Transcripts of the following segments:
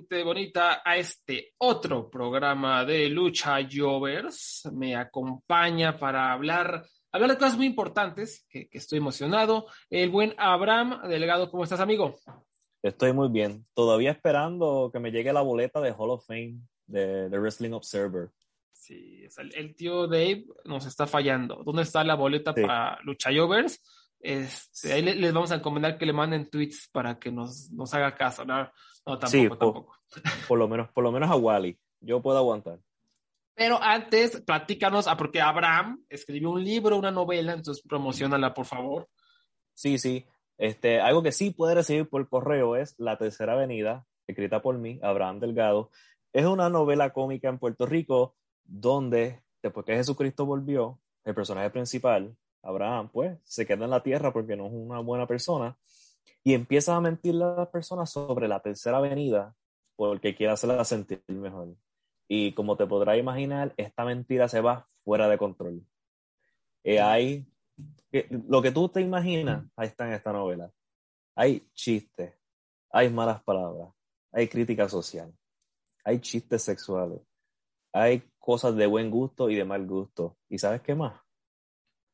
gente bonita, a este otro programa de Lucha Jovers. Me acompaña para hablar, hablar de cosas muy importantes, que, que, estoy emocionado. El buen Abraham Delegado, ¿cómo estás, amigo? Estoy muy bien. Todavía esperando que me llegue la boleta de Hall of Fame de, de Wrestling Observer. Sí, el, el, tío Dave nos está fallando. ¿Dónde está la boleta sí. para Lucha Jovers? Este, ahí les vamos a encomendar que le manden tweets para que nos, nos haga caso. No, no tampoco, sí, tampoco. Por, por, lo menos, por lo menos a Wally. Yo puedo aguantar. Pero antes, platícanos, ah, porque Abraham escribió un libro, una novela, entonces promocionala, por favor. Sí, sí. Este, algo que sí puede recibir por correo es La Tercera Avenida, escrita por mí, Abraham Delgado. Es una novela cómica en Puerto Rico donde, después que Jesucristo volvió, el personaje principal, Abraham, pues, se queda en la tierra porque no es una buena persona y empieza a mentirle a las personas sobre la tercera venida porque quiere hacerla sentir mejor. Y como te podrás imaginar, esta mentira se va fuera de control. Eh, hay, lo que tú te imaginas, ahí está en esta novela. Hay chistes, hay malas palabras, hay crítica social, hay chistes sexuales, hay cosas de buen gusto y de mal gusto. ¿Y sabes qué más?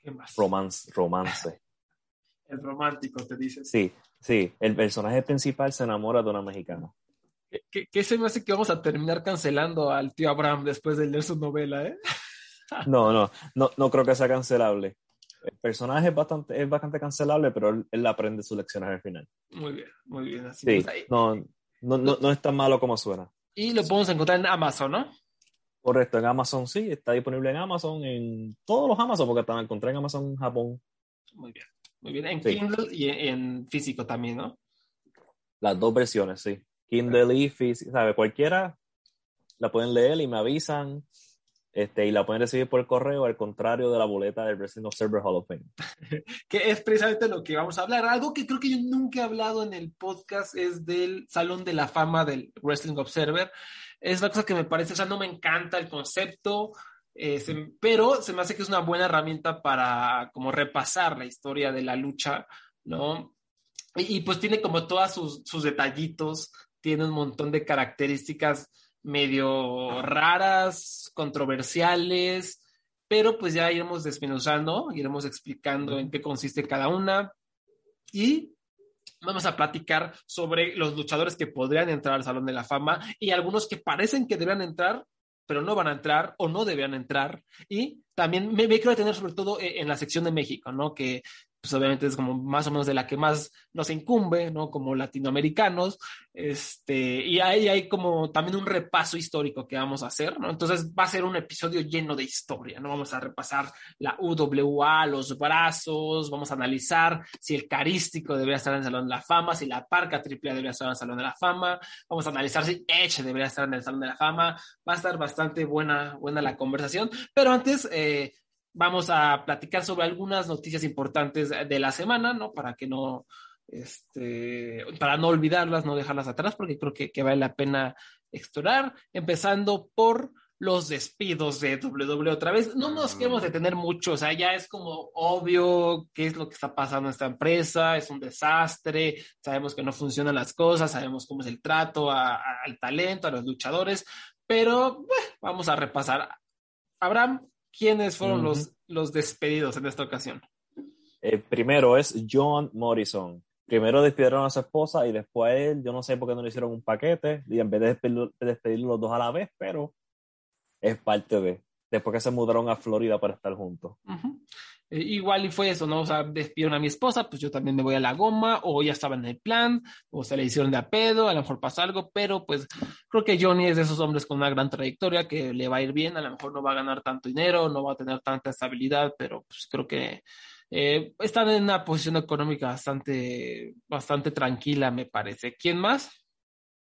¿Qué más? Romance. romance. El romántico, te dices. Sí, sí. El personaje principal se enamora de una mexicana. ¿Qué, se me hace que vamos a terminar cancelando al tío Abraham después de leer su novela, eh? no, no, no, no creo que sea cancelable. El personaje es bastante, es bastante cancelable, pero él, él aprende sus lecciones al final. Muy bien, muy bien. Así sí, no, no, no, no es tan malo como suena. Y lo podemos encontrar en Amazon, ¿no? Correcto, en Amazon sí, está disponible en Amazon, en todos los Amazon, porque también encontré en Amazon Japón. Muy bien, muy bien. En sí. Kindle y en, físico también, ¿no? Las dos versiones, sí. Kindle y físico, ¿sabe? Cualquiera la pueden leer y me avisan. Este, y la pueden recibir por correo, al contrario de la boleta del Wrestling Observer Hall of Fame. que es precisamente lo que vamos a hablar. Algo que creo que yo nunca he hablado en el podcast es del Salón de la Fama del Wrestling Observer es una cosa que me parece, o sea, no me encanta el concepto, eh, se, pero se me hace que es una buena herramienta para como repasar la historia de la lucha, ¿no? Y, y pues tiene como todos sus, sus, detallitos, tiene un montón de características medio raras, controversiales, pero pues ya iremos desmenuzando, iremos explicando en qué consiste cada una. Y vamos a platicar sobre los luchadores que podrían entrar al Salón de la Fama y algunos que parecen que deberían entrar, pero no van a entrar o no deberían entrar. Y también me, me quiero detener sobre todo en la sección de México, ¿no? Que pues obviamente es como más o menos de la que más nos incumbe, ¿no? Como latinoamericanos, este, y ahí hay como también un repaso histórico que vamos a hacer, ¿no? Entonces va a ser un episodio lleno de historia, ¿no? Vamos a repasar la UWA, los brazos, vamos a analizar si el carístico debería estar en el Salón de la Fama, si la Parca AAA debería estar en el Salón de la Fama, vamos a analizar si Edge debería estar en el Salón de la Fama, va a estar bastante buena, buena la conversación, pero antes, eh, vamos a platicar sobre algunas noticias importantes de la semana, ¿no? Para que no, este, para no olvidarlas, no dejarlas atrás, porque creo que, que vale la pena explorar, empezando por los despidos de WWE otra vez. No nos queremos detener mucho, o sea, ya es como obvio qué es lo que está pasando en esta empresa, es un desastre, sabemos que no funcionan las cosas, sabemos cómo es el trato a, a, al talento, a los luchadores, pero bueno, vamos a repasar. Abraham, ¿Quiénes fueron uh -huh. los, los despedidos en esta ocasión? El primero es John Morrison. Primero despidieron a su esposa y después a él, yo no sé por qué no le hicieron un paquete, y en vez de despedirlo, de despedirlo los dos a la vez, pero es parte de. Después que se mudaron a Florida para estar juntos. Uh -huh. Eh, igual y fue eso, ¿no? O sea, despidieron a mi esposa, pues yo también me voy a la goma, o ya estaba en el plan, o se le hicieron de a pedo, a lo mejor pasa algo, pero pues creo que Johnny es de esos hombres con una gran trayectoria que le va a ir bien, a lo mejor no va a ganar tanto dinero, no va a tener tanta estabilidad, pero pues creo que Eh, están en una posición económica bastante, bastante tranquila, me parece. ¿Quién más?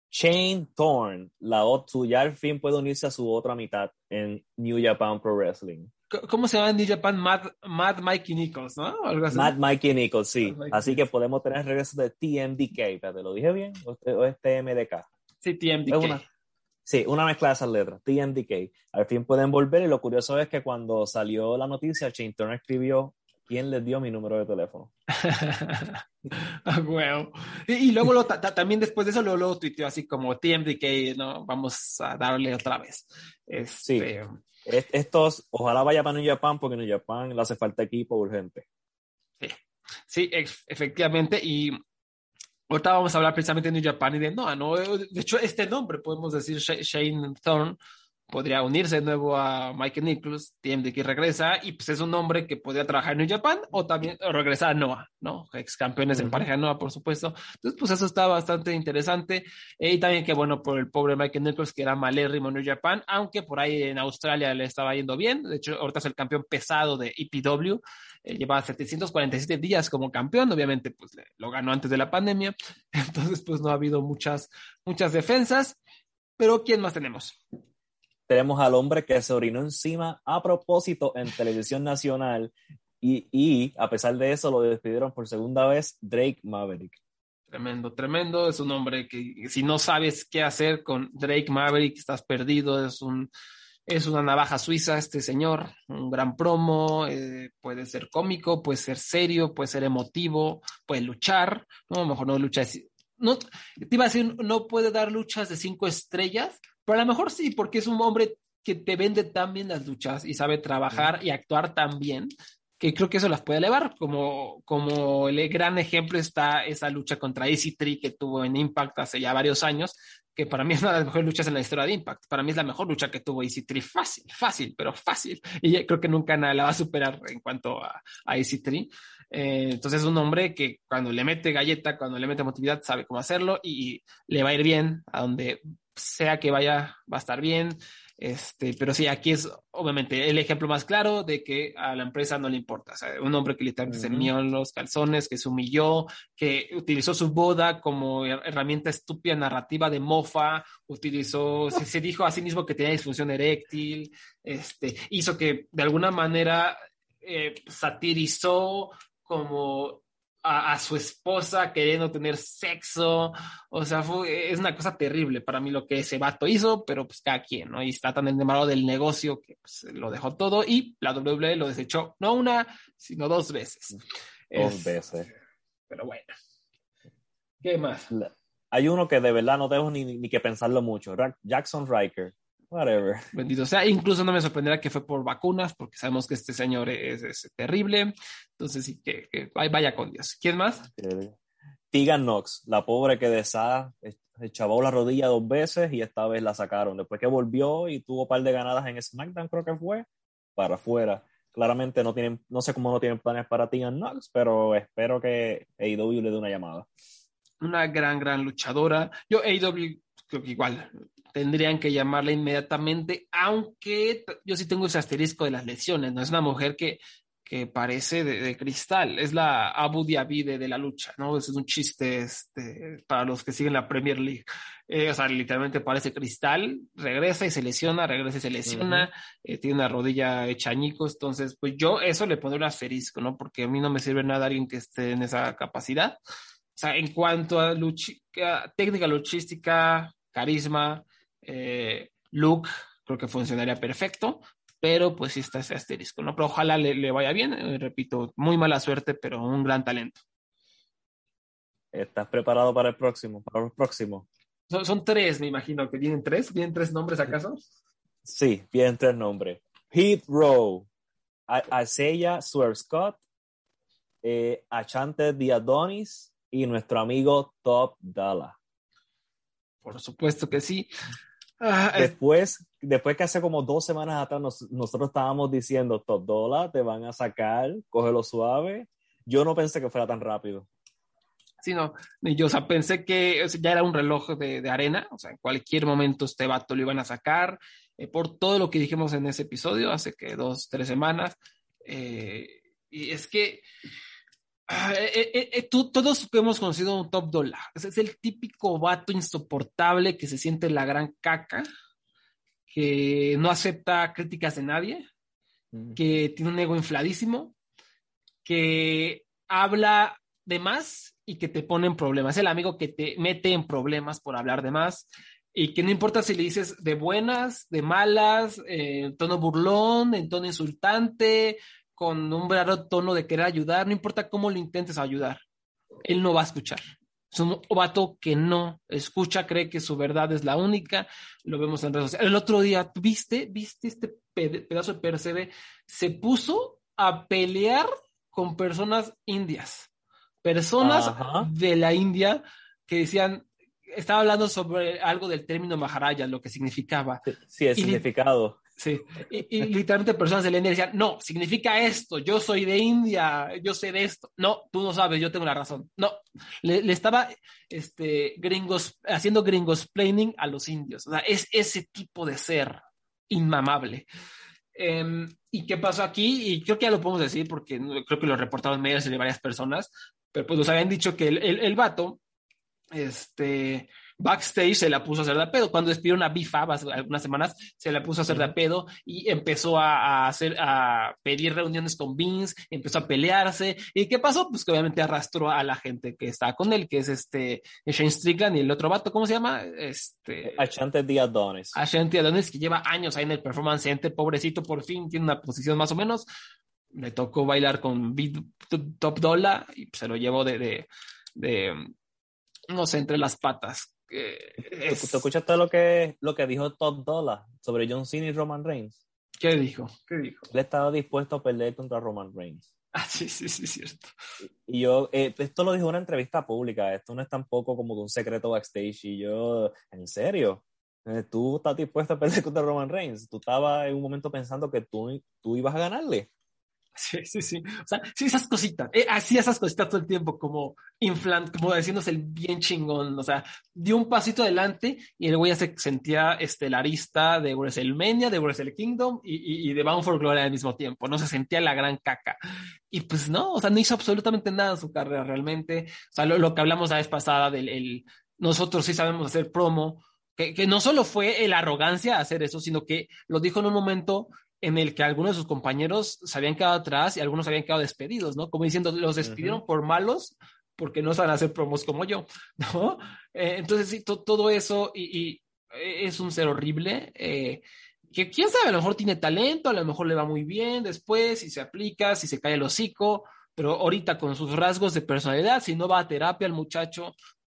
Shane Thorne, la otra, ya al fin puede unirse a su otra mitad en New Japan Pro Wrestling. ¿Cómo se llama en New Japan? Mad, Mad Mikey Nichols, ¿no? Algo así. Mad Mikey Nichols, sí. Así que podemos tener regreso de TMDK. ¿Te lo dije bien? ¿O es TMDK? Sí, TMDK. Una, sí, una mezcla de esas letras, TMDK. Al fin pueden volver y lo curioso es que cuando salió la noticia, Shane escribió quién les dio mi número de teléfono. ah, bueno. y, y, luego lo, también después de eso lo, lo tuiteó así como TMDK, ¿no? Vamos a darle otra vez. Este, sí. Estos, ojalá vaya para New Japan porque New Japan le hace falta equipo urgente. Sí, sí, efectivamente. Y ahorita vamos a hablar precisamente de New Japan y de no, no, de hecho este nombre podemos decir Shane Thorne podría unirse de nuevo a Michael Nichols, TMDK regresa, y pues es un hombre que podría trabajar en New Japan o también o regresar a Noah, ¿no? Ex campeones en pareja Noah, por supuesto. Entonces, pues eso está bastante interesante. Eh, y también que bueno por el pobre Michael Nichols, que era malérrimo en New Japan, aunque por ahí en Australia le estaba yendo bien. De hecho, ahorita es el campeón pesado de EPW. Eh, lleva 747 días como campeón, obviamente, pues lo ganó antes de la pandemia. Entonces, pues no ha habido muchas, muchas defensas. Pero, ¿quién más tenemos? Tenemos al hombre que se orinó encima a propósito en televisión nacional y, y, a pesar de eso lo despidieron por segunda vez Drake Maverick. Tremendo, tremendo. Es un hombre que si no sabes qué hacer con Drake Maverick, estás perdido. Es un es una navaja suiza este señor, un gran promo, eh, puede ser cómico, puede ser serio, puede ser emotivo, puede luchar, no, mejor no lucha, no, te iba a decir, no puede dar luchas de cinco estrellas, pero a lo mejor sí, porque es un hombre que te vende tan bien las luchas y sabe trabajar y actuar tan bien que creo que eso las puede elevar. Como, como el gran ejemplo está esa lucha contra Easy Tree que tuvo en Impact hace ya varios años, que para mí es una de las mejores luchas en la historia de Impact. Para mí es la mejor lucha que tuvo Easy Tree. Fácil, fácil, pero fácil. Y creo que nunca nada la va a superar en cuanto a, a Easy Tree. Eh, entonces es un hombre que cuando le mete galleta, cuando le mete motividad, sabe cómo hacerlo y le va a ir bien a donde sea que vaya, va a estar bien. Este, pero sí, aquí es obviamente el ejemplo más claro de que a la empresa no le importa. O sea, un hombre que literalmente se mió en los calzones, que se humilló, que utilizó su boda como herramienta estúpida narrativa de mofa, utilizó, se, se, dijo a sí mismo que tenía disfunción eréctil, este, hizo que de alguna manera eh, satirizó como a, a, su esposa queriendo tener sexo. O sea, fue, es una cosa terrible para mí lo que ese vato hizo, pero pues cada quien, ¿no? Y está tan enamorado del negocio que pues, lo dejó todo y la WWE lo desechó, no una, sino dos veces. Dos es, veces. Pero bueno. ¿Qué más? Hay uno que de verdad no tengo ni, ni que pensarlo mucho. Jackson Riker. Whatever. Bendito sea. Incluso no me sorprenderá que fue por vacunas, porque sabemos que este señor es, es terrible. Entonces, sí, que, que, vaya con Dios. ¿Quién más? Tegan Knox, la pobre que de se chavó la rodilla dos veces y esta vez la sacaron. Después que volvió y tuvo un par de ganadas en SmackDown, creo que fue, para afuera. Claramente no tienen, no sé cómo no tienen planes para Tegan Knox, pero espero que AEW le dé una llamada. Una gran, gran luchadora. Yo AEW creo que igual tendrían que llamarla inmediatamente, aunque yo sí tengo ese asterisco de las lesiones, ¿no? Es una mujer que, que parece de, de cristal, es la Abu Dhabi de, de, la lucha, ¿no? Es un chiste este, para los que siguen la Premier League. Eh, o sea, literalmente parece cristal, regresa y se lesiona, regresa y se lesiona, uh -huh. eh, tiene una rodilla hecha añicos, entonces, pues yo eso le pondré un asterisco, ¿no? Porque a mí no me sirve nada alguien que esté en esa capacidad. O sea, en cuanto a técnica luchística, carisma, eh, look, creo que funcionaría perfecto, pero pues sí está ese asterisco, ¿no? Pero ojalá le, le vaya bien, eh, repito, muy mala suerte, pero un gran talento. ¿Estás preparado para el próximo? Para el próximo. Son, son tres, me imagino, que tienen tres. ¿Tienen tres nombres acaso? Sí, tienen tres nombres. Heath Rowe, Isaiah Swerve Scott, eh, Achante Diadonis y nuestro amigo Top Dala. Por supuesto que sí. Ah, después, después que hace como dos semanas atrás nos, nosotros estábamos diciendo, Top Dollar, te van a sacar, cógelo suave. Yo no pensé que fuera tan rápido. Sí, no, yo, o sea, pensé que o sea, ya era un reloj de, de, arena, o sea, en cualquier momento este vato lo iban a sacar, eh, por todo lo que dijimos en ese episodio, hace que dos, tres semanas, eh, Y es que ah, eh, eh, eh, tú- todos hemos conocido un top dólar. Ese es el típico vato insoportable que se siente la gran caca, que no acepta críticas de nadie, que tiene un ego infladísimo, que habla de más y que te pone en problemas. Es el amigo que te mete en problemas por hablar de más y que no importa si le dices de buenas, de malas, en tono burlón, en tono insultante, con un verdadero tono de querer ayudar, no importa cómo lo intentes ayudar, él no va a escuchar. Es un vato que no escucha, cree que su verdad es la única. Lo vemos en redes sociales. El otro día, ¿viste? ¿Viste este ped- pedazo de percebe? Se puso a pelear con personas indias. Personas Ajá. de la India que decían, estaba hablando sobre algo del término Maharaya, lo que significaba. Sí, el Y significado. Sí, y, y literalmente personas de la India decían, no, significa esto, yo soy de India, yo sé de esto. No, tú no sabes, yo tengo la razón. No, le, le estaba este, gringos, haciendo gringos planning a los indios. O sea, es ese tipo de ser inmamable. Em, ¿Y qué pasó aquí? Y creo que ya lo podemos decir porque creo que lo reportaron medios de varias personas, pero pues nos habían dicho que el, el, el vato, este, backstage se la puso a hacer de pedo. Cuando despidieron a Bifa hace algunas semanas, se la puso a hacer de pedo y empezó a, a hacer, a pedir reuniones con Vince, empezó a pelearse. ¿Y qué pasó? Pues que obviamente arrastró a la gente que está con él, que es este Shane Strickland y el otro vato, ¿cómo se llama? Este. Donis. Ashanti Adonis, que lleva años ahí en el Performance Center, pobrecito, por fin tiene una posición más o menos. Le tocó bailar con Big Top Dollar y se lo llevó de, de, de, no sé, entre las patas. Es- ¿Tú escuchaste lo que, lo que dijo Top Dollar sobre John Cena y Roman Reigns? ¿Qué dijo? ¿Qué dijo? Él estaba dispuesto a perder contra Roman Reigns. Ah, sí, sí, sí, cierto. Y yo, eh, esto lo dijo en una entrevista pública, esto no es tampoco como que un secreto backstage. Y yo, ¿en serio? Eh, ¿Tú estás dispuesto a perder contra Roman Reigns? ¿Tú estabas en un momento pensando que tú, tú ibas a ganarle? Sí, sí, sí. O sea, sí, esas cositas. Eh, hacía esas cositas todo el tiempo, como inflan, como diciéndose el bien chingón. O sea, dio un pasito adelante y el güey ya se sentía estelarista de WrestleMania, de Wrestle Kingdom y, y, y de Bound for Glory al mismo tiempo. No se sentía la gran caca. Y pues no, o sea, no hizo absolutamente nada en su carrera realmente. O sea, lo, lo que hablamos la vez pasada del el, nosotros sí sabemos hacer promo, que, que no solo fue la arrogancia hacer eso, sino que lo dijo en un momento en el que algunos de sus compañeros se habían quedado atrás y algunos habían quedado despedidos, ¿no? Como diciendo, los despidieron por malos porque no saben hacer promos como yo, ¿no? Eh, entonces, sí, to- todo eso y, y, eh, es un ser horrible. eh, que quién sabe, a lo mejor tiene talento, a lo mejor le va muy bien después, si se aplica, si se cae el hocico, pero ahorita con sus rasgos de personalidad, si no va a terapia el muchacho,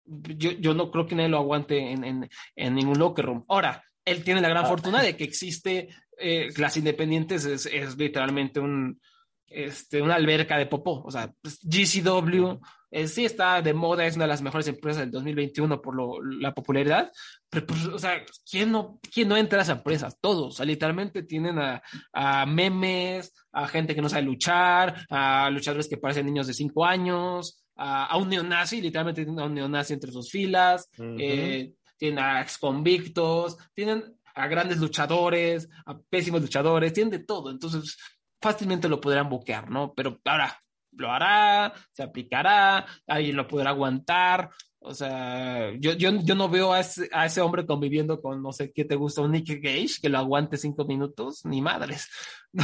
yo, yo no creo que nadie lo aguante en, en, en ningún locker room. Ahora, él tiene la gran Ah. fortuna de que existe eh, las independientes, es, es literalmente un, este, una alberca de popó. O sea, pues, GCW eh, sí está de moda, es una de las mejores empresas del 2021 por lo, la popularidad, pero pues, o sea, ¿quién no, quién no entra a esas empresas? Todos, o sea, literalmente tienen a, a memes, a gente que no sabe luchar, a luchadores que parecen niños de 5 años, a, a un neonazi, literalmente tienen a un neonazi entre sus filas, Ujú. eh, tienen a exconvictos, tienen a grandes luchadores, a pésimos luchadores, tienen de todo, entonces fácilmente lo podrán boquear, ¿no? Pero ahora lo hará, se aplicará, alguien lo podrá aguantar, o sea, yo, yo, yo no veo a ese, a ese hombre conviviendo con, no sé qué te gusta, un Nick Gage, que lo aguante cinco minutos, ni madres, ¿no?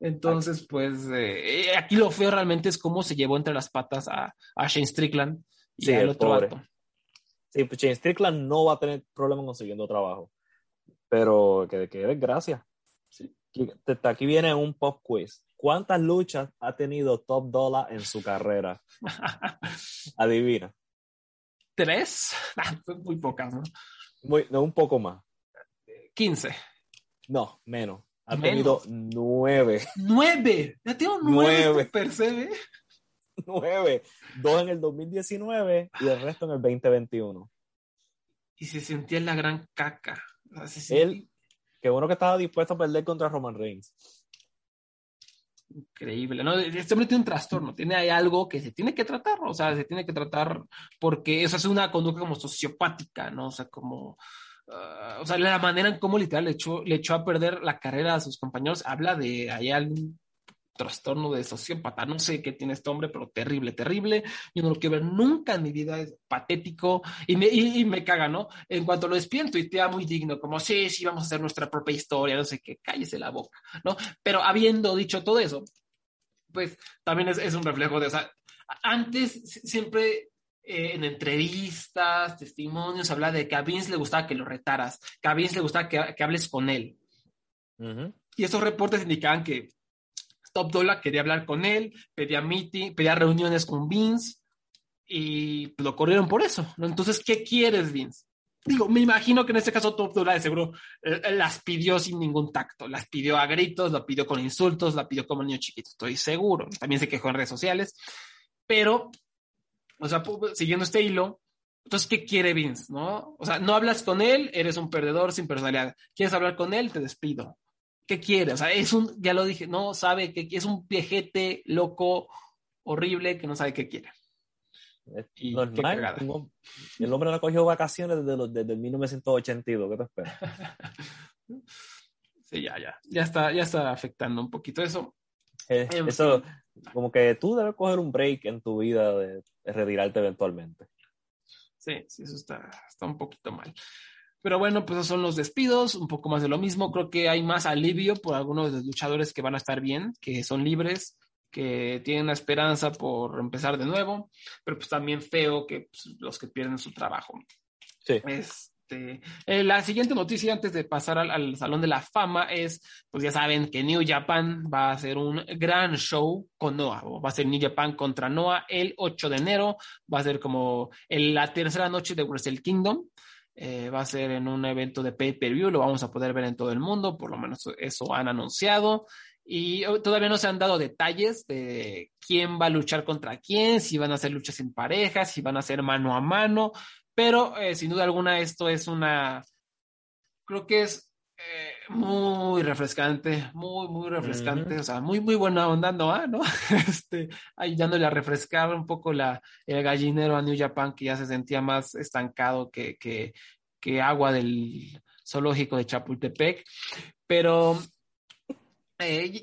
Entonces, pues, eh, aquí lo feo realmente es cómo se llevó entre las patas a, a Shane Strickland y Sí, al otro pobre. vato. Sí, pues Shane Strickland no va a tener problema consiguiendo trabajo. Pero que, desgracia. Sí. Aquí viene un pop quiz. ¿Cuántas luchas ha tenido Top Dollar en su carrera? Adivina. ¿Tres? Ah, pues muy pocas, ¿no? No, un poco más. 15. No, menos. Ha tenido nueve. ¿Nueve? Nueve? nueve. Per. ¿eh? 2009, dos en el 2019 y el resto en el 2021. Y se sentía en la gran caca. Él, que bueno que estaba dispuesto a perder contra Roman Reigns. Increíble. No, este hombre tiene un trastorno, tiene ahí algo que se tiene que tratar, o sea, se tiene que tratar porque eso es una conducta como sociopática, ¿no? O sea, como... Ah, o sea, la manera en cómo literal le echó, le echó a perder la carrera a sus compañeros, habla de hay algún trastorno de sociópata, no sé qué tiene este hombre, pero terrible, terrible. Yo no lo quiero ver nunca en mi vida, es patético y me, y, me caga, ¿no? En cuanto lo despiden, tuitea muy digno, como sí, sí, vamos a hacer nuestra propia historia, no sé qué, cállese la boca, ¿no? Pero habiendo dicho todo eso, pues también es, es un reflejo de, o sea, antes siempre eh, en entrevistas, testimonios, habla de que a Vince le gustaba que lo retaras, que a Vince le gustaba que, que hables con él. Y esos reportes indicaban que Top Dollar quería hablar con él, pedía meeting, pedía reuniones con Vince y lo corrieron por eso. Entonces, ¿qué quieres, Vince? Digo, me imagino que en este caso Top Dollar de seguro eh, las pidió sin ningún tacto, las pidió a gritos, la pidió con insultos, la pidió como niño chiquito, estoy seguro. También se quejó en redes sociales, pero, o sea, siguiendo este hilo, entonces, ¿qué quiere Vince? ¿No? O sea, no hablas con él, eres un perdedor sin personalidad. ¿Quieres hablar con él? Te despido. ¿Qué quiere? O sea, es un, ya lo dije, no sabe que es un viejete loco, horrible, que no sabe qué quiere. Y Normal, el hombre no ha cogido vacaciones desde, los, desde 1982, ¿qué te esperas? sí, ya, ya, ya está, ya está afectando un poquito eso. Eh, eso, como que tú debes coger un break en tu vida de, de retirarte eventualmente. Sí, sí, eso está, está un poquito mal. Pero bueno, pues esos son los despidos, un poco más de lo mismo. Creo que hay más alivio por algunos de los luchadores que van a estar bien, que son libres, que tienen la esperanza por empezar de nuevo, pero pues también feo que pues, los que pierden su trabajo. Sí. Este, eh, la siguiente noticia antes de pasar al, al, Salón de la Fama es, pues ya saben que New Japan va a hacer un gran show con Noah, va a ser New Japan contra Noah el 8 de enero, va a ser como el, la tercera noche de Wrestle Kingdom. Eh, va a ser en un evento de pay-per-view, lo vamos a poder ver en todo el mundo, por lo menos eso han anunciado. Y todavía no se han dado detalles de quién va a luchar contra quién, si van a hacer luchas en parejas, si van a ser mano a mano, pero eh, sin duda alguna esto es una, creo que es eh, muy refrescante, muy, muy refrescante, o sea, muy, muy buena onda, ¿no? ¿Ah? ¿no? Este, ayudándole a refrescar un poco la, el gallinero a New Japan, que ya se sentía más estancado que, que, que agua del zoológico de Chapultepec. Pero eh,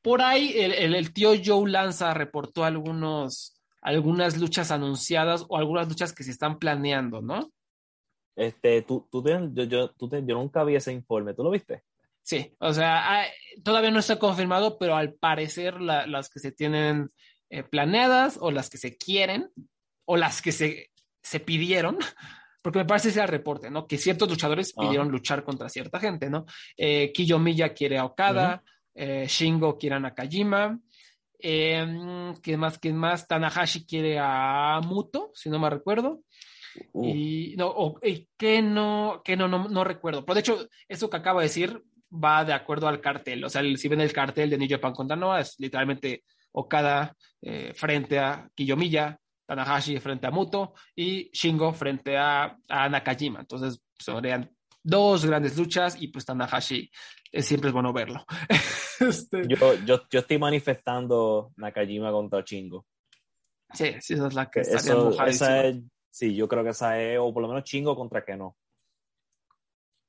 por ahí el, el, tío Joe Lanza reportó algunos, algunas luchas anunciadas o algunas luchas que se están planeando, ¿no? Este, tú, tú, yo, yo, tú yo nunca vi ese informe, ¿tú lo viste? Sí, o sea, todavía no está confirmado, pero al parecer las que se tienen eh, planeadas o las que se quieren o las que se, se pidieron, porque me parece ese el reporte, ¿no? Que ciertos luchadores pidieron luchar contra cierta gente, ¿no? Eh, Kiyomiya quiere a Okada, eh, Shingo quiere a Nakajima, eh, ¿quién más? ¿Quién más? Tanahashi quiere a Muto, si no me recuerdo. Y no, que no, que no, no, no recuerdo. Pero de hecho, eso que acabo de decir va de acuerdo al cartel. O sea, si ven el cartel de New Japan contra Noah, es literalmente Okada eh, frente a Kiyomiya, Tanahashi frente a Muto y Shingo frente a, a Nakajima. Entonces, serían dos grandes luchas y pues Tanahashi eh, siempre es bueno verlo. este... yo, yo, yo estoy manifestando Nakajima contra Shingo. Sí, sí, esa es la que Eso, esa es, Sí, yo creo que esa es, o por lo menos chingo contra que no.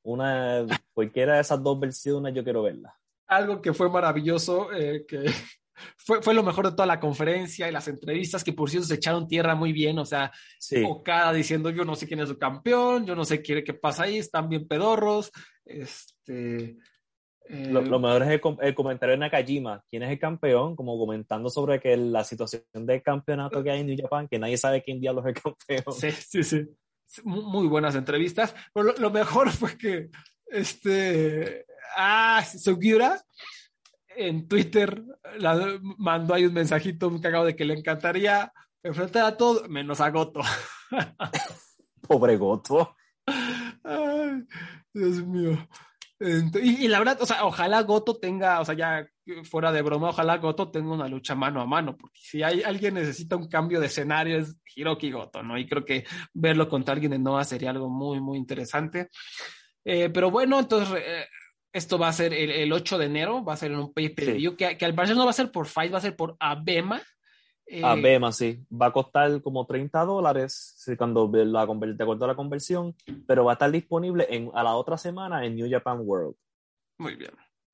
Una, cualquiera de esas dos versiones yo quiero verla. Algo que fue maravilloso, eh, que fue, fue lo mejor de toda la conferencia y las entrevistas, que por cierto se echaron tierra muy bien, o sea, sí. Okada diciendo yo no sé quién es su campeón, yo no sé qué, qué pasa ahí, están bien pedorros, este, eh, lo, lo, mejor es el, el, comentario de Nakajima, quién es el campeón, como comentando sobre que la situación del campeonato que hay en New Japan, que nadie sabe quién diablos es el campeón. Sí, sí, sí. Muy buenas entrevistas. Pero lo, lo mejor fue que este. Ah, Sugiura en Twitter la, mandó ahí un mensajito muy cagado de que le encantaría enfrentar a todo, menos a Goto. Pobre Goto. Ay, Dios mío. Y, y, la verdad, o sea, ojalá Goto tenga, o sea, ya fuera de broma, ojalá Goto tenga una lucha mano a mano, porque si hay alguien necesita un cambio de escenario es Hiroki Goto, ¿no? Y creo que verlo contra alguien de Noah sería algo muy, muy interesante. Eh, pero bueno, entonces eh, esto va a ser el, el, 8 de enero, va a ser en un pay-per-view, sí. que, que, al parecer no va a ser por Fight, va a ser por Abema. Eh, Abema, sí. Va a costar como 30 dólares cuando la, de acuerdo a la conversión, pero va a estar disponible en, a la otra semana en New Japan World. Muy bien.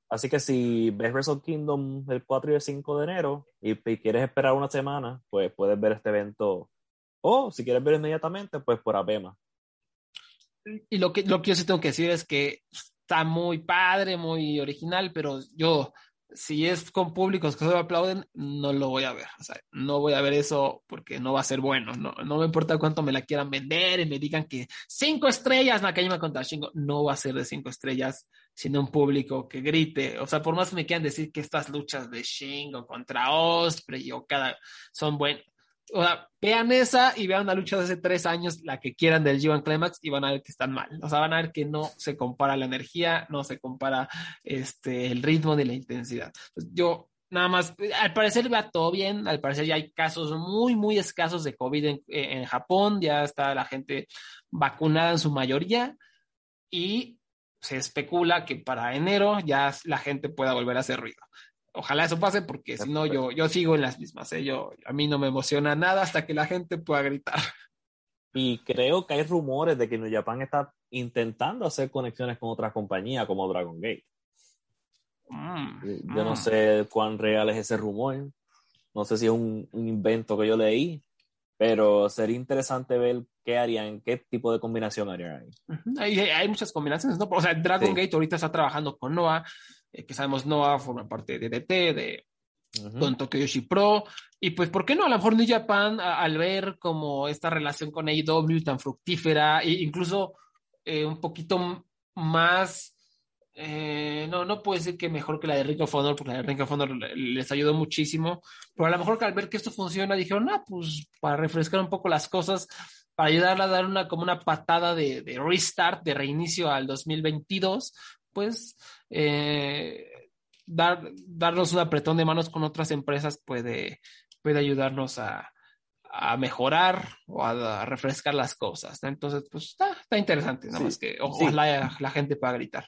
Así que si ves Wrestle Kingdom el 4 y el 5 de enero y, quieres esperar una semana, pues puedes ver este evento. O si quieres ver inmediatamente, pues por ABEMA. Y lo que, lo que yo sí tengo que decir es que está muy padre, muy original, pero yo si es con públicos que solo aplauden, no lo voy a ver. O sea, no voy a ver eso porque no va a ser bueno. No, me importa cuánto me la quieran vender y me digan que cinco estrellas Nakajima contra Shingo. No va a ser de cinco estrellas, sino un público que grite. O sea, por más que me quieran decir que estas luchas de Shingo contra Osprey o cada son buenas, o sea, vean esa y vean una lucha de hace tres años, la que quieran del G1 Climax, y van a ver que están mal. O sea, van a ver que no se compara la energía, no se compara este, el ritmo ni la intensidad. Pues yo, nada más, al parecer va todo bien, al parecer ya hay casos muy, muy escasos de COVID en, en Japón, ya está la gente vacunada en su mayoría, y se especula que para enero ya la gente pueda volver a hacer ruido ojalá eso pase porque si no yo, yo sigo en las mismas. ¿eh? Yo, a mí no me emociona nada hasta que la gente pueda gritar. Y creo que hay rumores de que New Japan está intentando hacer conexiones con otras compañías como Dragon Gate. Mm, yo no mm. sé cuán real es ese rumor. No sé si es un, invento que yo leí, pero sería interesante ver qué harían, qué tipo de combinación harían ahí. hay, muchas combinaciones, ¿no? O sea, Dragon Gate ahorita está trabajando con Noah, eh, que sabemos Noah forma parte de DT, de con Tokyo Yoshi Pro, y pues, ¿por qué no? A lo mejor New Japan, al ver como esta relación con AEW tan fructífera, e incluso eh, un poquito más, eh, no, no puedo decir que mejor que la de Ring of Honor, porque la de Ring of Honor les ayudó muchísimo, pero a lo mejor que al ver que esto funciona, dijeron, ah, pues para refrescar un poco las cosas, para ayudarla a dar una como una patada de, de restart, de reinicio al 2022, pues eh, dar, darnos un apretón de manos con otras empresas puede, puede ayudarnos a, mejorar o a, refrescar las cosas. Entonces, pues está, interesante, nada más que ojalá la, gente pueda gritar.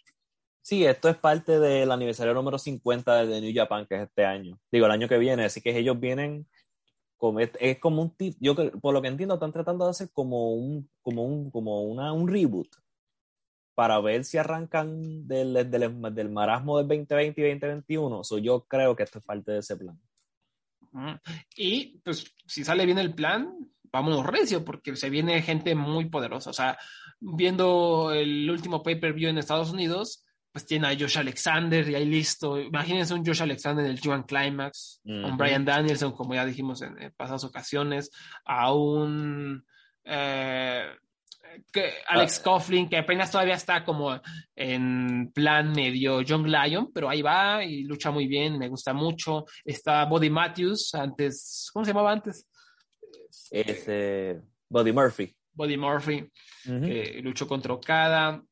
Sí, esto es parte del aniversario número 50 de New Japan, que es este año. Digo, el año que viene, así que ellos vienen como, es, como un tip, yo por lo que entiendo están tratando de hacer como un, como un, como una, un reboot para ver si arrancan del, del, del marasmo del 2020 y 2021. So, yo creo que esto es parte de ese plan. Y pues si sale bien el plan, vámonos recio, porque se viene gente muy poderosa. O sea, viendo el último pay-per-view en Estados Unidos, pues tiene a Josh Alexander y ahí listo. Imagínense un Josh Alexander en el G1 Climax, un Brian Danielson, como ya dijimos en, pasadas ocasiones, a un eh, que Alex ah. Coughlin, que apenas todavía está como en plan medio Young Lion, pero ahí va y lucha muy bien, me gusta mucho. Está Body Matthews, antes, ¿cómo se llamaba antes? Ese, Body Murphy. Body Murphy, luchó contra Okada.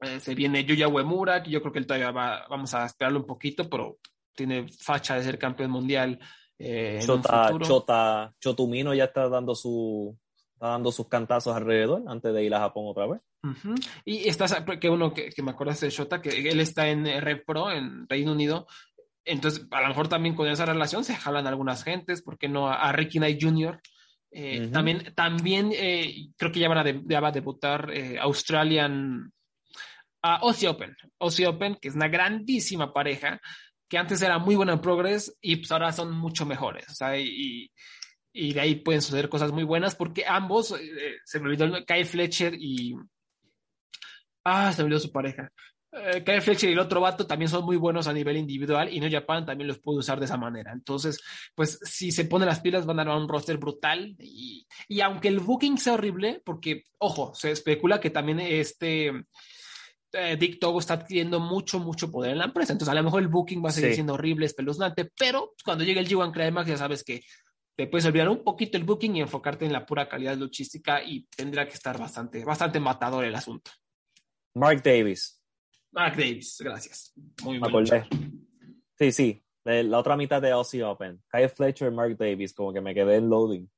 Eh, se viene Yuya Uemura, que yo creo que él todavía va, vamos a esperarlo un poquito, pero tiene facha de ser campeón mundial. Eh, Chota, Chota, Chotumino ya está dando su, está dando sus cantazos alrededor antes de ir a Japón otra vez. Y estás, que uno que, me acuerdas de Shota, que él está en Red Pro, en Reino Unido. Entonces, a lo mejor también con esa relación se jalan algunas gentes, ¿por qué no a, Ricky Knight Jr.? Eh, también, también eh, creo que ya, van a va a debutar eh, Australian a Aussie Open. Aussie Open, que es una grandísima pareja, que antes era muy buena en Progress y pues ahora son mucho mejores. O sea, y, y de ahí pueden suceder cosas muy buenas porque ambos, eh, se me olvidó Kyle Fletcher y... Ah, se me olvidó su pareja. Eh, Kyle Fletcher y el otro vato también son muy buenos a nivel individual y No Japan también los puede usar de esa manera. Entonces, pues si se ponen las pilas van a dar un roster brutal y, y aunque el booking sea horrible, porque, ojo, se especula que también este... Eh, Dick Togo está adquiriendo mucho, mucho poder en la empresa. Entonces, a lo mejor el booking va a seguir siendo horrible, espeluznante, pero cuando llegue el G1 Climax ya sabes que te puedes olvidar un poquito el booking y enfocarte en la pura calidad luchística y tendría que estar bastante, bastante matador el asunto. Mark Davis. Mark Davis, gracias. Muy bien. Sí, sí. La otra mitad de Aussie Open. Kyle Fletcher, Mark Davis, como que me quedé en loading.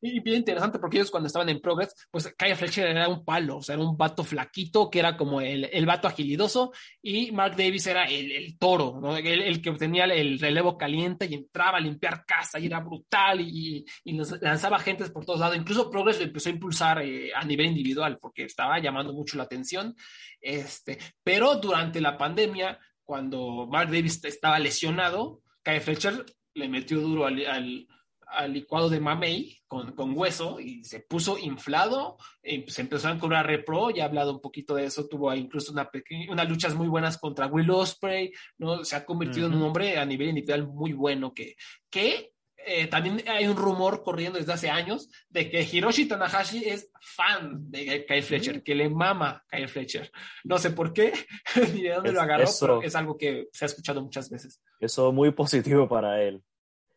Y bien interesante porque ellos cuando estaban en Progress, pues Kaya Fletcher era un palo, o sea, era un vato flaquito que era como el, el vato agilidoso y Mark Davis era el, el toro, ¿no? el, el, que tenía el relevo caliente y entraba a limpiar casa y era brutal y, y lanzaba gentes por todos lados. Incluso Progress lo empezó a impulsar eh, a nivel individual porque estaba llamando mucho la atención. Este, pero durante la pandemia cuando Mark Davis estaba lesionado, Kai Fletcher le metió duro al, al, al licuado de Mamey con, con, hueso y se puso inflado, y se empezó a cobrar repro, ya he hablado un poquito de eso, tuvo incluso una pequeña, unas luchas muy buenas contra Will Ospreay, ¿no? Se ha convertido uh -huh. en un hombre a nivel individual muy bueno que, que eh, también hay un rumor corriendo desde hace años de que Hiroshi Tanahashi es fan de Kyle Fletcher, que le mama Kyle Fletcher. No sé por qué, ni de dónde es, lo agarró, eso, pero es algo que se ha escuchado muchas veces. Eso es muy positivo para él.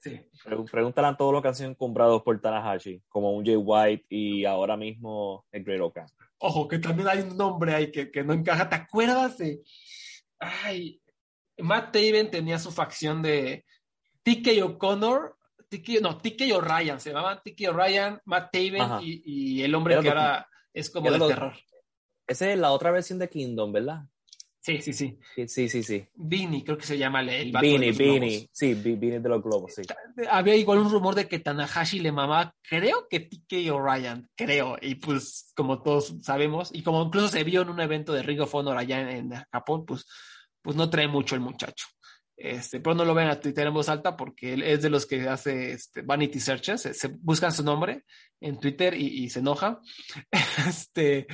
Sí. Pregúntale a todos los que han sido comprados por Tanahashi, como un Jay White y ahora mismo el Great Oka. Ojo, que también hay un nombre ahí que, que no encaja. ¿Te acuerdas de...? Ay, Matt Taven tenía su facción de TK O'Connor Tiki, no, Tiki O'Ryan, se llamaban Tiki O'Ryan, Matt Taven y, y, el hombre era que ahora es como de terror. Esa es la otra versión de Kingdom, ¿verdad? Sí, sí, sí. Sí, sí, sí. Beanie, creo que se llama el Beanie, Beanie. Sí, Beanie de los globos, sí. Había igual un rumor de que Tanahashi le mamaba, creo que Tiki O'Ryan, creo. Y pues, como todos sabemos, y como incluso se vio en un evento de Ring of Honor allá en, en Japón, pues, pues no trae mucho el muchacho. Este, pero no lo ven a Twitter en voz alta porque él es de los que hace este, vanity searches, se, se, buscan su nombre en Twitter y, y se enoja. este,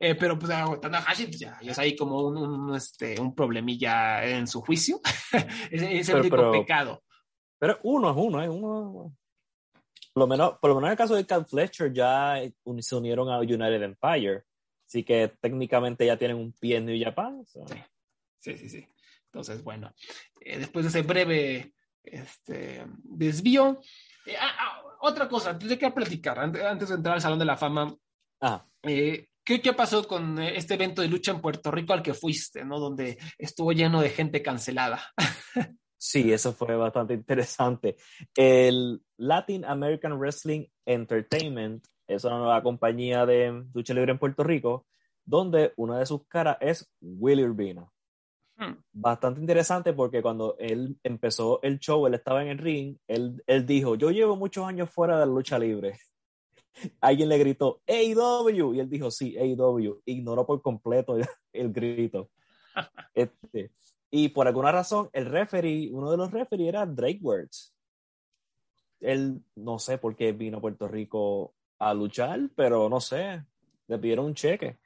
eh, pero pues Tanahashi pues, ya, ya, es ahí como un, un, este, un problemilla en su juicio. es, es, el pero, único pero, pecado. Pero uno es uno, es uno. Por lo, menos, por lo menos en el caso de Cal Fletcher ya se unieron a United Empire. Así que técnicamente ya tienen un pie en New Japan. So. Sí, sí, sí. sí. Entonces, bueno, eh, después de ese breve este, desvío, eh, ah, ah, otra cosa, antes de que platicar, antes, antes, de entrar al Salón de la Fama, ah. eh, ¿qué, ¿qué, pasó con este evento de lucha en Puerto Rico al que fuiste, ¿no? donde estuvo lleno de gente cancelada? sí, eso fue bastante interesante. El Latin American Wrestling Entertainment es una nueva compañía de lucha libre en Puerto Rico, donde una de sus caras es Willy Urbina bastante interesante porque cuando él empezó el show, él estaba en el ring, él, él dijo, yo llevo muchos años fuera de la lucha libre. Alguien le gritó, AEW, y él dijo, sí, AEW, ignoró por completo el grito. este, y por alguna razón, el referee, uno de los referees era Drake Words. Él, no sé por qué vino a Puerto Rico a luchar, pero no sé, le pidieron un cheque.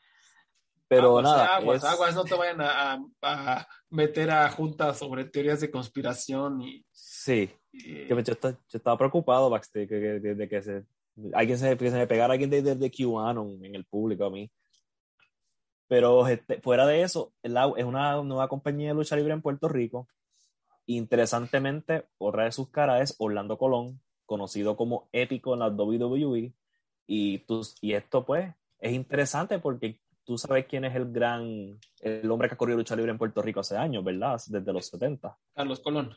Pero aguas, nada. Aguas, es... aguas, no te vayan a, a, meter a juntas sobre teorías de conspiración. Y, sí. Y... Yo, yo, estaba preocupado backstage de, de, de que se, alguien se, que se me pegara alguien desde de, de QAnon en el público a mí. Pero este, fuera de eso, el, es una nueva compañía de lucha libre en Puerto Rico. Interesantemente, otra de sus caras es Orlando Colón, conocido como épico en la WWE. Y, tú, y esto, pues, es interesante porque tú sabes quién es el gran, el hombre que ha corrido lucha libre en Puerto Rico hace años, ¿verdad? Desde los 70. Carlos Colón.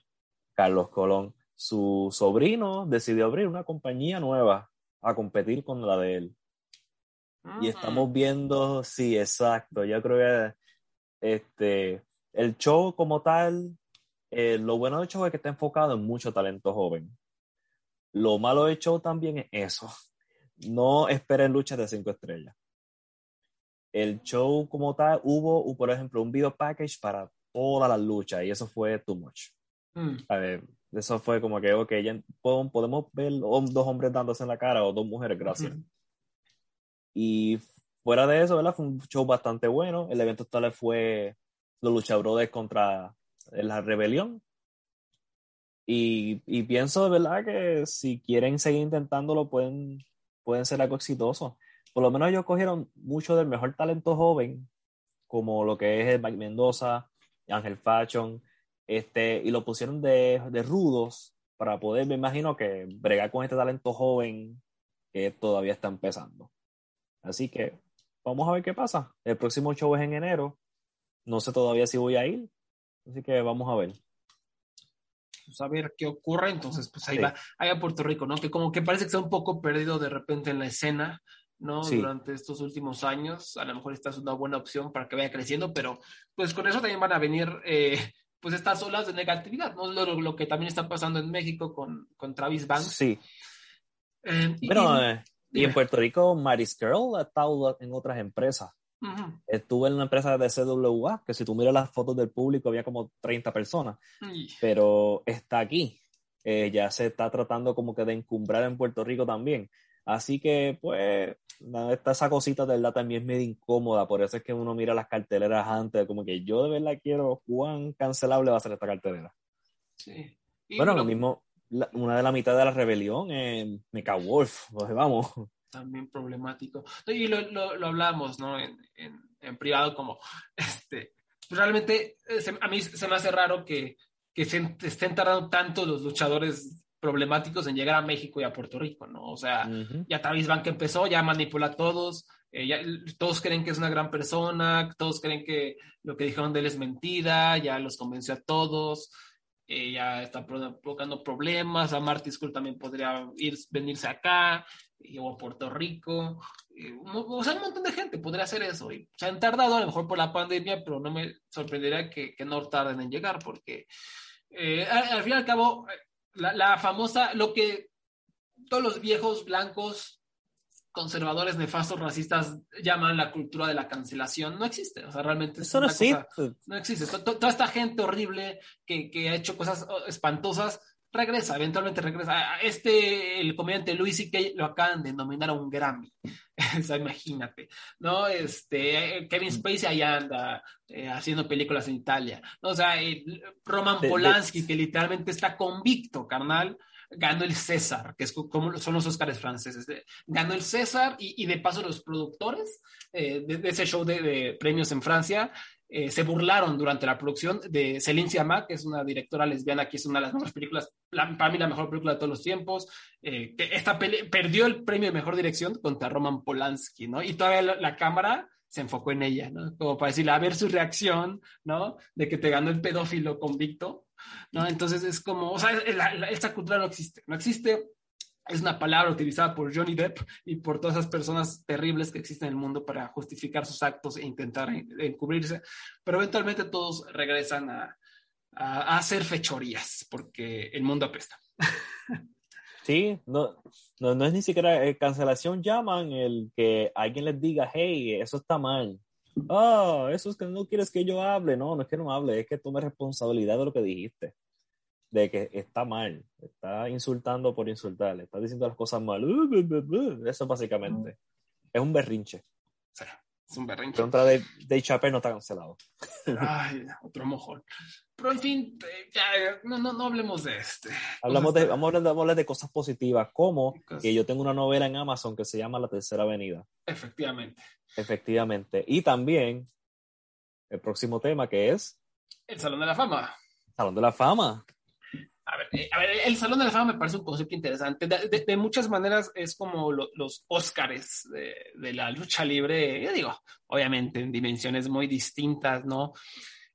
Carlos Colón. Su sobrino decidió abrir una compañía nueva a competir con la de él. Y estamos viendo, sí, exacto. Yo creo que este, el show como tal, eh, lo bueno del show es que está enfocado en mucho talento joven. Lo malo del show también es eso. No esperen luchas de cinco estrellas el show como tal, hubo, por ejemplo, un video package para todas las luchas y eso fue too much. Mm. A ver, eso fue como que, ok, ya podemos ver dos hombres dándose en la cara o dos mujeres, gracias. Y fuera de eso, ¿verdad? Fue un show bastante bueno. El evento tal fue los luchadores contra la rebelión. Y, y pienso de verdad que si quieren seguir intentándolo, pueden, pueden ser algo exitoso por lo menos ellos cogieron mucho del mejor talento joven, como lo que es el Mike Mendoza, Ángel Fashion, este, y lo pusieron de, de, rudos para poder, me imagino que bregar con este talento joven que todavía está empezando. Así que vamos a ver qué pasa. El próximo show es en enero. No sé todavía si voy a ir. Así que vamos a ver. Pues a ver qué ocurre. Entonces, pues ahí sí. va, ahí a Puerto Rico, ¿no? Que como que parece que está un poco perdido de repente en la escena. ¿no? Sí. Durante estos últimos años. A lo mejor esta es una buena opción para que vaya creciendo, pero pues con eso también van a venir eh, pues estas olas de negatividad, ¿no? Lo, lo, que también está pasando en México con, con Travis Banks. Sí. Eh, bueno, y, eh, y, en Puerto Rico, Maris Girl ha estado en otras empresas. Ujú. Estuve en una empresa de CWA, que si tú miras las fotos del público había como 30 personas, pero está aquí. Eh, ya se está tratando como que de encumbrar en Puerto Rico también. Así que, pues, está esa cosita de verdad también es medio incómoda. Por eso es que uno mira las carteleras antes, como que yo de verdad quiero cuán cancelable va a ser esta cartelera. sí. Y Bueno, lo- mismo, la- una de la mitad de la rebelión en Mecha Wolf, pues, vamos. también problemático. Y lo, lo, lo hablamos, ¿no? En, en, en privado, como, este, realmente eh, se- a mí se me hace raro que, que se estén tardando tanto los luchadores problemáticos en llegar a México y a Puerto Rico, ¿no? O sea, Ujú. ya Travis Bank empezó, ya manipula a todos, eh, ya- todos creen que es una gran persona, todos creen que lo que dijeron de él es mentira, ya los convenció a todos, eh, ya está pro- provocando problemas, a Marty Skull también podría ir, venirse acá, o a Puerto Rico, o sea, un montón de gente podría hacer eso, y se han tardado a lo mejor por la pandemia, pero no me sorprendería que, que no tarden en llegar, porque eh, al, al fin y al cabo, eh, la, la famosa, lo que todos los viejos blancos conservadores, nefastos, racistas llaman la cultura de la cancelación, no existe. O sea, realmente es Eso no cosa- existe. no existe. To- to- Toda esta gente horrible que, que ha hecho cosas oh, espantosas regresa, eventualmente regresa. A- a Este, el comediante Luis C.K. lo acaban de nominar a un Grammy. o sea, imagínate, ¿no? Este, eh, Kevin Spacey allá anda eh, haciendo películas en Italia. ¿no? O sea, Roman De- de- Polanski, que literalmente está convicto, carnal, ganó el César, que es co- como son los Óscares franceses. de- Ganó el César y, y de paso los productores eh, de, de ese show de, de premios en Francia eh, se burlaron durante la producción de Céline Sciamma, que es una directora lesbiana que es una de las mejores películas, la- para mí la mejor película de todos los tiempos. eh, que esta perdió el premio de mejor dirección contra Roman Polanski, ¿no? Y todavía la, cámara se enfocó en ella, ¿no? Como para decirle, a ver su reacción, ¿no? De que te ganó el pedófilo convicto, ¿no? Entonces es como, o sea, la- esta cultura no existe, no existe. Es una palabra utilizada por Johnny Depp y por todas esas personas terribles que existen en el mundo para justificar sus actos e intentar en- encubrirse, pero eventualmente todos regresan a, a- hacer fechorías porque el mundo apesta. Sí, no, no, no es ni siquiera eh, cancelación, llaman el que alguien les diga, hey, eso está mal. Ah, eso es que no quieres que yo hable. No, no es que no hable, es que tome responsabilidad de lo que dijiste. De que está mal, está insultando por insultar, le está diciendo las cosas mal. Eso básicamente. Es un berrinche. Es un berrinche. Contra de, de Chappelle no está cancelado. Ay, otro mojón. Pero en fin, eh, ya, no, no, no hablemos de este. Hablamos de, vamos, a hablar de, vamos a hablar de cosas positivas, como que yo tengo una novela en Amazon que se llama La Tercera Avenida. Efectivamente. Efectivamente. Y también el próximo tema que es El Salón de la Fama. Salón de la Fama. A ver, eh, a ver, el Salón de la Fama me parece un concepto interesante. De, muchas maneras es como lo- los Óscares de la lucha libre, yo digo, obviamente en dimensiones muy distintas, ¿no?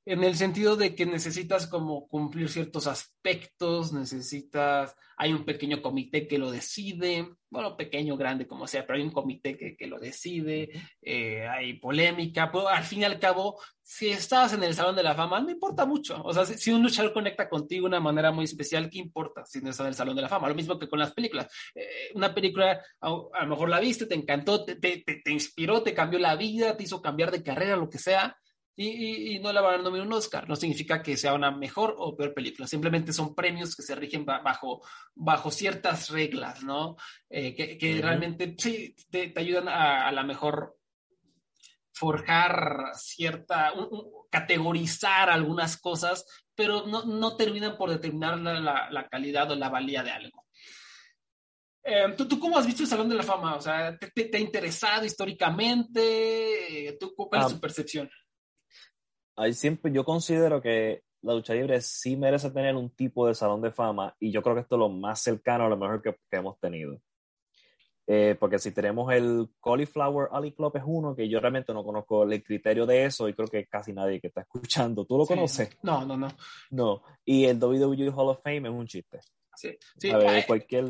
En el sentido de que necesitas como cumplir ciertos aspectos, necesitas, hay un pequeño comité que lo decide, bueno, pequeño, grande, como sea, pero hay un comité que, que lo decide, eh, hay polémica, pero al fin y al cabo, si estás en el Salón de la Fama, no importa mucho. O sea, si, si un luchador conecta contigo de una manera muy especial, ¿qué importa si no está en el Salón de la Fama? Lo mismo que con las películas. Eh, una película, a, a lo mejor la viste, te encantó, te, te, te, te inspiró, te cambió la vida, te hizo cambiar de carrera, lo que sea. Y, y, y, no le van a nominar un Oscar. No significa que sea una mejor o peor película. Simplemente son premios que se rigen bajo, bajo ciertas reglas, ¿no? Eh, que, que uh -huh. realmente sí te, te ayudan a, a, la mejor forjar cierta, un, un, categorizar algunas cosas, pero no, no terminan por determinar la, la, la, calidad o la valía de algo. Eh, ¿tú, ¿tú, cómo has visto el Salón de la Fama? O sea, ¿te, te, te ha interesado históricamente? ¿Tú, ¿Cuál es tu percepción? Ahí siempre yo considero que la lucha libre sí merece tener un tipo de salón de fama y yo creo que esto es lo más cercano a lo mejor que, que hemos tenido. Eh, porque si tenemos el Cauliflower Alley Club es uno que yo realmente no conozco el criterio de eso y creo que casi nadie que está escuchando. ¿Tú lo sí, conoces? No, no, no. No. Y el WWE Hall of Fame es un chiste. Sí, sí. A ver, cualquier...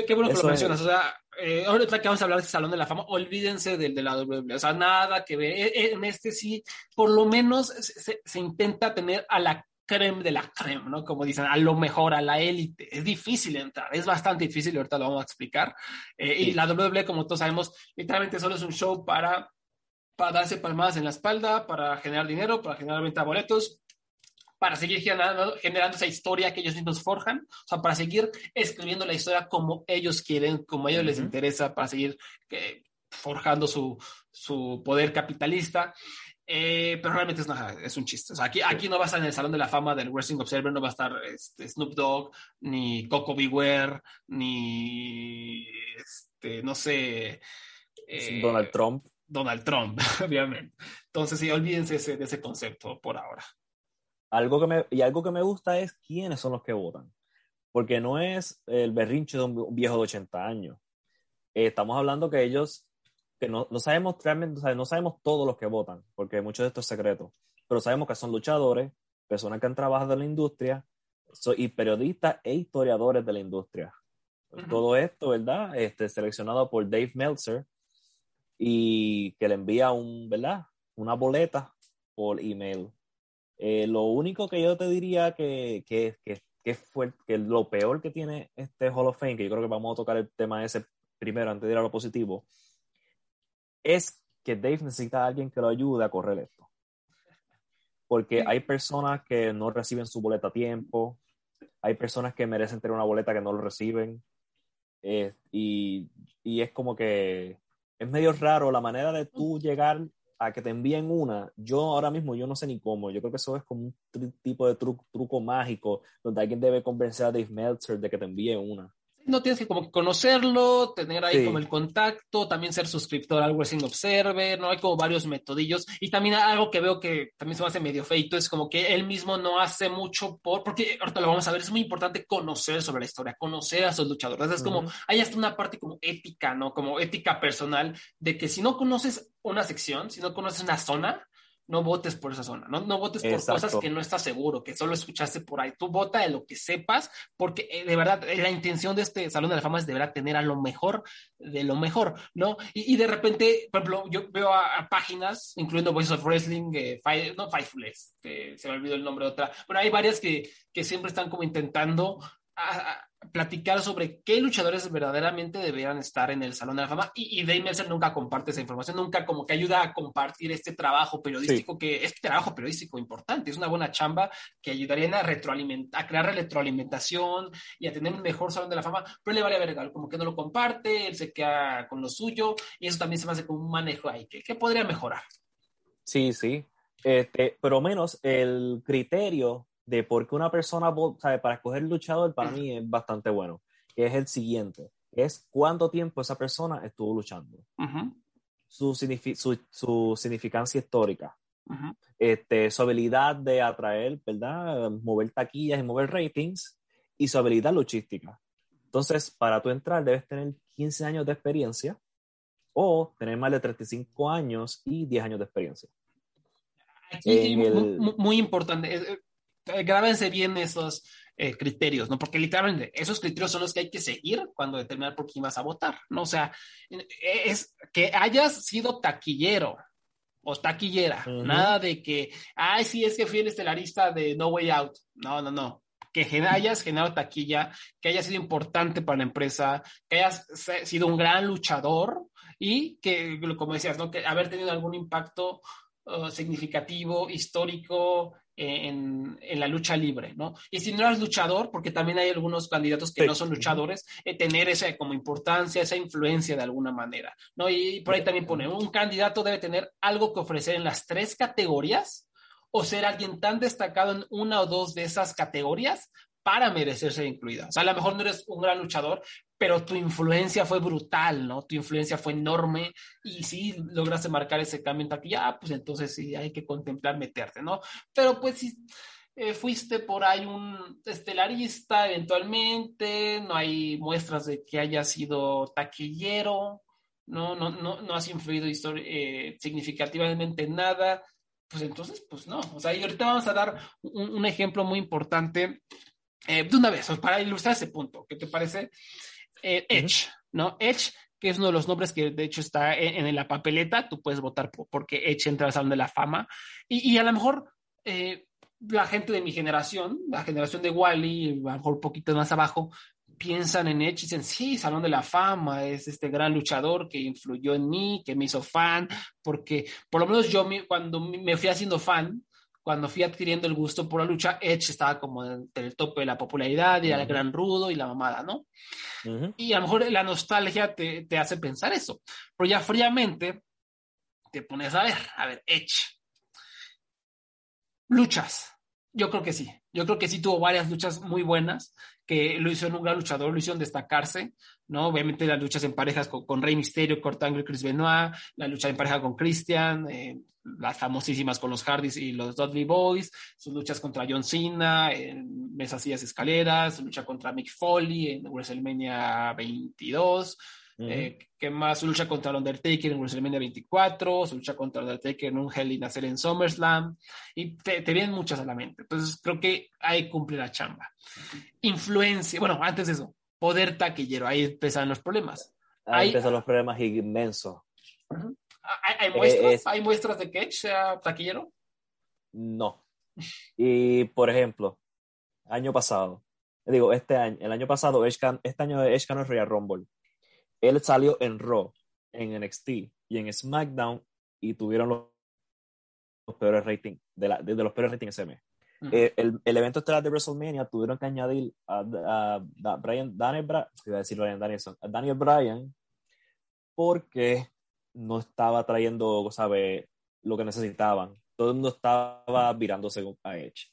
Qué, qué, bueno que lo mencionas. Es... O sea, eh, ahorita que vamos a hablar de Salón de la Fama, olvídense del de la WWE. O sea, nada que ver. E, en este sí, por lo menos se, se intenta tener a la creme de la creme, ¿no? Como dicen, a lo mejor, a la élite. Es difícil entrar, es bastante difícil y ahorita lo vamos a explicar. Eh, sí. Y la WWE, como todos sabemos, literalmente solo es un show para para darse palmadas en la espalda, para generar dinero, para generar venta de boletos, para seguir generando, generando, esa historia que ellos mismos forjan, o sea, para seguir escribiendo la historia como ellos quieren, como a ellos les interesa, para seguir eh, forjando su, su, poder capitalista. Eh, pero realmente es, un chiste. O sea, aquí, aquí no va a estar en el Salón de la Fama del Wrestling Observer, no va a estar este, Snoop Dogg, ni Coco Beware, ni, este, no sé... Eh, Donald Trump. Donald Trump, obviamente. Entonces, sí, olvídense ese, de ese concepto por ahora. Algo que me, y algo que me gusta es quiénes son los que votan. Porque no es el berrinche de un viejo de 80 años. Eh, estamos hablando que ellos, que no, no sabemos realmente, no sabemos todos los que votan, porque muchos de estos es secreto, pero sabemos que son luchadores, personas que han trabajado en la industria, y periodistas e historiadores de la industria. Todo esto, ¿verdad? Este, seleccionado por Dave Meltzer y que le envía un, ¿verdad? Una boleta por email. Eh, lo único que yo te diría que, que, que, que fue que lo peor que tiene este Hall of Fame, que yo creo que vamos a tocar el tema ese primero antes de ir a lo positivo, es que Dave necesita a alguien que lo ayude a correr esto. Porque hay personas que no reciben su boleta a tiempo, hay personas que merecen tener una boleta que no lo reciben, eh, y, y es como que es medio raro la manera de tú llegar a que te envíen una, yo ahora mismo yo no sé ni cómo, yo creo que eso es como un tipo de truco mágico donde alguien debe convencer a Dave Meltzer de que te envíe una no tienes que como conocerlo, tener ahí como el contacto, también ser suscriptor al Wrestling Observer, ¿no? Hay como varios metodillos. Y también algo que veo que también se me hace medio feito es como que él mismo no hace mucho por, porque ahorita lo vamos a ver, es muy importante conocer sobre la historia, conocer a sus luchadores. Es como, hay hasta una parte como ética, ¿no? Como ética personal, de que si no conoces una sección, si no conoces una zona, no votes por esa zona, no, no votes por cosas que no estás seguro, que solo escuchaste por ahí. Tú vota de lo que sepas, porque eh, de verdad eh, la intención de este Salón de la Fama es de verdad tener a lo mejor de lo mejor, ¿no? Y, de repente, por ejemplo, yo veo a, páginas, incluyendo Voices of Wrestling, eh, no Fightfulness, se me olvidó el nombre de otra. Bueno, hay varias que, que siempre están como intentando a, platicar sobre qué luchadores verdaderamente deberían estar en el Salón de la Fama. Y, y Dave Meltzer nunca comparte esa información, nunca como que ayuda a compartir este trabajo periodístico, que es trabajo periodístico importante, es una buena chamba que ayudaría a, retroalimentar, a crear retroalimentación y a tener un mejor Salón de la Fama, pero le vale verga, como que no lo comparte, él se queda con lo suyo y eso también se me hace como un manejo ahí, que, que podría mejorar. Sí, sí, este, pero menos el criterio de por qué una persona, sabe, para escoger luchador para mí es bastante bueno, que es el siguiente, es cuánto tiempo esa persona estuvo luchando, su, su, significancia histórica, este, su habilidad de atraer, ¿verdad? Mover taquillas y mover ratings y su habilidad luchística. Entonces, para tú entrar debes tener 15 años de experiencia o tener más de 35 años y 10 años de experiencia. muy, muy, importante. Eh, grábense bien esos eh, criterios, ¿no? Porque literalmente esos criterios son los que hay que seguir cuando determinar por quién vas a votar, ¿no? O sea, eh, es que hayas sido taquillero o taquillera, nada de que, ay, sí, es que fui el estelarista de No Way Out. No, no, no. Que hayas generado taquilla, que hayas sido importante para la empresa, que hayas sido un gran luchador y que, como decías, ¿no? Que haber tenido algún impacto uh, significativo, histórico, en, en, la lucha libre, ¿no? Y si no eres luchador, porque también hay algunos candidatos que no son luchadores, eh, tener esa como importancia, esa influencia de alguna manera, ¿no? Y, por ahí también pone, un candidato debe tener algo que ofrecer en las tres categorías o ser alguien tan destacado en una o dos de esas categorías para merecer ser incluida. O sea, a lo mejor no eres un gran luchador, pero tu influencia fue brutal, ¿no? Tu influencia fue enorme y si lograste marcar ese cambio en taquilla, pues entonces sí hay que contemplar meterte, ¿no? Pero pues si eh, fuiste por ahí un estelarista eventualmente, no hay muestras de que haya sido taquillero, no, no, no, no has influido eh, significativamente en nada, pues entonces, pues no. O sea, y ahorita vamos a dar un, un ejemplo muy importante eh, de una vez, para ilustrar ese punto, ¿qué te parece? Eh, Edge, ¿no? Edge, que es uno de los nombres que de hecho está en, la papeleta, tú puedes votar porque Edge entra al Salón de la Fama. Y, a lo mejor eh, la gente de mi generación, la generación de Wally, a lo mejor un poquito más abajo, piensan en Edge y dicen, sí, Salón de la Fama, es este gran luchador que influyó en mí, que me hizo fan, porque por lo menos yo cuando me fui haciendo fan, cuando fui adquiriendo el gusto por la lucha, Edge estaba como en el tope de la popularidad y era el gran rudo y la mamada, ¿no? Y a lo mejor la nostalgia te, te, hace pensar eso, pero ya fríamente te pones a ver, a ver, Edge. Luchas, yo creo que sí, yo creo que sí tuvo varias luchas muy buenas, que lo hizo en un gran luchador, lo hicieron destacarse, ¿no? Obviamente las luchas en parejas con, con Rey Mysterio, Kurt Angle y Chris Benoit, la lucha en pareja con Christian, eh, las famosísimas con los Hardys y los Dudley Boys, sus luchas contra John Cena en mesas sillas escaleras, su lucha contra Mick Foley en WrestleMania 22, eh, ¿Qué más? Su lucha contra el Undertaker en WrestleMania 24, su lucha contra el Undertaker en un Hell in a Cell en SummerSlam, y te, vienen muchas a la mente. Entonces, creo que ahí cumple la chamba. Influencia, bueno, antes de eso, poder taquillero, ahí empezaron los problemas. Ahí empezaron los problemas inmensos. ¿Hay, muestras? ¿Hay muestras de que Edge sea taquillero? No. Y, por ejemplo, año pasado, digo, este año, el año pasado, este año Edge ganó el Royal Rumble él salió en Raw, en NXT y en SmackDown y tuvieron los, peores ratings, de, la, de, los peores ratings ese mes. Eh, el, el, evento estelar de WrestleMania tuvieron que añadir a, a, Brian, Daniel, iba a decir Brian Danielson, a Daniel Bryan porque no estaba trayendo, sabe, lo que necesitaban. Todo el mundo estaba virándose a Edge.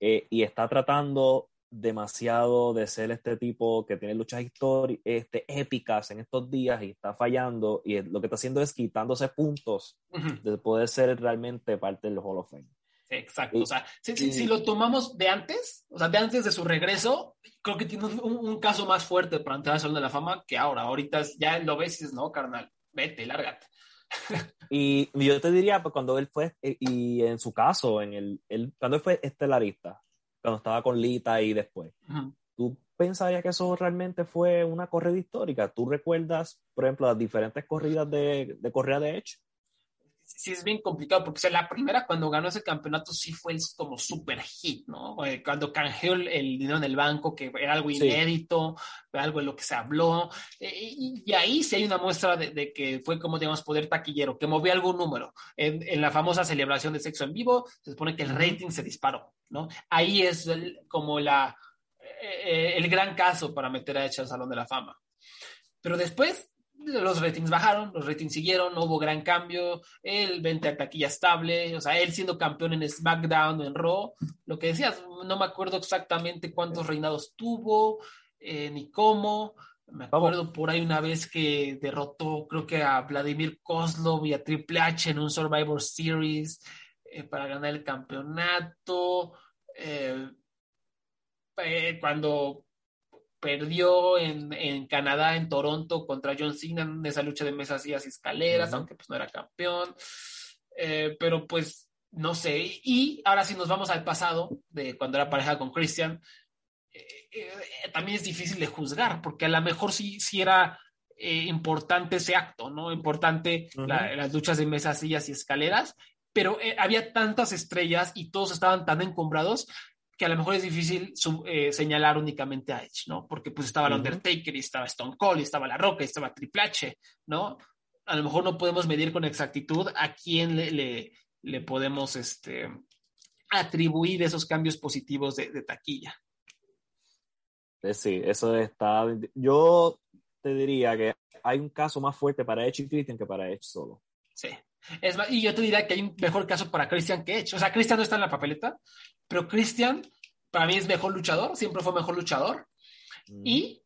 Eh, y está tratando demasiado de ser este tipo que tiene luchas este, épicas en estos días y está fallando y lo que está haciendo es quitándose puntos de poder ser realmente parte del Hall of Fame. Exacto, o sea, si, lo tomamos de antes, o sea, de antes de su regreso, creo que tiene un, caso más fuerte para entrar al Salón de la Fama que ahora. Ahorita ya lo ves y dices, no, carnal, vete, lárgate. y yo te diría, pues cuando él fue, eh, y en su caso, en el, el, cuando él fue estelarista, cuando estaba con Lita y después. ¿Tú pensarías que eso realmente fue una corrida histórica? ¿Tú recuerdas, por ejemplo, las diferentes corridas de, de correa de Edge? Sí es bien complicado, porque sea, la primera cuando ganó ese campeonato sí fue como super hit, ¿no? Eh, cuando canjeó el, dinero en el banco, que era algo inédito, algo en lo que se habló, eh, y, ahí sí hay una muestra de, que fue como, digamos, poder taquillero, que movió algún número. En, la famosa celebración de sexo en vivo, se supone que el rating se disparó, ¿no? Ahí es como la, eh, el gran caso para meter a Edge al Salón de la Fama. Pero después los ratings bajaron, los ratings siguieron, no hubo gran cambio, él vente a taquilla estable, o sea, él siendo campeón en SmackDown, en Raw, lo que decías, no me acuerdo exactamente cuántos reinados tuvo, eh, ni cómo, me acuerdo por ahí una vez que derrotó, creo que a Vladimir Kozlov y a Triple H en un Survivor Series eh, para ganar el campeonato, eh, cuando perdió en, en, Canadá, en Toronto, contra John Cena en esa lucha de mesas y escaleras, aunque pues no era campeón. Eh, pero pues no sé. Y ahora si nos vamos al pasado, de cuando era pareja con Christian, eh, eh, también es difícil de juzgar, porque a lo mejor sí, sí era importante ese acto, ¿no? Importante las luchas de mesas, sillas y escaleras, pero había tantas estrellas y todos estaban tan encumbrados que a lo mejor es difícil eh, señalar únicamente a Edge, ¿no? Porque pues estaba el Undertaker y estaba Stone Cold y estaba La Roca y estaba Triple H, ¿no? A lo mejor no podemos medir con exactitud a quién le, le, podemos este, atribuir esos cambios positivos de, taquilla. Eh, sí, eso está. Yo te diría que hay un caso más fuerte para Edge y Christian que para Edge solo. Sí. Es y yo te diría que hay un mejor caso para Christian que Edge. O sea, Christian no está en la papeleta, pero Christian, para mí es mejor luchador, siempre fue mejor luchador. Mm. Y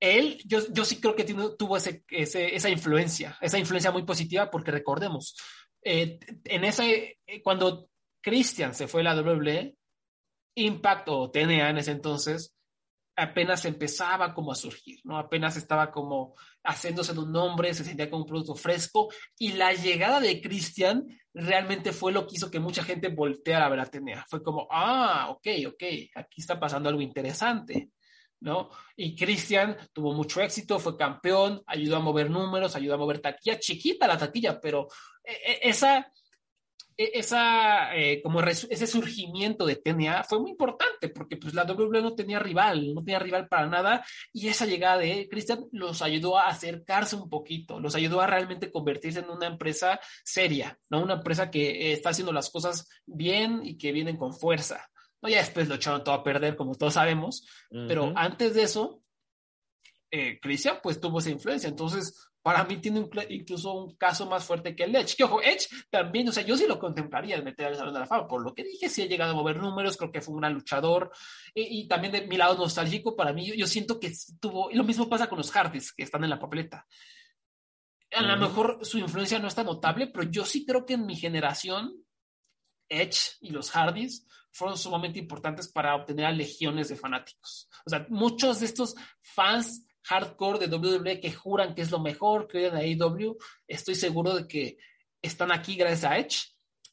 él, yo, yo sí creo que tuvo ese, esa influencia, esa influencia muy positiva, porque recordemos, eh, en ese, eh, cuando Christian se fue a la WWE, Impact o TNA en ese entonces, apenas empezaba como a surgir, ¿no? Apenas estaba como haciéndose de un nombre, se sentía como un producto fresco y la llegada de Christian realmente fue lo que hizo que mucha gente volteara a ver Atenea. Fue como, ah, ok, ok, aquí está pasando algo interesante, ¿no? Y Christian tuvo mucho éxito, fue campeón, ayudó a mover números, ayudó a mover taquilla, chiquita la taquilla, pero e, e, esa esa, eh, como ese surgimiento de TNA fue muy importante porque pues la WWE no tenía rival, no tenía rival para nada y esa llegada de Christian los ayudó a acercarse un poquito, los ayudó a realmente convertirse en una empresa seria, ¿no? Una empresa que está haciendo las cosas bien y que vienen con fuerza. ¿no? Ya después lo echaron todo a perder, como todos sabemos, pero antes de eso, eh, Christian pues tuvo esa influencia. Entonces, para mí tiene incluso un caso más fuerte que el Edge. Que ojo, Edge también, o sea, yo sí lo contemplaría el meter al Salón de la Fama, por lo que dije, sí ha llegado a mover números, creo que fue un gran luchador. Y, también de mi lado nostálgico, para mí, yo, siento que tuvo, y lo mismo pasa con los Hardys, que están en la papeleta. A lo mejor su influencia no está notable, pero yo sí creo que en mi generación, Edge y los Hardys fueron sumamente importantes para obtener a legiones de fanáticos. O sea, muchos de estos fans hardcore de WWE que juran que es lo mejor, creen a AEW, estoy seguro de que están aquí gracias a Edge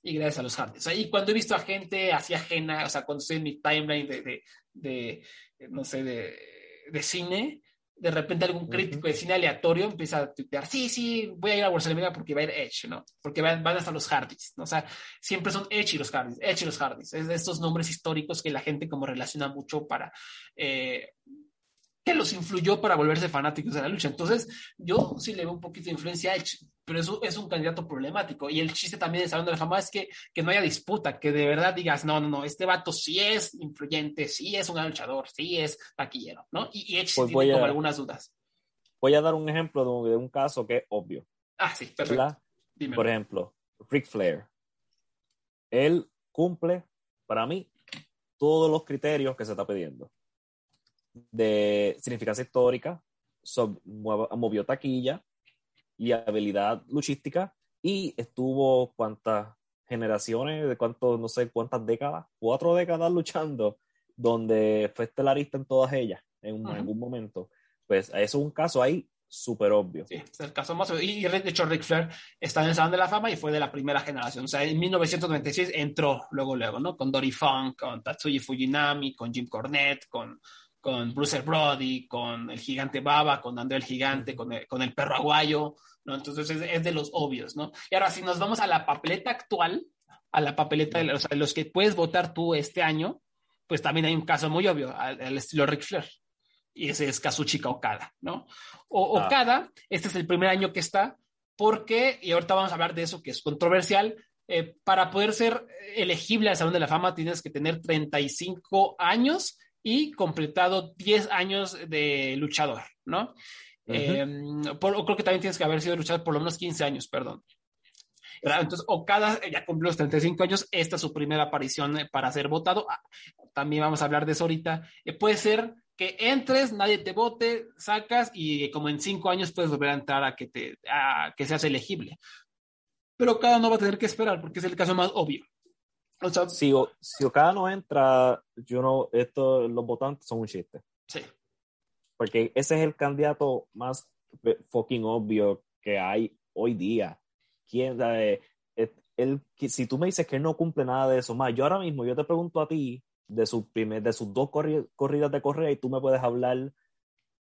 y gracias a los Hardys. y cuando he visto a gente así ajena, o sea, cuando estoy en mi timeline de, de, no sé, de, de, cine, de repente algún crítico de cine aleatorio empieza a tuitear, sí, sí, voy a ir a WrestleMania porque va a ir Edge, ¿no? Porque van, van hasta los Hardys, ¿no? O sea, siempre son Edge y los Hardys, Edge y los Hardys. Es de estos nombres históricos que la gente como relaciona mucho para... Eh, que los influyó para volverse fanáticos de la lucha. Entonces, yo sí le veo un poquito de influencia a Edge, pero eso es un candidato problemático. Y el chiste también de Salón de la Fama es que, que no haya disputa, que de verdad digas, no, no, no, este vato sí es influyente, sí es un luchador, sí es taquillero, ¿no? Y, Edge pues tiene como algunas dudas. Voy a dar un ejemplo de un, caso que es obvio. Ah, sí, perfecto. Por ejemplo, Ric Flair. Él cumple, para mí, todos los criterios que se está pidiendo de significancia histórica, movió taquilla y habilidad luchística y estuvo cuántas generaciones, de cuántos, no sé cuántas décadas, cuatro décadas luchando, donde fue estelarista en todas ellas en algún momento. Pues eso es un caso ahí súper obvio. Sí, es el caso más obvio. Y de hecho, Ric Flair está en el Salón de la Fama y fue de la primera generación. O sea, en 1996 entró luego, luego, ¿no? Con Dory Funk, con Tatsuya Fujinami, con Jim Cornette, con con Bruce Brody, con el gigante Baba, con André el Gigante, con el, con el perro aguayo, ¿no? Entonces es, de los obvios, ¿no? Y ahora si nos vamos a la papeleta actual, a la papeleta de los, los que puedes votar tú este año, pues también hay un caso muy obvio, el estilo Ric Flair. Y ese es Kazuchika Okada, ¿no? O, ah. Okada, este es el primer año que está, porque, y ahorita vamos a hablar de eso que es controversial, eh, para poder ser elegible al Salón de la Fama tienes que tener 35 años y completado 10 años de luchador, ¿no? Em, creo que también tienes que haber sido luchador por lo menos 15 años, perdón. Entonces, Okada ya cumplió los 35 años, esta es su primera aparición eh, para ser votado. Ah, también vamos a hablar de eso ahorita. Eh, puede ser que entres, nadie te vote, sacas y como en cinco años puedes volver a entrar a que, te, a que seas elegible. Pero Okada no va a tener que esperar porque es el caso más obvio si, si Okada no entra, yo no, esto, los votantes son un chiste. Sí. Porque ese es el candidato más fucking obvio que hay hoy día. ¿Quién, eh, él, si tú me dices que él no cumple nada de eso, más, yo ahora mismo, yo te pregunto a ti de, su primer, de sus dos corridas de correa y tú me puedes hablar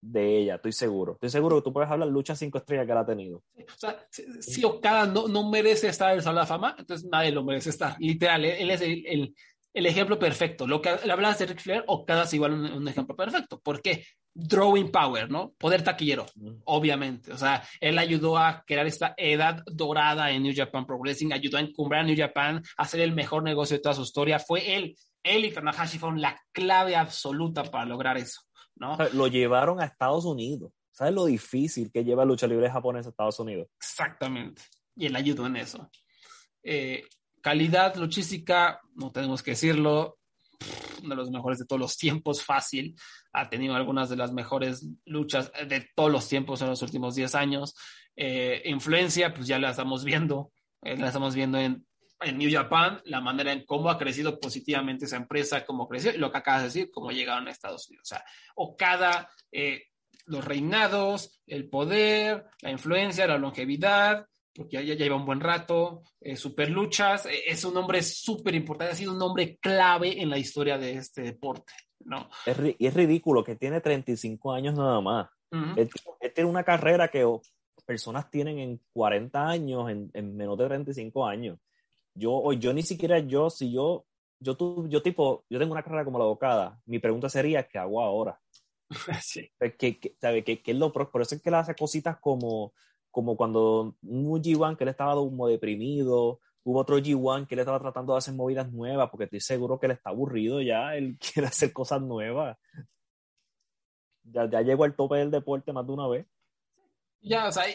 de ella, estoy seguro. Estoy seguro que tú puedes hablar lucha cinco estrellas que él ha tenido. O sea, si, Okada no, no, merece estar en el Salón de la Fama, entonces nadie lo merece estar. Literal, él es el, el, el ejemplo perfecto. Lo que hablabas de Ric Flair, Okada es igual un, un, ejemplo perfecto. ¿Por qué? Drawing power, ¿no? Poder taquillero, obviamente. O sea, él ayudó a crear esta edad dorada en New Japan Pro Wrestling, ayudó a encumbrar a New Japan, a hacer el mejor negocio de toda su historia. Fue él, él y Tanahashi fueron la clave absoluta para lograr eso. Lo llevaron a Estados Unidos. ¿Sabes lo difícil que lleva lucha libre japonés a Estados Unidos? Exactamente. Y él ayudó en eso. Eh, calidad luchística, no tenemos que decirlo, uno de los mejores de todos los tiempos, fácil. Ha tenido algunas de las mejores luchas de todos los tiempos en los últimos 10 años. Eh, influencia, pues ya la estamos viendo. Eh, la estamos viendo en en New Japan, la manera en cómo ha crecido positivamente esa empresa, cómo creció, lo que acabas de decir, cómo llegaron a Estados Unidos. O sea, Okada, eh, los reinados, el poder, la influencia, la longevidad, porque ya, ya lleva un buen rato, eh, super luchas, eh, es un hombre súper importante, ha sido un hombre clave en la historia de este deporte, ¿no? Es, y es ridículo que tiene 35 años nada más. él, tiene una carrera que personas tienen en 40 años, en, en menos de 35 años yo, yo ni siquiera yo, si yo, yo, tu, yo tipo, yo tengo una carrera como la bocada, mi pregunta sería, ¿qué hago ahora? Sí. ¿Qué, qué, sabe, ¿Qué, qué es lo, por eso es que él hace cositas como, como cuando un G1 que él estaba como deprimido, hubo otro G1 que él estaba tratando de hacer movidas nuevas, porque estoy seguro que él está aburrido ya, él quiere hacer cosas nuevas. Ya, ya llegó al tope del deporte más de una vez. Ya, o sea,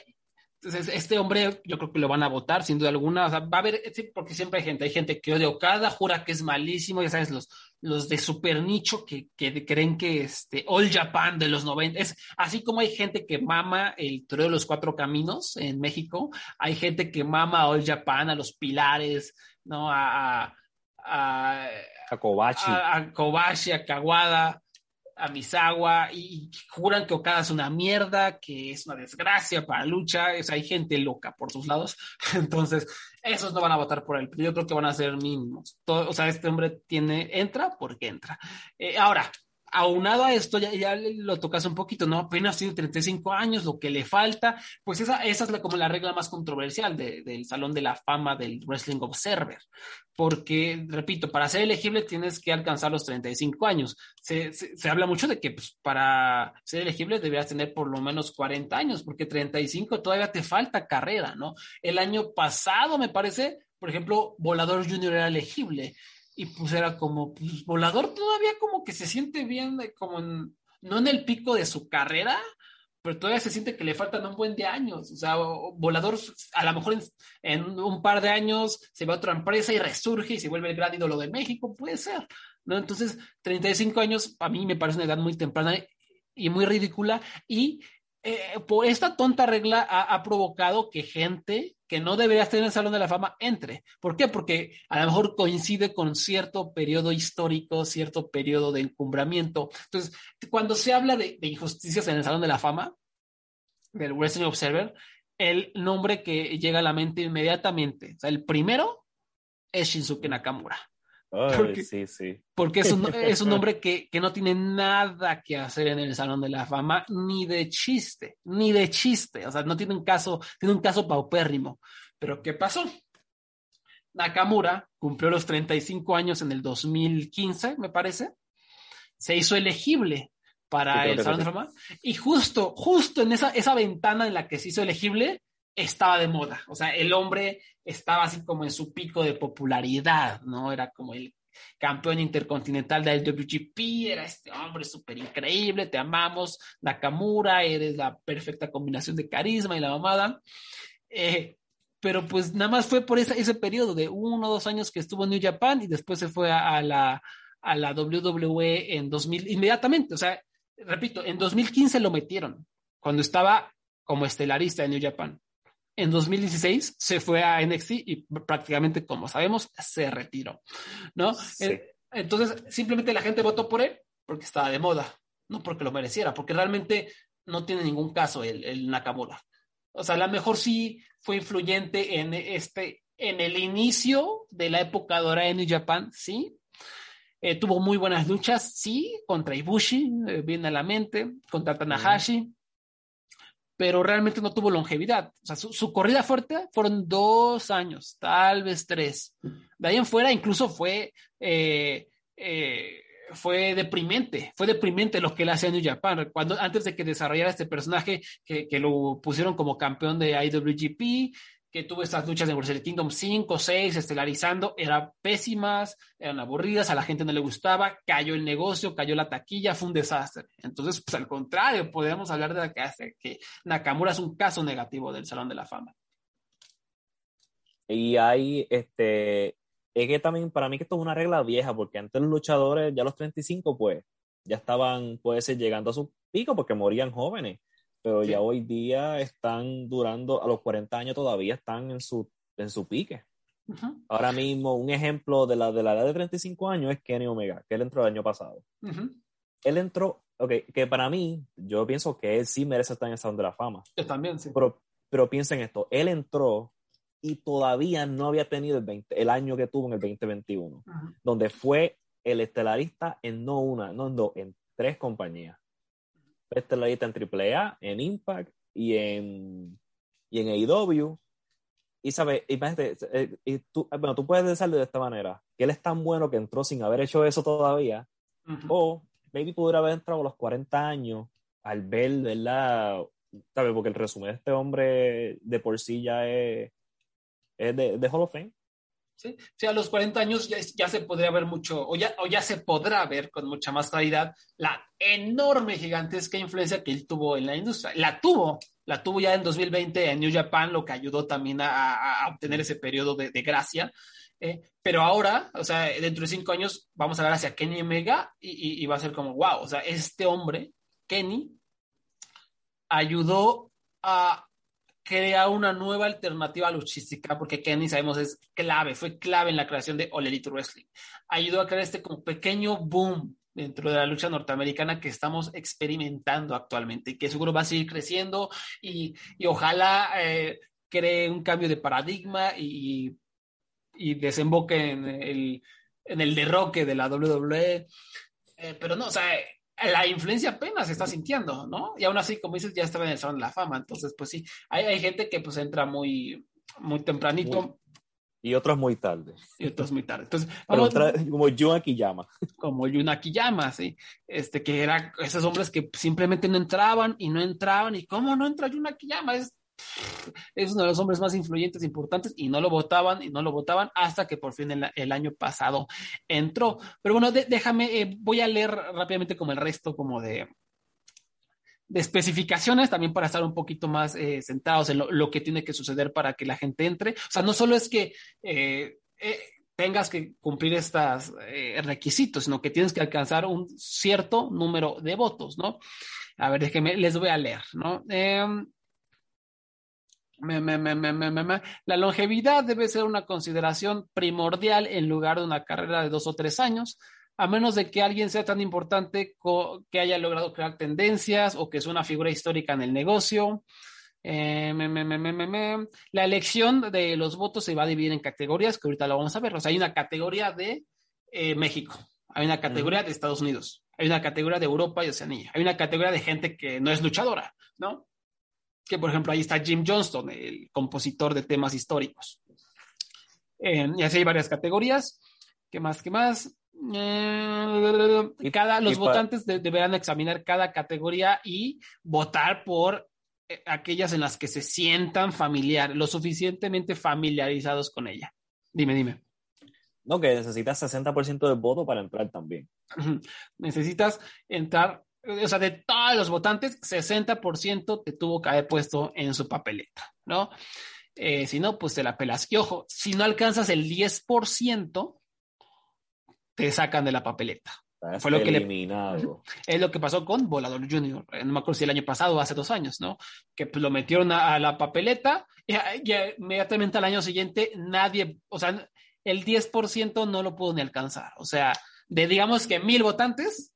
entonces, este hombre, yo creo que lo van a votar, sin duda alguna. O sea, va a haber, porque siempre hay gente, hay gente que odia Okada, jura que es malísimo, ya sabes, los, los de super nicho que, que creen que este All Japan de los 90, es así como hay gente que mama el Toro de los Cuatro Caminos en México, hay gente que mama a All Japan, a los pilares, ¿no? A, a, a, a Kobashi. A, a Kobashi, a Kawada a Misawa y juran que Okada es una mierda, que es una desgracia para lucha, o hay gente loca por sus lados, entonces esos no van a votar por él, pero yo creo que van a ser mínimos. Todo, o sea, este hombre tiene, entra porque entra. Eh, ahora, aunado a esto, ya, ya, lo tocas un poquito, ¿no? Apenas tiene 35 años, lo que le falta, pues esa, esa es la, como la regla más controversial de, del Salón de la Fama del Wrestling Observer, porque, repito, para ser elegible tienes que alcanzar los 35 años. Se, se, se habla mucho de que pues, para ser elegible deberías tener por lo menos 40 años, porque 35 todavía te falta carrera, ¿no? El año pasado, me parece, por ejemplo, Volador Junior era elegible y pues era como, pues, volador todavía como que se siente bien, como en, no en el pico de su carrera, pero todavía se siente que le faltan un buen de años. O sea, volador a lo mejor en, en, un par de años se va a otra empresa y resurge y se vuelve el gran ídolo de México, puede ser, ¿no? Entonces, 35 años a mí me parece una edad muy temprana y muy ridícula y eh, por esta tonta regla ha, provocado que gente que no debería estar en el Salón de la Fama entre. ¿Por qué? Porque a lo mejor coincide con cierto periodo histórico, cierto periodo de encumbramiento. Entonces, cuando se habla de, de injusticias en el Salón de la Fama, del Wrestling Observer, el nombre que llega a la mente inmediatamente, o sea, el primero es Shinsuke Nakamura. Porque, sí, sí. porque es, un, es un hombre que, que, no tiene nada que hacer en el Salón de la Fama, ni de chiste, ni de chiste. O sea, no tiene un caso, tiene un caso paupérrimo. Pero ¿qué pasó? Nakamura cumplió los 35 años en el 2015, me parece. Se hizo elegible para sí, el Salón de la Fama. Y justo, justo en esa, esa ventana en la que se hizo elegible, estaba de moda. O sea, el hombre estaba así como en su pico de popularidad, ¿no? Era como el campeón intercontinental del WGP, era este hombre súper increíble, te amamos, Nakamura, eres la perfecta combinación de carisma y la mamada. Eh, pero pues nada más fue por ese, ese periodo de uno o dos años que estuvo en New Japan y después se fue a, a, la, a la WWE en 2000, inmediatamente. O sea, repito, en 2015 lo metieron, cuando estaba como estelarista en New Japan en 2016 se fue a NXT y prácticamente, como sabemos, se retiró, ¿no? Sí. Entonces, simplemente la gente votó por él porque estaba de moda, no porque lo mereciera, porque realmente no tiene ningún caso el, el Nakamura. O sea, a lo mejor sí fue influyente en este, en el inicio de la época dorada en New Japan, sí. Eh, tuvo muy buenas luchas, sí, contra Ibushi, eh, viene a la mente, contra Tanahashi. Pero realmente no tuvo longevidad. O sea, su, su, corrida fuerte fueron dos años, tal vez tres. De ahí en fuera incluso fue, eh, eh, fue deprimente, fue deprimente lo que él hacía en New Japan. Cuando, antes de que desarrollara este personaje que, que lo pusieron como campeón de IWGP, que tuvo estas luchas en Wrestle Kingdom 5, 6, estelarizando, eran pésimas, eran aburridas, a la gente no le gustaba, cayó el negocio, cayó la taquilla, fue un desastre. Entonces, pues al contrario, podemos hablar de que, que Nakamura es un caso negativo del Salón de la Fama. Y hay, este, es que también para mí que esto es una regla vieja, porque antes los luchadores, ya los 35, pues, ya estaban, puede ser, llegando a su pico porque morían jóvenes pero sí. ya hoy día están durando, a los 40 años todavía están en su, en su pique. Uh -huh. Ahora mismo, un ejemplo de la, de la edad de 35 años es Kenny Omega, que él entró el año pasado. Uh -huh. Él entró, ok, que para mí, yo pienso que él sí merece estar en el Salón de la Fama. Yo también, sí. Pero, pero piensa en esto, él entró y todavía no había tenido el, 20, el año que tuvo en el 2021, uh -huh. donde fue el estelarista en no una, no en dos, en tres compañías estelarista en AAA, en Impact y en, y en AEW. y sabes, imagínate, eh, y tú, bueno, tú puedes decirlo de esta manera, que él es tan bueno que entró sin haber hecho eso todavía, o maybe pudiera haber entrado a los 40 años al ver, ¿verdad? ¿Sabes? Porque el resumen de este hombre de por sí ya es, es de, de Hall of Fame. ¿Sí? Sí, a los 40 años ya, se podría ver mucho, o ya, o ya se podrá ver con mucha más claridad la enorme, gigantesca influencia que él tuvo en la industria. La tuvo, la tuvo ya en 2020 en New Japan, lo que ayudó también a, obtener ese periodo de, gracia. Eh, pero ahora, o sea, dentro de cinco años, vamos a ver hacia Kenny Omega y- y va a ser como, wow, o sea, este hombre, Kenny, ayudó a crear una nueva alternativa luchística, porque Kenny sabemos es clave, fue clave en la creación de All Elite Wrestling. Ayudó a crear este como pequeño boom dentro de la lucha norteamericana que estamos experimentando actualmente y que seguro va a seguir creciendo y, y ojalá eh, cree un cambio de paradigma y, y desemboque en el, en el derroque de la WWE. Eh, pero no, o sea, la influencia apenas se está sintiendo, ¿no? Y aún así, como dices, ya estaba en el Salón de la Fama. Entonces, pues sí, hay, hay gente que pues entra muy, muy tempranito Muy- Y otros muy tarde. y otros muy tarde. Entonces, Pero vamos, otra- como Jun Akiyama. como Yuna Kiyama, ¿sí? Este, que era esos hombres que simplemente no entraban y no entraban. ¿Y cómo no entra Yuna Kiyama? Es, es uno de los hombres más influyentes, importantes, y no lo votaban y no lo votaban hasta que por fin el, año pasado entró. Pero bueno, déjame, eh, voy a leer rápidamente como el resto como de, de especificaciones también para estar un poquito más eh, centrados en lo, que tiene que suceder para que la gente entre. O sea, no solo es que eh, eh, tengas que cumplir estos requisitos, sino que tienes que alcanzar un cierto número de votos, ¿no? A ver, déjenme, les voy a leer, ¿no? Me- me- me-. La longevidad debe ser una consideración primordial en lugar de una carrera de dos o tres años, a menos de que alguien sea tan importante que haya logrado crear tendencias o que es una figura histórica en el negocio. Eh, me- me- me. La elección de los votos se va a dividir en categorías, que ahorita lo vamos a ver. O sea, hay una categoría de eh, México, hay una categoría de Estados Unidos, hay una categoría de Europa y Oceanía, hay una categoría de gente que no es luchadora, ¿no? Que por ejemplo ahí está Jim Johnston, el compositor de temas históricos. Eh, y así hay varias categorías. ¿Qué más? ¿Qué más? Eh, cada, los votantes de- deberán examinar cada categoría y votar por eh, aquellas en las que se sientan familiar, lo suficientemente familiarizados con ella. Dime, dime. No, que necesitas 60% del voto para entrar también. Necesitas entrar, o sea, de todos los votantes, 60% te tuvo que haber puesto en su papeleta, ¿no? Eh, si no, pues te la pelas. Y ojo, si no alcanzas el 10%, te sacan de la papeleta. Estás Fue lo que le- eliminado. Es lo que pasó con Volador Junior. Eh, No me acuerdo si el año pasado o hace dos años, ¿no? Que pues, lo metieron a, a la papeleta y, y inmediatamente al año siguiente nadie, o sea, el 10% no lo pudo ni alcanzar. O sea, de digamos que mil votantes,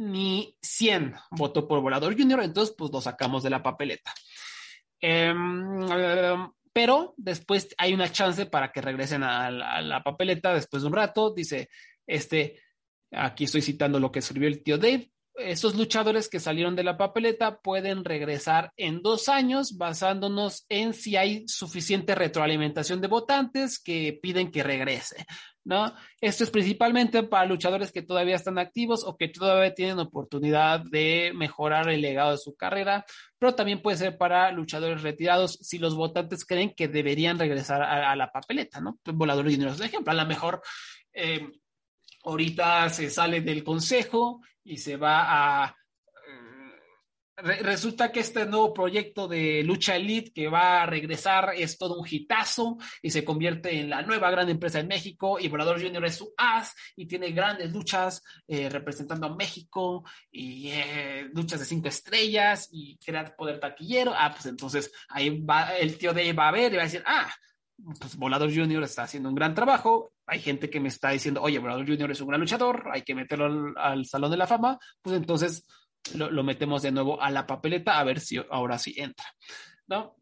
ni 100 votó por Volador Junior, entonces pues lo sacamos de la papeleta. Em, pero después hay una chance para que regresen a la, a la papeleta después de un rato. Dice, este, aquí estoy citando lo que escribió el tío Dave. Estos luchadores que salieron de la papeleta pueden regresar en dos años basándonos en si hay suficiente retroalimentación de votantes que piden que regrese, ¿no? Esto es principalmente para luchadores que todavía están activos o que todavía tienen oportunidad de mejorar el legado de su carrera, pero también puede ser para luchadores retirados si los votantes creen que deberían regresar a, la papeleta, ¿no? Volador dinero es un ejemplo. A lo mejor eh, ahorita se sale del consejo y se va a... Re resulta que este nuevo proyecto de Lucha Elite que va a regresar es todo un hitazo y se convierte en la nueva gran empresa en México y Volador Junior es su as y tiene grandes luchas eh, representando a México y eh, luchas de cinco estrellas y crear poder taquillero. Ah, pues entonces ahí va el tío de va a ver y va a decir, ah, pues Volador Junior está haciendo un gran trabajo. Hay gente que me está diciendo, oye, Volador Junior es un gran luchador, hay que meterlo al, al Salón de la Fama. Pues entonces lo, metemos de nuevo a la papeleta a ver si ahora sí entra, ¿no?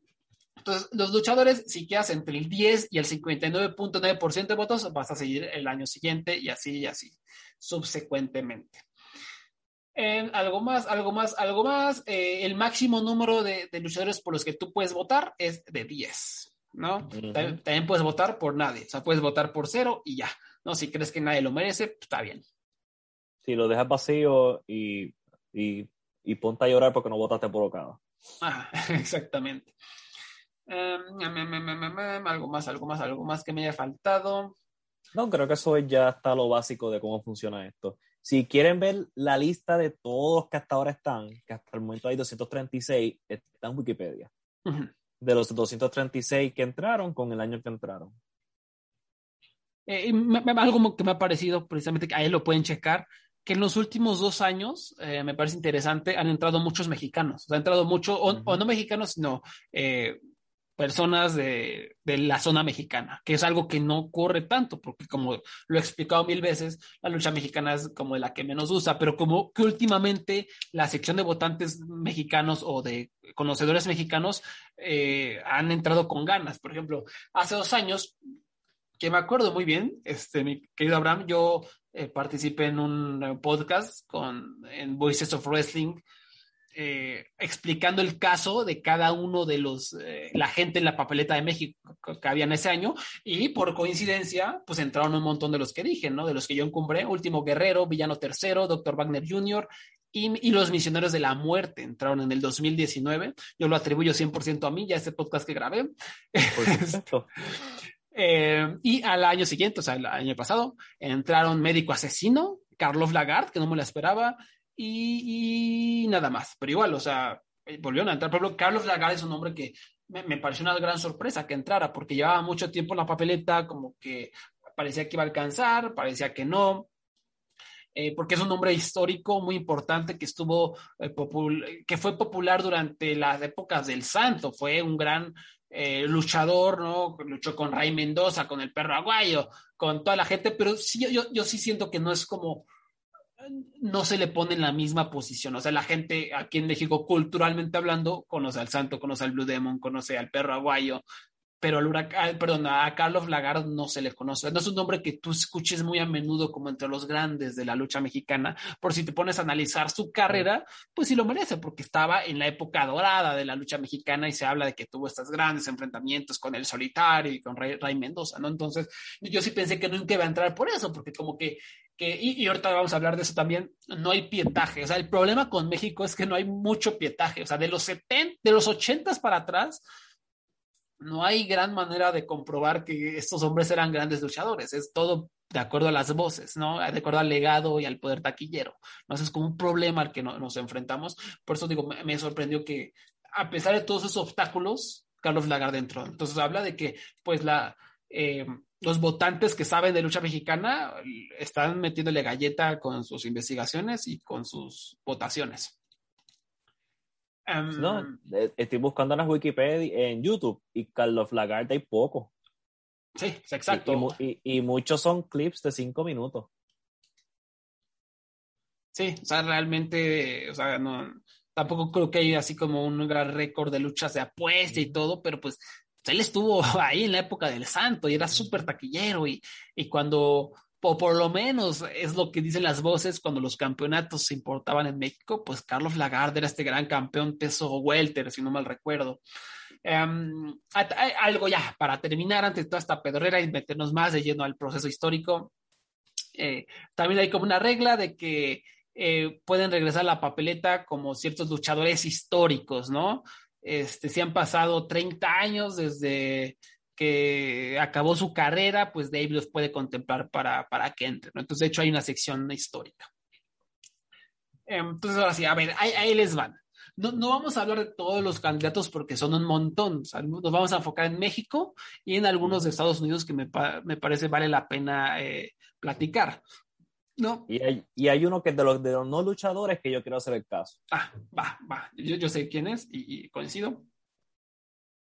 Entonces, los luchadores, si quedas entre el 10 y el 59.9% de votos, vas a seguir el año siguiente y así y así, subsecuentemente. Eh, algo más, algo más, algo más. Eh, el máximo número de, de, luchadores por los que tú puedes votar es de 10. ¿No? también, puedes votar por nadie, o sea, puedes votar por cero y ya, ¿no? Si crees que nadie lo merece, pues, está bien. Si lo dejas vacío y, y, y ponte a llorar porque no votaste por Ocada. Ah, exactamente. Em, algo más, algo más, algo más que me haya faltado. No, creo que eso ya está lo básico de cómo funciona esto. Si quieren ver la lista de todos los que hasta ahora están, que hasta el momento hay 236, está en Wikipedia. De los 236 que entraron con el año que entraron. Eh, algo que me ha parecido, precisamente, que ahí lo pueden checar, que en los últimos dos años, eh, me parece interesante, han entrado muchos mexicanos. O han entrado muchos, o, no mexicanos, sino eh, personas de, la zona mexicana, que es algo que no ocurre tanto, porque como lo he explicado mil veces, la lucha mexicana es como de la que menos usa, pero como que últimamente la sección de votantes mexicanos o de conocedores mexicanos eh, han entrado con ganas. Por ejemplo, hace dos años, que me acuerdo muy bien, este, mi querido Abraham, yo eh, participé en un podcast con, en Voices of Wrestling, eh, explicando el caso de cada uno de los, eh, la gente en la papeleta de México que había en ese año, y por coincidencia, pues entraron un montón de los que dije, ¿no? De los que yo encumbré, Último Guerrero, Villano Tercero, Dr. Wagner Jr., y, los Misioneros de la Muerte entraron en el 2019. Yo lo atribuyo 100% a mí, ya ese podcast que grabé. Por eh, y al año siguiente, o sea, el año pasado, entraron Médico Asesino, Carlos Lagarde, que no me lo esperaba, y, nada más. Pero igual, o sea, eh, volvieron a entrar. Por Carlos Lagarde es un hombre que me, pareció una gran sorpresa que entrara, porque llevaba mucho tiempo en la papeleta, como que parecía que iba a alcanzar, parecía que no. Eh, porque es un hombre histórico muy importante que estuvo eh, que fue popular durante las épocas del Santo, fue un gran luchador, ¿no? Luchó con Ray Mendoza, con el perro aguayo, con toda la gente, pero sí, yo, yo sí siento que no es como no se le pone en la misma posición. O sea, la gente aquí en México, culturalmente hablando, conoce al santo, conoce al Blue Demon, conoce al perro aguayo, pero al huracán, a Carlos Lagarde no se le conoce. No es un nombre que tú escuches muy a menudo como entre los grandes de la lucha mexicana. Por si te pones a analizar su carrera, pues sí lo merece, porque estaba en la época dorada de la lucha mexicana y se habla de que tuvo estos grandes enfrentamientos con el solitario y con Ray, Mendoza, ¿no? Entonces, yo sí pensé que nunca iba a entrar por eso, porque como que y, ahorita vamos a hablar de eso también, no hay pietaje. O sea, el problema con México es que no hay mucho pietaje. O sea, de los 70, de los 80 para atrás, no hay gran manera de comprobar que estos hombres eran grandes luchadores. Es todo de acuerdo a las voces, ¿no? De acuerdo al legado y al poder taquillero. ¿no? es como un problema al que nos enfrentamos. Por eso digo, me, me, sorprendió que a pesar de todos esos obstáculos, Carlos Lagarde entró. Entonces habla de que, pues, la, eh, los votantes que saben de lucha mexicana están metiéndole galleta con sus investigaciones y con sus votaciones. Em, no, eh, estoy buscando en las Wikipedia, en YouTube, y Carlos Lagarde hay poco. Sí, exacto. Y, muchos son clips de cinco minutos. Sí, o sea, realmente, o sea, no, tampoco creo que haya así como un gran récord de luchas de apuesta y todo, pero pues él estuvo ahí en la época del santo y era súper taquillero y, y cuando, o por lo menos es lo que dicen las voces, cuando los campeonatos se importaban en México, pues Carlos Lagarde era este gran campeón peso welter, si no mal recuerdo. Em, algo ya, para terminar, antes de toda esta pedorrera y meternos más de lleno al proceso histórico, eh, también hay como una regla de que eh, pueden regresar a la papeleta como ciertos luchadores históricos, ¿no? Este, si han pasado 30 años desde que acabó su carrera, pues Dave los puede contemplar para, para que entre. Entonces, de hecho, hay una sección histórica. Entonces, ahora sí, a ver, ahí, les van. No, no, vamos a hablar de todos los candidatos porque son un montón. nos vamos a enfocar en México y en algunos de Estados Unidos que me, me parece vale la pena eh, platicar. No. Y hay, y hay uno que es de los, de los no luchadores que yo quiero hacer el caso. Ah, va, va. Yo, yo sé quién es y, coincido.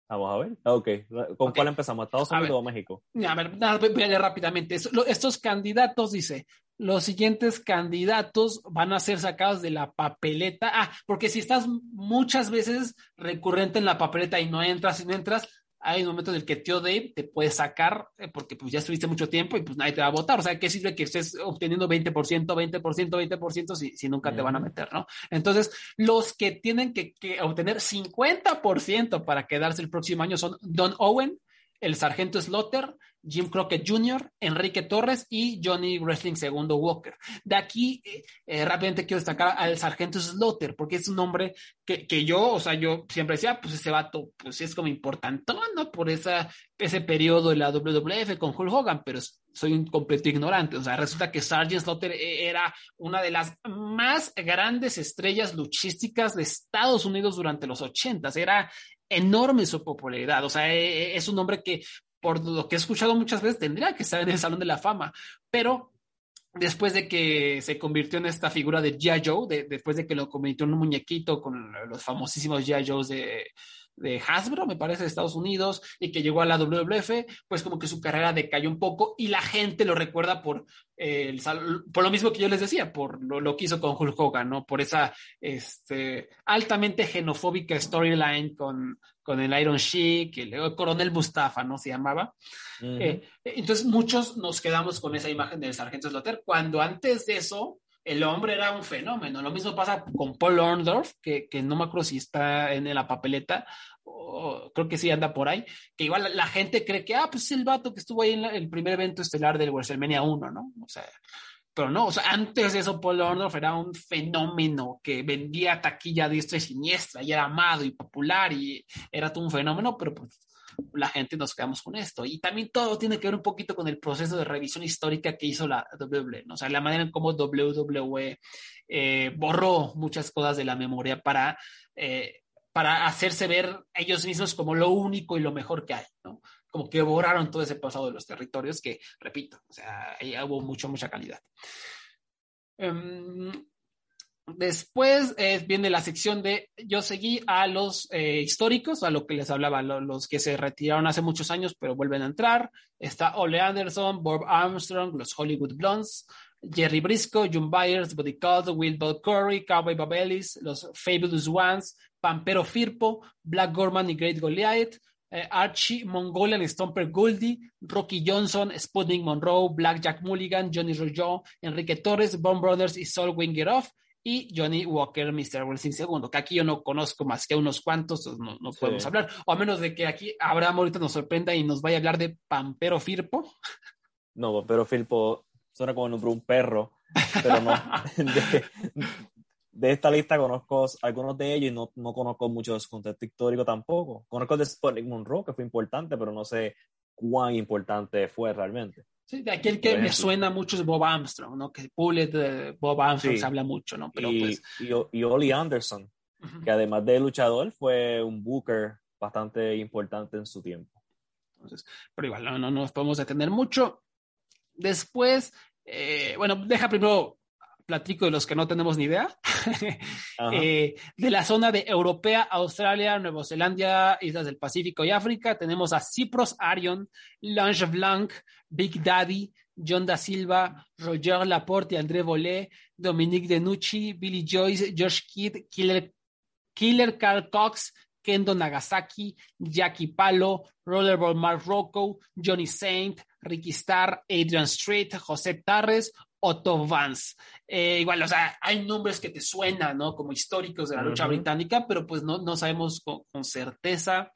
Vamos a ver. Ok. ¿Con cuál empezamos? ¿Estados Unidos o México? A ver, nada, voy a leer rápidamente. Estos candidatos, dice, los siguientes candidatos van a ser sacados de la papeleta. Ah, porque si estás muchas veces recurrente en la papeleta y no entras y no entras, hay un momento en el que tío Dave te puede sacar eh, porque pues ya estuviste mucho tiempo y pues nadie te va a votar. O sea, ¿qué sirve que estés obteniendo 20%, 20%, 20% si, si nunca te van a meter, ¿no? Entonces, los que tienen que, obtener 50% para quedarse el próximo año son Don Owen, el sargento Slaughter, Jim Crockett Jr., Enrique Torres y Johnny Wrestling II Walker. De aquí, eh, eh, rápidamente quiero destacar al sargento Slaughter, porque es un nombre que, que, yo, o sea, yo siempre decía, pues ese vato, pues es como importante, ¿no? Por esa, ese periodo de la WWF con Hulk Hogan, pero soy un completo ignorante. O sea, resulta que Sargent Slaughter eh, era una de las más grandes estrellas luchísticas de Estados Unidos durante los ochentas. Era enorme su popularidad. O sea, es un hombre que por lo que he escuchado muchas veces, tendría que estar en el Salón de la Fama, pero después de que se convirtió en esta figura de G.I. Joe, después de que lo convirtió en un muñequito con los famosísimos G.I. Joes de, de Hasbro, me parece, de Estados Unidos, y que llegó a la WWF, pues como que su carrera decayó un poco y la gente lo recuerda por, eh, el, por lo mismo que yo les decía, por lo, lo, que hizo con Hulk Hogan, ¿no? Por esa este, altamente xenofóbica storyline con, con el Iron Sheik, el, coronel Mustafa, ¿no? Se llamaba. eh, entonces muchos nos quedamos con esa imagen del sargento Slaughter, cuando antes de eso el hombre era un fenómeno. Lo mismo pasa con Paul Orndorff, que, que no me acuerdo si está en la papeleta, o creo que sí anda por ahí, que igual la, la gente cree que, ah, pues es el vato que estuvo ahí en la, el primer evento estelar del WrestleMania 1, ¿no? O sea, pero no, o sea, antes de eso Paul Orndorff era un fenómeno que vendía taquilla diestra y siniestra y era amado y popular y era todo un fenómeno, pero pues la gente nos quedamos con esto. Y también todo tiene que ver un poquito con el proceso de revisión histórica que hizo la WWE, ¿no? o sea, la manera en cómo WWE eh, borró muchas cosas de la memoria para, eh, para hacerse ver ellos mismos como lo único y lo mejor que hay, ¿no? Como que borraron todo ese pasado de los territorios que, repito, o sea, hubo mucho, mucha calidad. Um, Después eh, viene la sección de yo seguí a los eh, históricos, a lo que les hablaba, lo, los que se retiraron hace muchos años pero vuelven a entrar. Está Ole Anderson, Bob Armstrong, los Hollywood Blondes, Jerry Briscoe, John Byers, Buddy Cott, Will Bob Curry, Cowboy Bob Ellis, los Fabulous Ones, Pampero Firpo, Black Gorman y Great Goliath, eh, Archie Mongolian, Stomper Goldie, Rocky Johnson, Sputnik Monroe, Black Jack Mulligan, Johnny Rojo, Enrique Torres, Bone Brothers y Sol Wingeroff y Johnny Walker, Mr. Wilson II, que aquí yo no conozco más que unos cuantos, no, no podemos hablar, o a menos de que aquí Abraham ahorita nos sorprenda y nos vaya a hablar de Pampero Firpo. No, Pampero Firpo suena como el nombre de un perro, pero no. de, de, esta lista conozco algunos de ellos y no, no conozco mucho de su contexto histórico tampoco. Conozco de Sputnik Monroe, que fue importante, pero no sé cuán importante fue realmente. Sí, de aquel que me suena mucho es Bob Armstrong, ¿no? Que Bullet de Bob Armstrong sí. se habla mucho, ¿no? Pero y, pues... y, y Ollie Anderson, uh -huh. que además de luchador fue un booker bastante importante en su tiempo. Entonces, pero igual no, no nos podemos detener mucho. Después, eh, bueno, deja primero platico de los que no tenemos ni idea. eh, de la zona de Europea, Australia, Nueva Zelanda, Islas del Pacífico y África, tenemos a Cypros Arion, Lange Blanc, Big Daddy, John da Silva, Roger Laporte y André Volé, Dominique Denucci, Billy Joyce, Josh Kidd, Killer, Killer Carl Cox, Kendo Nagasaki, Jackie Palo, Rollerball Mark Rocco, Johnny Saint, Ricky Starr, Adrian Street, José Tarres, Otto Vance. Eh, igual, o sea, hay nombres que te suenan, ¿no? Como históricos de la lucha uh -huh. británica, pero pues no, no sabemos con, con certeza.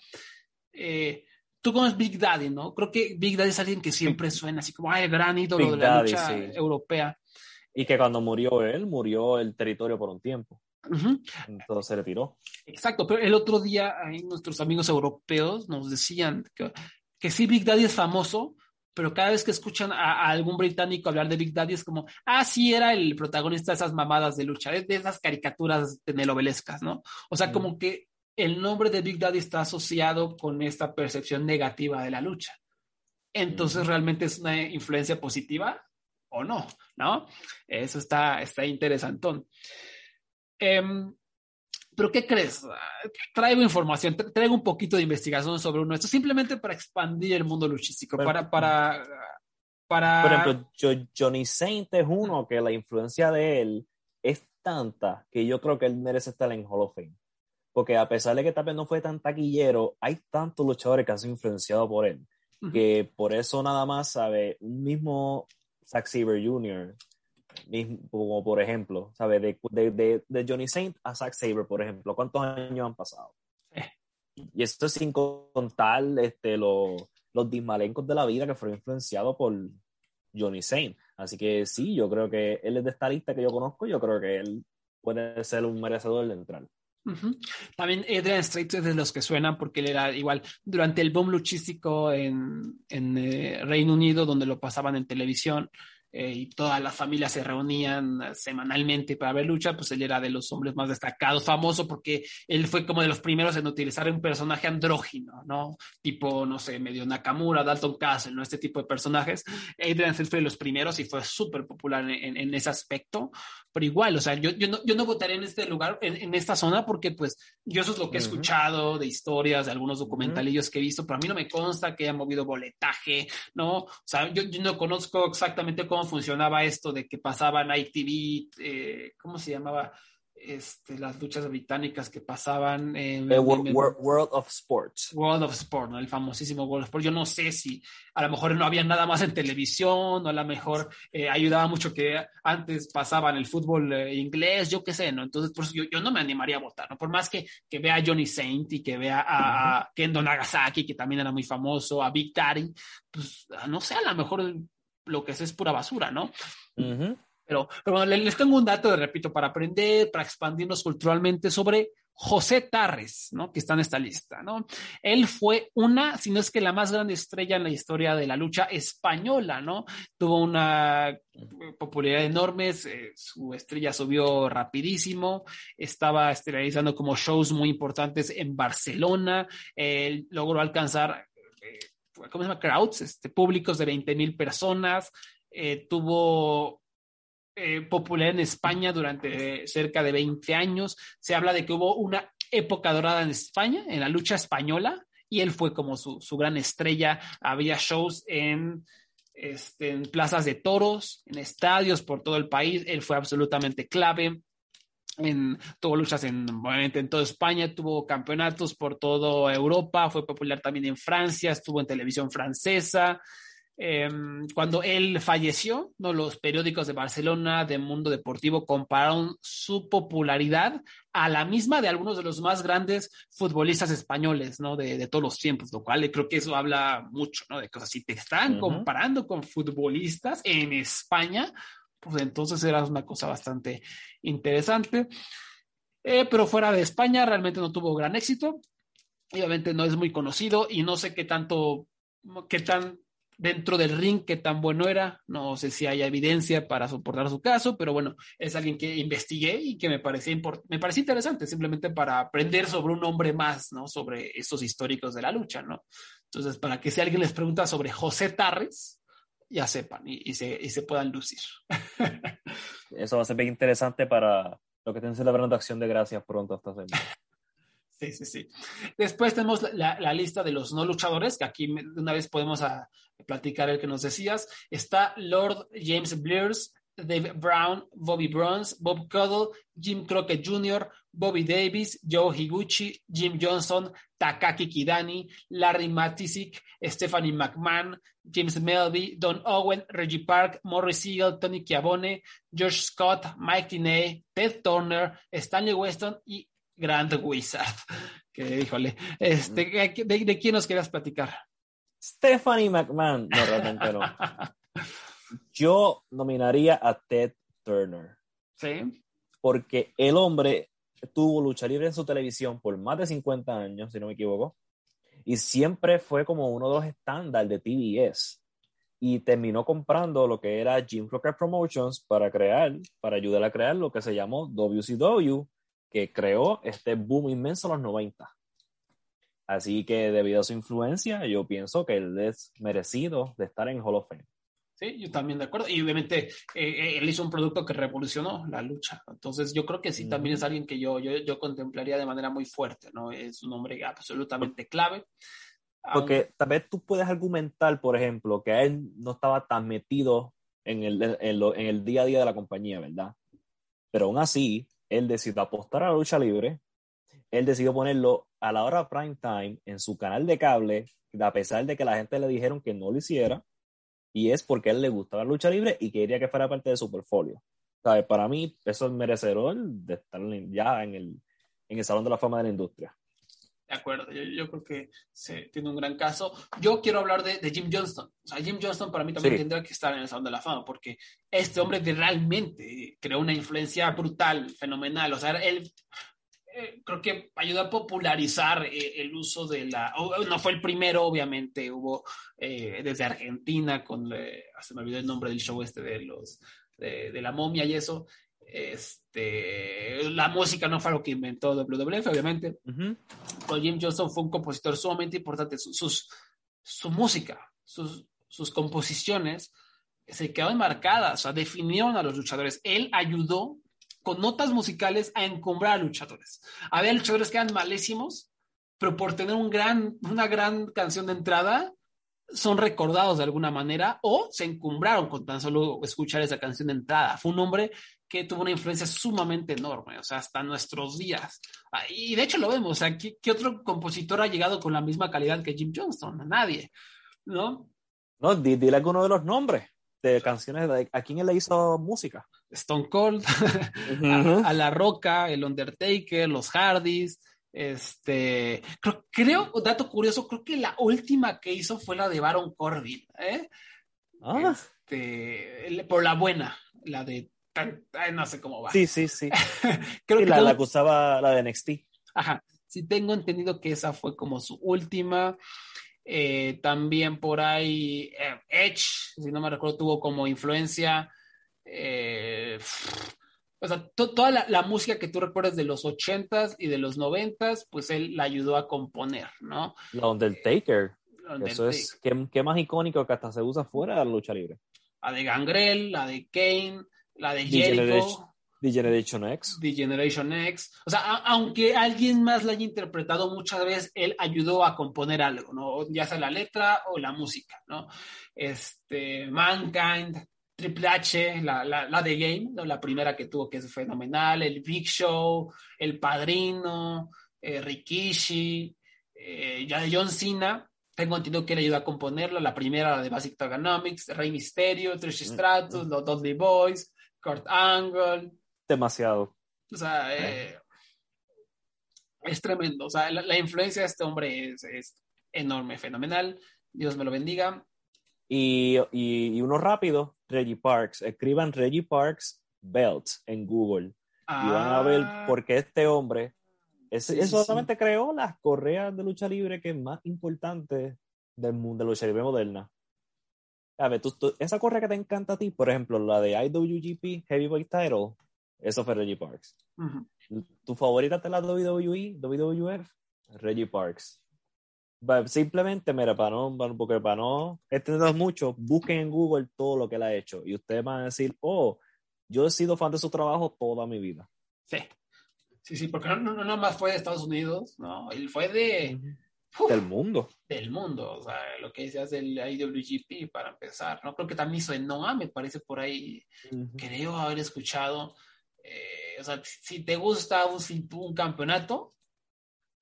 Eh, tú conoces Big Daddy, ¿no? Creo que Big Daddy es alguien que siempre suena así como, ay, el gran ídolo Big de la Daddy, lucha sí. europea. Y que cuando murió él, murió el territorio por un tiempo. Uh -huh. Entonces se retiró. Exacto, pero el otro día ahí nuestros amigos europeos nos decían que, que sí, Big Daddy es famoso, pero cada vez que escuchan a, a, algún británico hablar de Big Daddy es como, ah, sí, era el protagonista de esas mamadas de lucha, de esas caricaturas telenovelescas, ¿no? O sea, mm. como que el nombre de Big Daddy está asociado con esta percepción negativa de la lucha. Entonces, mm. ¿realmente es una influencia positiva o no? ¿No? Eso está, está interesantón. Eh, pero ¿qué crees? Traigo información, traigo un poquito de investigación sobre uno. Esto simplemente para expandir el mundo luchístico, bueno, para, para, para... Por ejemplo, yo, Johnny Saint es uno que la influencia de él es tanta que yo creo que él merece estar en Hall of Fame. Porque a pesar de que tal vez no fue tan taquillero, hay tantos luchadores que han sido influenciados por él. Uh -huh. Que por eso nada más, ¿sabe? Un mismo Zack Sabre Jr., como por ejemplo, ¿sabes? De, de, de, Johnny Saint a Zack Sabre, por ejemplo, ¿cuántos años han pasado? Y esto sin contar este, lo, los dismalencos de la vida que fueron influenciados por Johnny Zane. Así que sí, yo creo que él es de esta lista que yo conozco, yo creo que él puede ser un merecedor de entrar. También Adrian Straits es de los que suenan porque él era igual durante el boom luchístico en, en eh, Reino Unido, donde lo pasaban en televisión, eh, y todas las familias se reunían eh, semanalmente para ver lucha, pues él era de los hombres más destacados, famoso porque él fue como de los primeros en utilizar un personaje andrógino, ¿no? Tipo, no sé, medio Nakamura, Dalton Castle, ¿no? Este tipo de personajes. Adrian fue de los primeros y fue súper popular en, en, ese aspecto, pero igual, o sea, yo, yo, no, yo no votaría en este lugar, en, en, esta zona, porque pues yo eso es lo que he escuchado de historias, de algunos documentalillos que he visto, pero a mí no me consta que haya movido boletaje, ¿no? O sea, yo, yo no conozco exactamente cómo funcionaba esto de que pasaban ITV, eh, ¿cómo se llamaba? Este, las luchas británicas que pasaban en, World, en, World, of Sports. World of Sport, ¿no? el famosísimo World of Sport. Yo no sé si a lo mejor no había nada más en televisión o a lo mejor eh, ayudaba mucho que antes pasaban el fútbol eh, inglés, yo qué sé, ¿no? Entonces, por eso yo, yo, no me animaría a votar, ¿no? Por más que, que vea a Johnny Saint y que vea a, uh -huh. a Kendo Nagasaki, que también era muy famoso, a Big Daddy, pues no sé, a lo mejor lo que es es pura basura, ¿no? Uh -huh. Pero, les tengo un dato, repito, para aprender, para expandirnos culturalmente sobre José Tarres, ¿no? Que está en esta lista, ¿no? Él fue una, si no es que la más grande estrella en la historia de la lucha española, ¿no? Tuvo una popularidad enorme, eh, su estrella subió rapidísimo, estaba realizando como shows muy importantes en Barcelona, él logró alcanzar ¿cómo se llama? Crowds, este, públicos de 20 mil personas, eh, tuvo eh, popular en España durante cerca de 20 años, se habla de que hubo una época dorada en España, en la lucha española, y él fue como su, gran estrella, había shows este, en plazas de toros, en estadios por todo el país, él fue absolutamente clave, en, tuvo luchas en, obviamente en toda España, tuvo campeonatos por toda Europa, fue popular también en Francia, estuvo en televisión francesa. Eh, cuando él falleció, ¿no? los periódicos de Barcelona, de Mundo Deportivo, compararon su popularidad a la misma de algunos de los más grandes futbolistas españoles ¿no? de, de todos los tiempos, lo cual creo que eso habla mucho ¿no? de cosas. Si te están uh -huh. comparando con futbolistas en España, pues entonces era una cosa bastante interesante. Eh, pero fuera de España realmente no tuvo gran éxito. Obviamente no es muy conocido y no sé qué tanto, qué tan dentro del ring qué tan bueno era. No sé si hay evidencia para soportar su caso, pero bueno, es alguien que investigué y que me parecía, me parecía interesante, simplemente para aprender sobre un hombre más, ¿no? Sobre estos históricos de la lucha, ¿no? Entonces, para que si alguien les pregunta sobre José Tarres, ya sepan y, y, se, y se puedan lucir. Eso va a ser bien interesante para lo que estén celebrando Acción de Gracias pronto esta semana. Sí, sí, sí. Después tenemos la, la, lista de los no luchadores, que aquí una vez podemos a, platicar el que nos decías. Está Lord James Blears, Dave Brown, Bobby Bronze, Bob Cuddle, Jim Crockett Jr., Bobby Davis, Joe Higuchi, Jim Johnson, Takaki Kidani, Larry Matisik, Stephanie McMahon, James Melby, Don Owen, Reggie Park, Morris Siegel, Tony Chiavone, George Scott, Mike Tinay, Ted Turner, Stanley Weston y Grant Wizard. Que híjole, este, ¿de, de, de quién nos querías platicar? Stephanie McMahon. No, realmente no. Yo nominaría a Ted Turner. Sí. Porque el hombre tuvo lucha libre en su televisión por más de 50 años, si no me equivoco, y siempre fue como uno de los estándares de TBS. Y terminó comprando lo que era Jim Crockett Promotions para crear, para ayudar a crear lo que se llamó WCW, que creó este boom inmenso en los 90. Así que debido a su influencia, yo pienso que él es merecido de estar en Hall of Fame. Sí, yo también de acuerdo. Y obviamente eh, él hizo un producto que revolucionó la lucha. Entonces yo creo que sí, también es alguien que yo, yo, yo contemplaría de manera muy fuerte, ¿no? Es un hombre absolutamente clave. Porque tal vez tú puedes argumentar, por ejemplo, que él no estaba tan metido en el, en, lo, en el día a día de la compañía, ¿verdad? Pero aún así, él decidió apostar a la lucha libre, él decidió ponerlo a la hora prime time en su canal de cable, a pesar de que la gente le dijeron que no lo hiciera, y es porque a él le gustaba la lucha libre y quería que fuera parte de su portfolio. ¿Sabe? Para mí, eso es merecedor de estar ya en el, en el Salón de la Fama de la Industria. de acuerdo. Yo, yo creo que se, tiene un gran caso. Yo quiero hablar de, de, Jim Johnston. O sea, Jim Johnston para mí también sí. tendría que estar en el Salón de la Fama, porque este hombre realmente creó una influencia brutal, fenomenal. O sea, él eh, creo que ayudó a popularizar eh, el uso de la... Oh, no fue el primero, obviamente, hubo eh, desde Argentina con... se me olvidó el nombre del show este de los... de, de la momia y eso. Este, la música no fue lo que inventó WWF, obviamente. Uh -huh. Pero Jim Johnston fue un compositor sumamente importante. Sus, sus su música, sus, sus, composiciones se quedaron marcadas, o sea, definieron a los luchadores. Él ayudó con notas musicales a encumbrar a luchadores. Había luchadores que eran malísimos, pero por tener un gran, una gran canción de entrada, son recordados de alguna manera o se encumbraron con tan solo escuchar esa canción de entrada. Fue un hombre que tuvo una influencia sumamente enorme, o sea, hasta nuestros días. Y de hecho lo vemos, o sea, ¿qué, qué otro compositor ha llegado con la misma calidad que Jim Johnston? Nadie, ¿no? No, dile alguno de los nombres canciones, de, ¿a quién él le hizo música? Stone Cold, uh -huh. a, a, La Roca, el Undertaker, los Hardys, este, creo, creo, dato curioso, creo que la última que hizo fue la de Baron Corbin, ¿eh? Ah. Este, por la buena, la de, ay, no sé cómo va. Sí, sí, sí. creo sí, que la, la que usaba la de NXT. Ajá, sí tengo entendido que esa fue como su última. Eh, también por ahí eh, Edge, si no me recuerdo, tuvo como influencia. Eh, o sea, toda la, la, música que tú recuerdas de los ochentas y de los noventas, pues él la ayudó a componer, ¿no? La Undertaker. Eh, Eso es, ¿qué, ¿qué, más icónico que hasta se usa fuera de la lucha libre? La de Gangrel, la de Kane, la de Jericho. The Generation X. The Generation X. O sea, a, aunque alguien más la haya interpretado muchas veces, él ayudó a componer algo, ¿no? Ya sea la letra o la música, ¿no? Este, Mankind, Triple H, la, la, la, de Game, ¿no? la primera que tuvo que es fenomenal, el Big Show, el Padrino, eh, Rikishi, eh, ya de John Cena, tengo entendido que le ayudó a componerla, la primera la de Basic Ergonomics, Rey Mysterio, Trish Stratus, mm -hmm. los Dudley Boys, Kurt Angle. Demasiado. O sea, eh, es tremendo, o sea, la, la, influencia de este hombre es, es enorme, fenomenal, Dios me lo bendiga. Y, y, y, uno rápido, Reggie Parks. Escriban Reggie Parks Belt en Google. Ah. Y van a ver por qué este hombre es, sí, solamente sí. creó las correas de lucha libre que es más importante del mundo de lucha libre moderna. A ver, tú, tú, esa correa que te encanta a ti, por ejemplo, la de IWGP Heavyweight Title, eso fue Reggie Parks. Uh -huh. ¿Tu favorita de la WWE, WWF? Reggie Parks simplemente, mira, para no, porque para no extender mucho, busquen en Google todo lo que él ha hecho y ustedes van a decir, oh, yo he sido fan de su trabajo toda mi vida. Sí, sí, sí, porque no, no, no más fue de Estados Unidos, no, él fue de... Uf, del mundo. Del mundo, o sea, lo que decías del IWGP para empezar, ¿no? Creo que también hizo en Noah, me parece por ahí, uh -huh. creo haber escuchado. Eh, o sea, si te gusta un, un campeonato,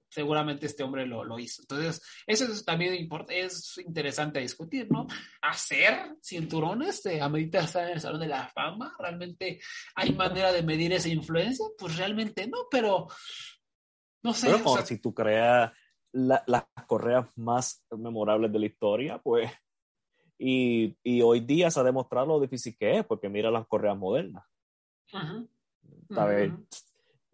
seguramente este hombre lo, lo hizo. Entonces, eso es también es interesante discutir, ¿no? Hacer cinturones de amerita estar en el Salón de la Fama, ¿realmente hay manera de medir esa influencia? Pues realmente no, pero no sé. Pero o sea, si tú creas la, las correas más memorables de la historia, pues, y, y, hoy día se ha demostrado lo difícil que es, porque mira las correas modernas. -huh. ¿Sabes? Uh -huh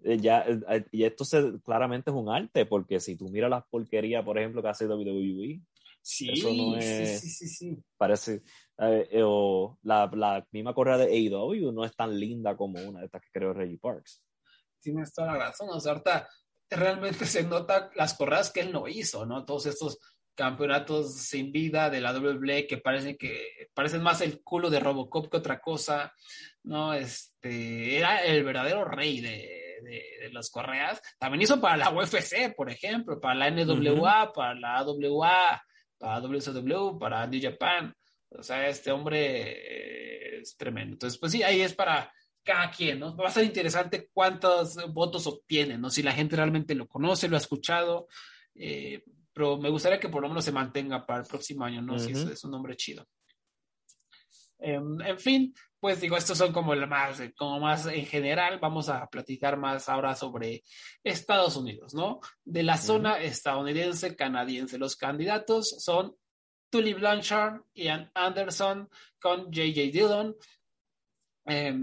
ya, y esto se, claramente es un arte, porque si tú miras las porquerías, por ejemplo, que hace WWE, sí, eso no es, sí, sí, sí, parece, eh, o la, la, misma correa de AEW no es tan linda como una de estas que creó Reggie Parks. Tienes toda la razón, o sea, ahorita realmente se nota las correas que él no hizo, ¿no? Todos estos campeonatos sin vida de la WWE que parecen que parecen más el culo de Robocop que otra cosa, ¿no? Este, era el verdadero rey de, de, de, las correas. También hizo para la UFC, por ejemplo, para la NWA, uh -huh. para la AWA, para WCW, para New Japan. O sea, este hombre es tremendo. Entonces, pues sí, ahí es para cada quien, ¿no? Va a ser interesante cuántos votos obtiene, ¿no? Si la gente realmente lo conoce, lo ha escuchado. Eh, pero me gustaría que por lo menos se mantenga para el próximo año, ¿no? Uh -huh. Si es, es un hombre chido. Eh, en fin, pues digo, estos son como, más, como más en general. Vamos a platicar más ahora sobre Estados Unidos, ¿no? De la zona estadounidense, canadiense. Los candidatos son Tully Blanchard, Ian Anderson, con J.J. Dillon, eh,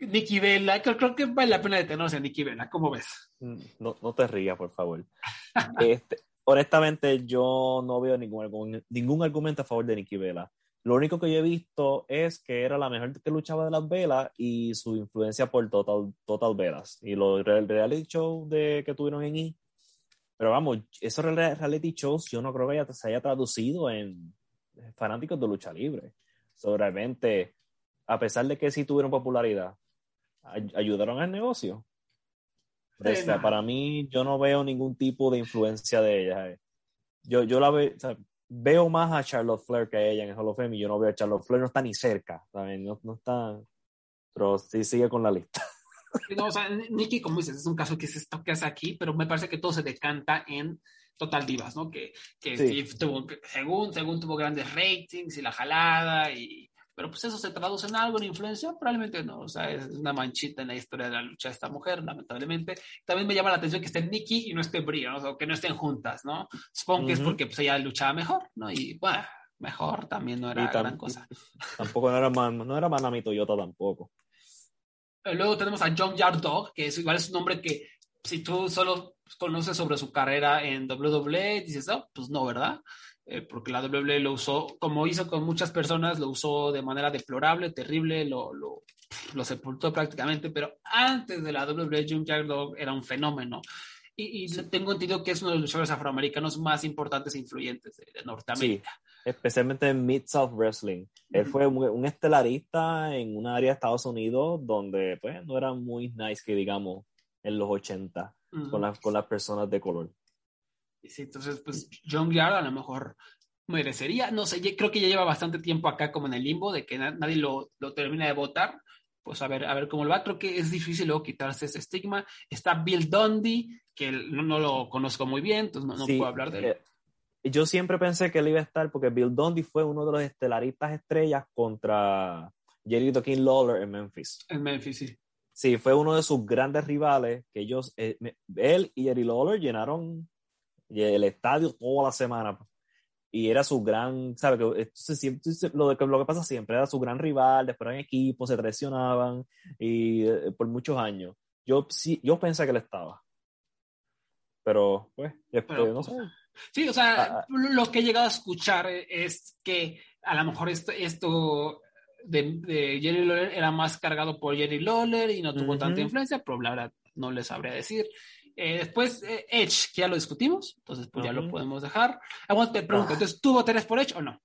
Nikki Vela. Creo, que vale la pena detenerse a Nikki Vela. ¿Cómo ves? Mm, no, no te rías, por favor. este, honestamente, yo no veo ningún, ningún argumento a favor de Nikki Vela. Lo único que yo he visto es que era la mejor que luchaba de las velas y su influencia por Total, Total Velas y los reality shows de, que tuvieron en I. Pero vamos, esos reality shows yo no creo que se haya traducido en fanáticos de lucha libre. Solamente, a pesar de que sí tuvieron popularidad, ayudaron al negocio. Para mí, yo no veo ningún tipo de influencia de ella. Yo, yo la veo, veo más a Charlotte Flair que a ella en el Hall of Fame y yo no veo a Charlotte Flair, no está ni cerca. No, no está, pero sí sigue con la lista. No, o sea, Nikki, como dices, es un caso que esto que hace aquí, pero me parece que todo se decanta en Total Divas, ¿no? Que, que sí. tuvo, según, según tuvo grandes ratings y la jalada y, pero pues eso se traduce en algo, en influencia, probablemente no, o sea, es una manchita en la historia de la lucha de esta mujer, lamentablemente. También me llama la atención que esté Nikki y no esté Brie, ¿no? o sea, que no estén juntas, ¿no? Supongo uh -huh. que es porque pues ella luchaba mejor, ¿no? Y bueno, mejor también no era gran cosa. Tampoco no era, man, no era Manami Toyota tampoco. Luego tenemos a John Yard Dog, que es igual es un nombre que si tú solo conoces sobre su carrera en WWE, dices, oh, pues no, ¿verdad? Eh, porque la WWE lo usó, como hizo con muchas personas, lo usó de manera deplorable, terrible, lo, lo, lo sepultó prácticamente, pero antes de la WWE, Jim Dog era un fenómeno. Y, y sí. tengo entendido que es uno de los luchadores afroamericanos más importantes e influyentes de, de Norteamérica. Sí, especialmente en Mid-South Wrestling. Él fue un, estelarista en un área de Estados Unidos donde pues, no era muy nice, que digamos, en los 80, uh -huh. con, la, con las personas de color. Sí, entonces, pues John Yard a lo mejor merecería, no sé, creo que ya lleva bastante tiempo acá como en el limbo, de que nadie lo, lo termina de votar, pues a ver, a ver cómo lo va. Creo que es difícil luego quitarse ese estigma. Está Bill Dundee, que no, no lo conozco muy bien, entonces no, no sí, puedo hablar de él. Eh, yo siempre pensé que él iba a estar porque Bill Dundee fue uno de los estelaristas estrellas contra Jerry King Lawler en Memphis. En Memphis, sí. Sí, fue uno de sus grandes rivales que ellos, eh, él y Jerry Lawler llenaron el estadio toda la semana. Y era su gran, ¿sabes? Que, lo, lo que pasa siempre, era su gran rival, después en equipo, se traicionaban y eh, por muchos años. Yo, sí, yo pensé que él estaba. Pero, pues, después, Pero, no sé. Sí, o sea, ah, ah, lo que he llegado a escuchar es que a lo mejor esto, esto de, de, Jerry Lawler era más cargado por Jerry Lawler y no tuvo uh -huh. tanta influencia, pero la verdad no les sabría decir. Eh, después, eh, Edge, que ya lo discutimos, entonces pues uh -huh. ya lo podemos dejar. Vamos, te pregunto, entonces, ¿tú votarías por Edge o no?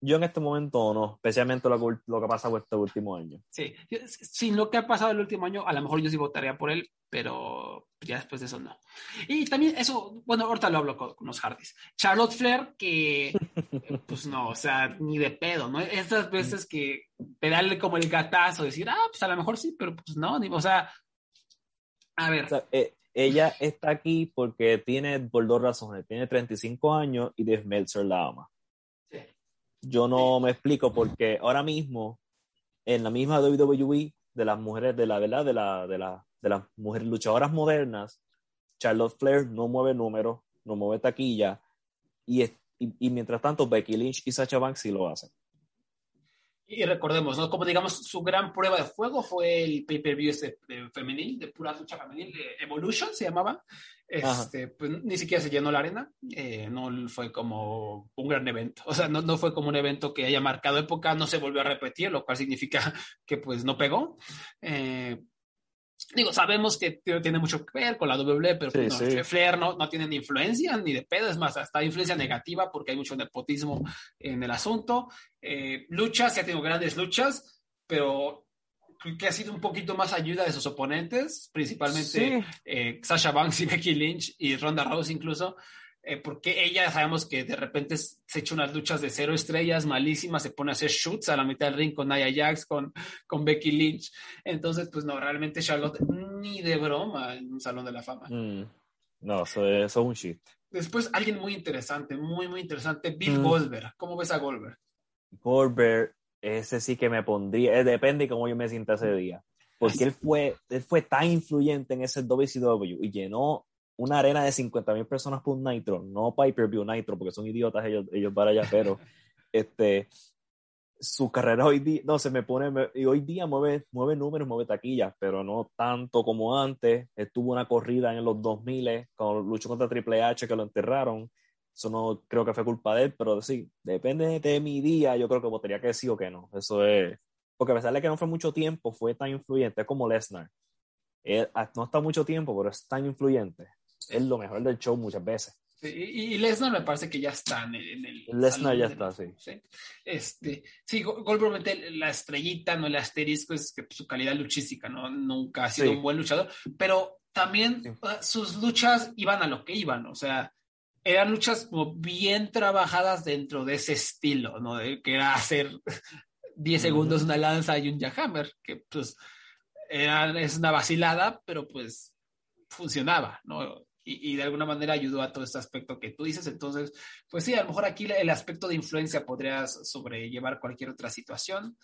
Yo en este momento no, especialmente lo, lo que pasa con este último año. Sí, sin lo que ha pasado el último año, a lo mejor yo sí votaría por él, pero ya después de eso no. Y también eso, bueno, ahorita lo hablo con, con los Hardys. Charlotte Flair, que pues no, o sea, ni de pedo, ¿no? Estas veces que pegarle como el gatazo, decir, ah, pues a lo mejor sí, pero pues no, ni, o sea, a ver. O sea, eh, ella está aquí porque tiene, por dos razones, tiene 35 años y Dave Meltzer la ama. Yo no me explico porque ahora mismo, en la misma WWE, de las mujeres, de la verdad, de, la, de, la, de las mujeres luchadoras modernas, Charlotte Flair no mueve números, no mueve taquilla, y, y, y mientras tanto Becky Lynch y Sacha Banks sí lo hacen. Y recordemos, ¿no? Como digamos, su gran prueba de fuego fue el pay-per-view este de femenil, de pura lucha femenil, de Evolution se llamaba. Este, pues, ni siquiera se llenó la arena, eh, no fue como un gran evento, o sea, no, no, fue como un evento que haya marcado época, no se volvió a repetir, lo cual significa que pues no pegó. Eh, digo, sabemos que tiene mucho que ver con la WWE, pero sí, no, sí. Flair no, no tiene ni influencia ni de pedo, es más, hasta influencia negativa porque hay mucho nepotismo en el asunto. Eh, luchas, ya tengo grandes luchas, pero que ha sido un poquito más ayuda de sus oponentes, principalmente sí. eh, Sasha Banks y Becky Lynch y Ronda Rousey incluso, eh, porque ella sabemos que de repente se echa unas luchas de cero estrellas malísimas, se pone a hacer shoots a la mitad del ring con Nia Jax, con, con Becky Lynch. Entonces, pues no, realmente Charlotte ni de broma en un salón de la fama. Mm. No, eso, es un shit. Después, alguien muy interesante, muy, muy interesante, Bill mm. Goldberg. ¿Cómo ves a Goldberg? Goldberg ese sí que me pondría, eh, depende de cómo yo me sienta ese día. Porque él fue, él fue tan influyente en ese WCW y llenó una arena de 50 mil personas por un Nitro, no Pay-Per-View Nitro, porque son idiotas ellos, ellos para allá, pero este, su carrera hoy día, no, se me pone, y hoy día mueve, mueve números, mueve taquillas, pero no tanto como antes. Estuvo una corrida en los 2000 cuando luchó contra Triple H que lo enterraron. Eso no creo que fue culpa de él, pero sí, depende de mi día, yo creo que votaría que sí o que no. Eso es, porque a pesar de que no fue mucho tiempo, fue tan influyente como Lesnar. no está mucho tiempo, pero es tan influyente. Es lo mejor del show muchas veces y, Lesnar me parece que ya está en el. Lesnar ya está, sí. sí. Este, sí, Goldberg la estrellita, no el asterisco, es que su calidad luchística, ¿no? Nunca ha sido un buen luchador, pero también sus luchas iban a lo que iban, o sea, eran luchas como bien trabajadas dentro de ese estilo, ¿no? que era hacer 10 segundos una lanza y un jackhammer, que pues era, es una vacilada, pero pues funcionaba, ¿no? Y, de alguna manera ayudó a todo este aspecto que tú dices. Entonces, pues sí, a lo mejor aquí el aspecto de influencia podrías sobrellevar cualquier otra situación.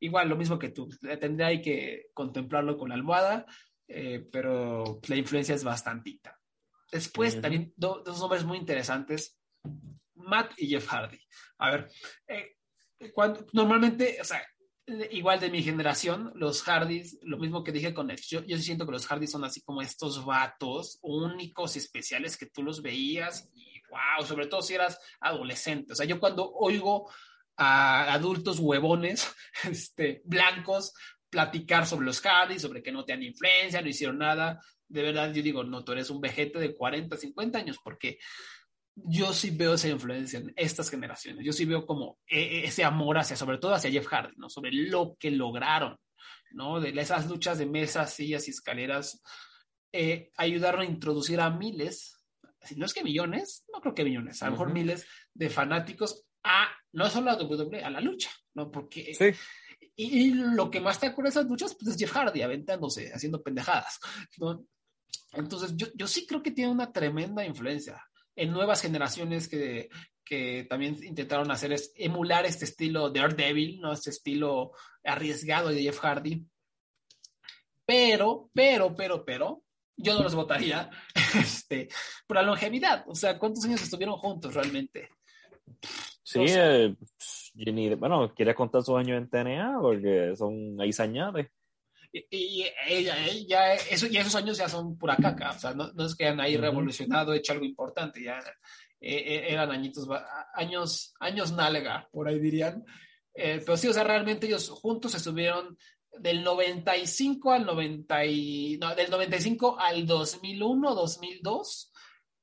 Igual, lo mismo que tú, tendría que contemplarlo con la almohada, eh, pero la influencia es bastantita. Después, también dos nombres muy interesantes, Matt y Jeff Hardy. A ver, eh, cuando, normalmente, o sea, igual de mi generación, los Hardys, lo mismo que dije con Edge, yo, yo siento que los Hardys son así como estos vatos únicos y especiales que tú los veías y wow, sobre todo si eras adolescente. O sea, yo cuando oigo a adultos huevones, este, blancos, platicar sobre los Hardys, sobre que no te han influencia, no hicieron nada, de verdad yo digo, no, tú eres un vejete de 40, 50 años, porque yo sí veo esa influencia en estas generaciones. Yo sí veo como e, e, ese amor hacia, sobre todo hacia Jeff Hardy, ¿no? Sobre lo que lograron, ¿no? De esas luchas de mesas, sillas y escaleras, eh, ayudaron a introducir a miles, si no es que millones, no creo que millones, a lo mejor miles de fanáticos a, no solo a WWE, a la lucha, ¿no? Porque... Sí. Y, lo que más te acuerda de esas luchas, pues es Jeff Hardy aventándose, haciendo pendejadas, ¿no? Entonces, yo, yo sí creo que tiene una tremenda influencia en nuevas generaciones que, que también intentaron hacer es emular este estilo de Daredevil, ¿no? Este estilo arriesgado de Jeff Hardy. Pero, pero, pero, pero, yo no los votaría este, por la longevidad. O sea, ¿cuántos años estuvieron juntos realmente? Sí, eh, bueno, ¿quieres contar sus años en TNA? Porque son ahí añades. Y, ella, ella eso, y esos años ya son pura caca, o sea, no, no es que hayan ahí revolucionado, hecho algo importante, ya eh, eran añitos, años, años nalga, por ahí dirían. Eh, pero sí, o sea, realmente ellos juntos estuvieron del 95 al 90 y, no, del 95 al 2001, 2002,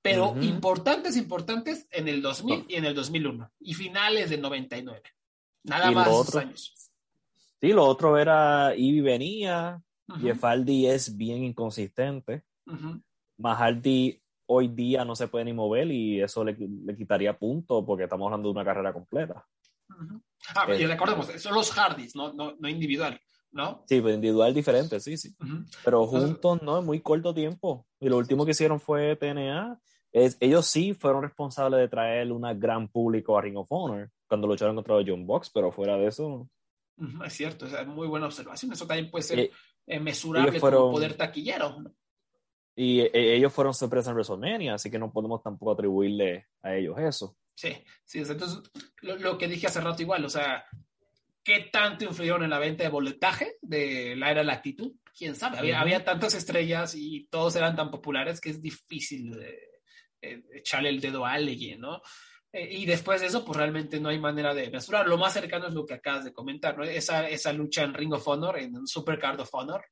pero importantes, importantes en el 2000 y en el 2001, y finales del 99. Nada más esos años. Sí, lo otro era Ivy venía, y Faldi es bien inconsistente. Uh hoy día no se puede ni mover y eso le, quitaría puntos porque estamos hablando de una carrera completa. Ah, y recordemos, son los Hardys, no, no, no individual, ¿no? Sí, pues individual diferente, sí, sí. Pero juntos, ¿no? En muy corto tiempo. Y lo último que hicieron fue TNA. Es, ellos sí fueron responsables de traer un gran público a Ring of Honor cuando lucharon contra los John Box, pero fuera de eso, es cierto, es muy buena observación. Eso también puede ser eh, mesurable como poder taquillero. Y eh, ellos fueron sorpresa en WrestleMania, así que no podemos tampoco atribuirle a ellos eso. Sí, sí, entonces lo, que dije hace rato igual, o sea, ¿qué tanto influyeron en la venta de boletaje de la era de la actitud? ¿Quién sabe? Había, había tantas estrellas y todos eran tan populares que es difícil eh, echarle el dedo a alguien, ¿no? Eh, y después de eso, pues realmente no hay manera de mesurar. Lo más cercano es lo que acabas de comentar, ¿no? Esa, esa lucha en Ring of Honor, en Super Card of Honor,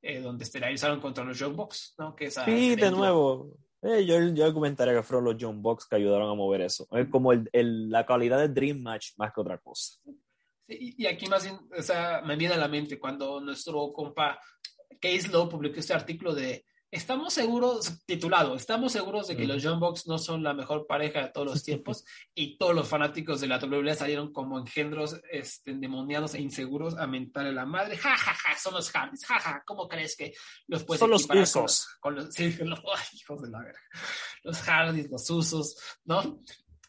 eh, donde esterilizaron contra los Young Bucks, ¿no? Que sí, de nuevo. Eh, yo, yo comentaría que fueron los Young Bucks que ayudaron a mover eso. Es como el, el, la calidad del Dream Match más que otra cosa. Sí, y aquí más o sea, me viene a la mente cuando nuestro compa Case Low publicó este artículo de Estamos seguros, titulado, estamos seguros de que los John Box no son la mejor pareja de todos los tiempos y todos los fanáticos de la WWE salieron como engendros este, endemoniados e inseguros a mentarle la madre. Ja, ja, ja, son los Hardys, ja, ja, ¿cómo crees que los puedes Son los usos. Con los, sí, los hijos de la verga. Los Hardys, los usos, ¿no?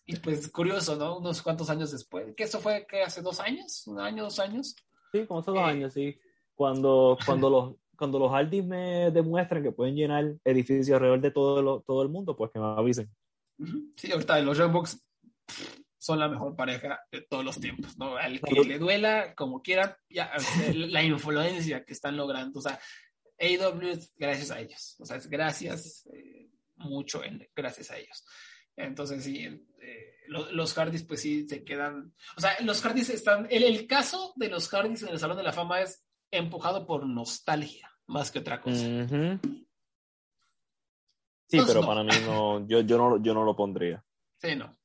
Y pues curioso, ¿no? Unos cuantos años después, que eso fue que hace dos años, un año, dos años. Sí, como hace dos Eh. años, sí. Cuando, cuando los cuando los Hardys me demuestran que pueden llenar edificios alrededor de todo, lo- todo el mundo, pues que me avisen. Sí, ahorita los Redbox son la mejor pareja de todos los tiempos, ¿no? Al que Salud. le duela, como quieran, ya, la influencia que están logrando, o sea, AW es gracias a ellos, o sea, es gracias eh, mucho en- gracias a ellos. Entonces, sí, eh, lo- los Hardys, pues sí, se quedan. O sea, los Hardys están. El, el caso de los Hardys en el Salón de la Fama es empujado por nostalgia, más que otra cosa. Sí, Entonces, pero no. para mí no, yo, yo no, yo no lo pondría. Sí, no.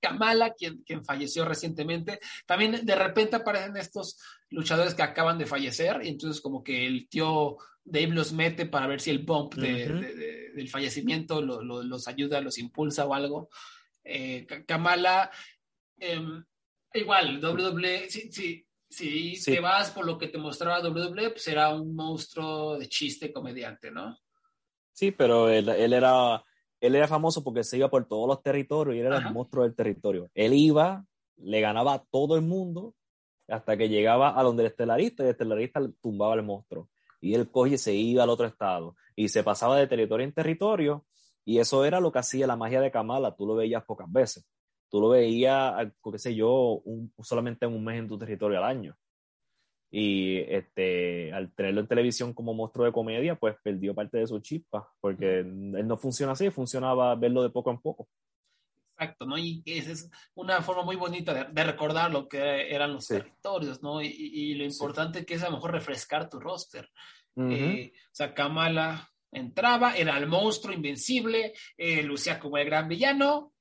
Kamala, quien, quien falleció recientemente, también de repente aparecen estos luchadores que acaban de fallecer, y entonces como que el tío Dave los mete para ver si el bump de- Ujú. de- de- del fallecimiento lo- lo- los ayuda, los impulsa o algo. Eh, Ka- Kamala, em, igual, WWE, si, si, si Sí. te vas por lo que te mostraba WWE, pues era un monstruo de chiste comediante, ¿no? Sí, pero él, él era, él era famoso porque se iba por todos los territorios y él era Ajá. el monstruo del territorio. Él iba, le ganaba a todo el mundo hasta que llegaba a donde el estelarista y el estelarista tumbaba al monstruo. Y él coge y se iba al otro estado y se pasaba de territorio en territorio y eso era lo que hacía la magia de Kamala. Tú lo veías pocas veces. Tú lo veías, qué sé yo, un- solamente un mes en tu territorio al año. Y este, al tenerlo en televisión como monstruo de comedia, pues perdió parte de su chispa, porque él no funciona así, funcionaba verlo de poco en poco. Exacto, ¿no? Y esa es una forma muy bonita de, de recordar lo que eran los Sí. territorios, ¿no? Y, y lo Sí. importante que es a lo mejor refrescar tu roster. Ujú. Eh, o sea, Kamala entraba, era el monstruo invencible, eh, lucía como el gran villano,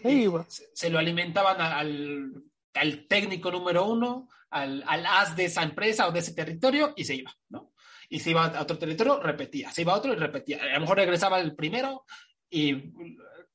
Se iba. se, se lo alimentaban al, al técnico número uno, al, al as de esa empresa o de ese territorio y se iba, ¿no? Y se iba a otro territorio, repetía, se iba a otro y repetía. A lo mejor regresaba el primero y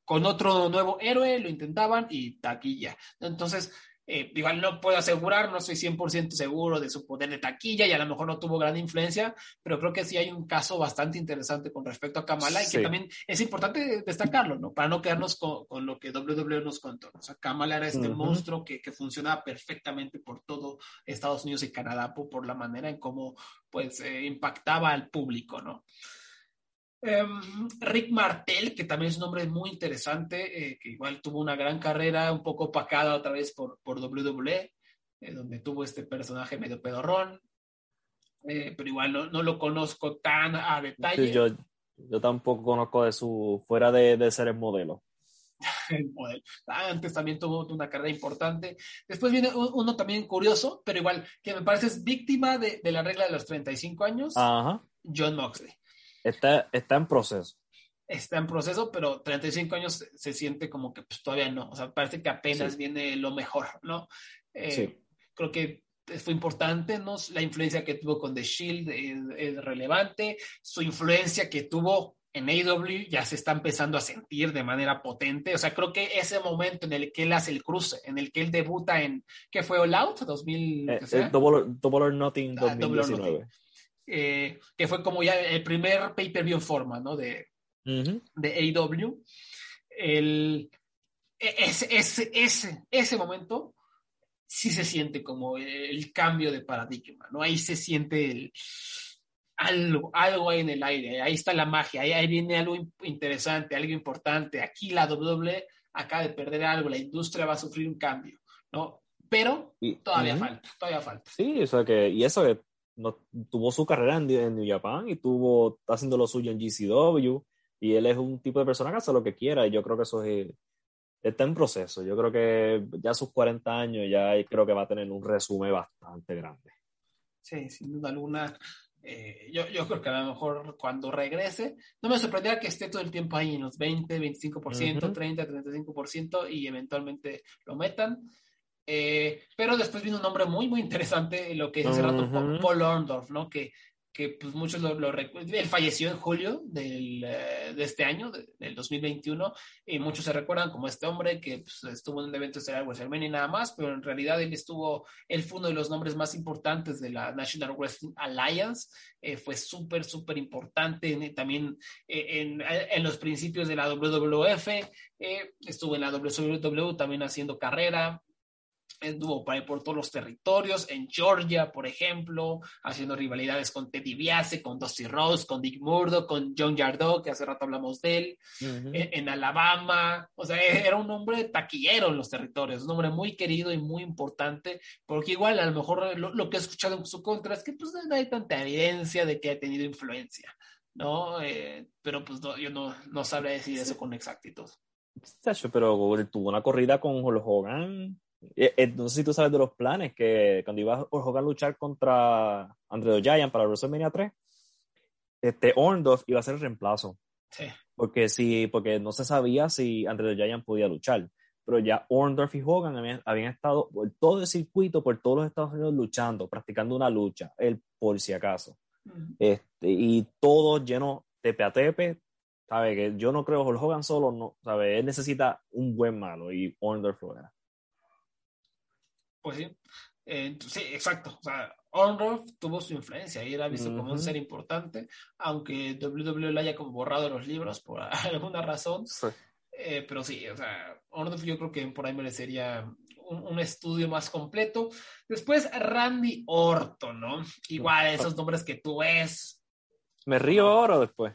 con otro nuevo héroe lo intentaban y taquilla. Entonces, eh, igual no puedo asegurar, no estoy 100% seguro de su poder de taquilla y a lo mejor no tuvo gran influencia, pero creo que sí hay un caso bastante interesante con respecto a Kamala y que Sí. también es importante destacarlo, ¿no? Para no quedarnos con, con lo que WWE nos contó. O sea, Kamala era este Ujú. monstruo que, que funcionaba perfectamente por todo Estados Unidos y Canadá por, por la manera en cómo pues eh, impactaba al público, ¿no? Em, Rick Martel, que también es un hombre muy interesante, eh, que igual tuvo una gran carrera, un poco opacada otra vez por, por WWE, eh, donde tuvo este personaje medio pedorrón, eh, pero igual no, no lo conozco tan a detalle. Sí, yo, yo tampoco conozco de su, fuera de, de ser el modelo. el modelo. Antes también tuvo una carrera importante. Después viene un- uno también curioso, pero igual, que me parece es víctima de, de la regla de los 35 años, Ajá. John Moxley. Está, está en proceso. Está en proceso, pero 35 años se, se siente como que pues, todavía no. O sea, parece que apenas Sí. viene lo mejor, ¿no? Eh, Sí. Creo que fue importante, ¿no? La influencia que tuvo con The Shield es, es relevante. Su influencia que tuvo en AEW ya se está empezando a sentir de manera potente. O sea, creo que ese momento en el que él hace el cruce, en el que él debuta en, ¿qué fue All Out? 2000, Eh, eh, double, Double or Nothing Ah, Double or 2019. Eh, que fue como ya el primer pay-per-view en forma, ¿no? De, Ujú. de AEW, el, e- ese, ese, ese, ese momento sí se siente como el cambio de paradigma, ¿no? Ahí se siente el- algo, algo ahí en el aire, ahí está la magia, ahí, ahí viene algo in- interesante, algo importante. Aquí la WWE acaba de perder algo, la industria va a sufrir un cambio, ¿no? Pero Y- todavía ujú. falta, todavía falta. Sí, o sea que, y eso que no, tuvo su carrera en, en New Japan y tuvo, está haciendo lo suyo en GCW y él es un tipo de persona que hace lo que quiera y yo creo que eso es, está en proceso. Yo creo que ya a sus 40 años ya creo que va a tener un resumen bastante grande. Sí, sin duda alguna. Eh, yo, yo creo que a lo mejor cuando regrese, no me sorprendería que esté todo el tiempo ahí en los 20, 25%, Ujú. 30, 35% y eventualmente lo metan. Eh, pero después viene un nombre muy, muy interesante, lo que hace rato Ujú. Paul, Paul Orndorff, ¿no? Que que pues muchos lo, lo recuerdan. Él falleció en julio del, eh, de este año, de, del 2021, y muchos se recuerdan como este hombre que pues, estuvo en un evento estelar WrestleMania y nada más, pero en realidad él estuvo, él fue uno de los nombres más importantes de la National Wrestling Alliance, eh, fue súper, súper importante en, también eh, en, en, los principios de la WWF, eh, estuvo en la WWW también haciendo carrera, Estuvo por, por todos los territorios, en Georgia, por ejemplo, haciendo rivalidades con Teddy Biase, con Dusty Rose, con Dick Murdo, con John Yardó, que hace rato hablamos de él, uh -huh. en, en, Alabama. O sea, e, era un hombre taquillero en los territorios, un hombre muy querido y muy importante, porque igual a lo mejor lo, lo que he escuchado en su contra es que pues no hay tanta evidencia de que ha tenido influencia, ¿no? Eh, pero pues no, yo no, no sabría decir sí. eso con exactitud. Pero tuvo una corrida con Hulk Hogan no sé si tú sabes de los planes que cuando iba Hogan a luchar contra Andre the Giant para WrestleMania 3, este Orndorff iba a ser el reemplazo. Sí. Porque, sí, porque no se sabía si Andre the Giant podía luchar. Pero ya Orndorff y Hogan habían, habían, estado por todo el circuito, por todos los Estados Unidos luchando, practicando una lucha, el por si acaso. Uh -huh. este, y todo lleno tepe a tepe. ¿Sabe? Que yo no creo que Hogan solo, no, ¿sabe? Él necesita un buen malo y Orndorff lo era. Pues sí, eh, sí, exacto. O sea, Orndorff tuvo su influencia y era visto uh -huh. como un ser importante, aunque WWE lo haya como borrado los libros por alguna razón. Sí. Eh, pero sí, o sea, Orndorff yo creo que por ahí merecería un, un, estudio más completo. Después, Randy Orton, ¿no? Igual esos nombres que tú ves. ¿Me río ahora o después?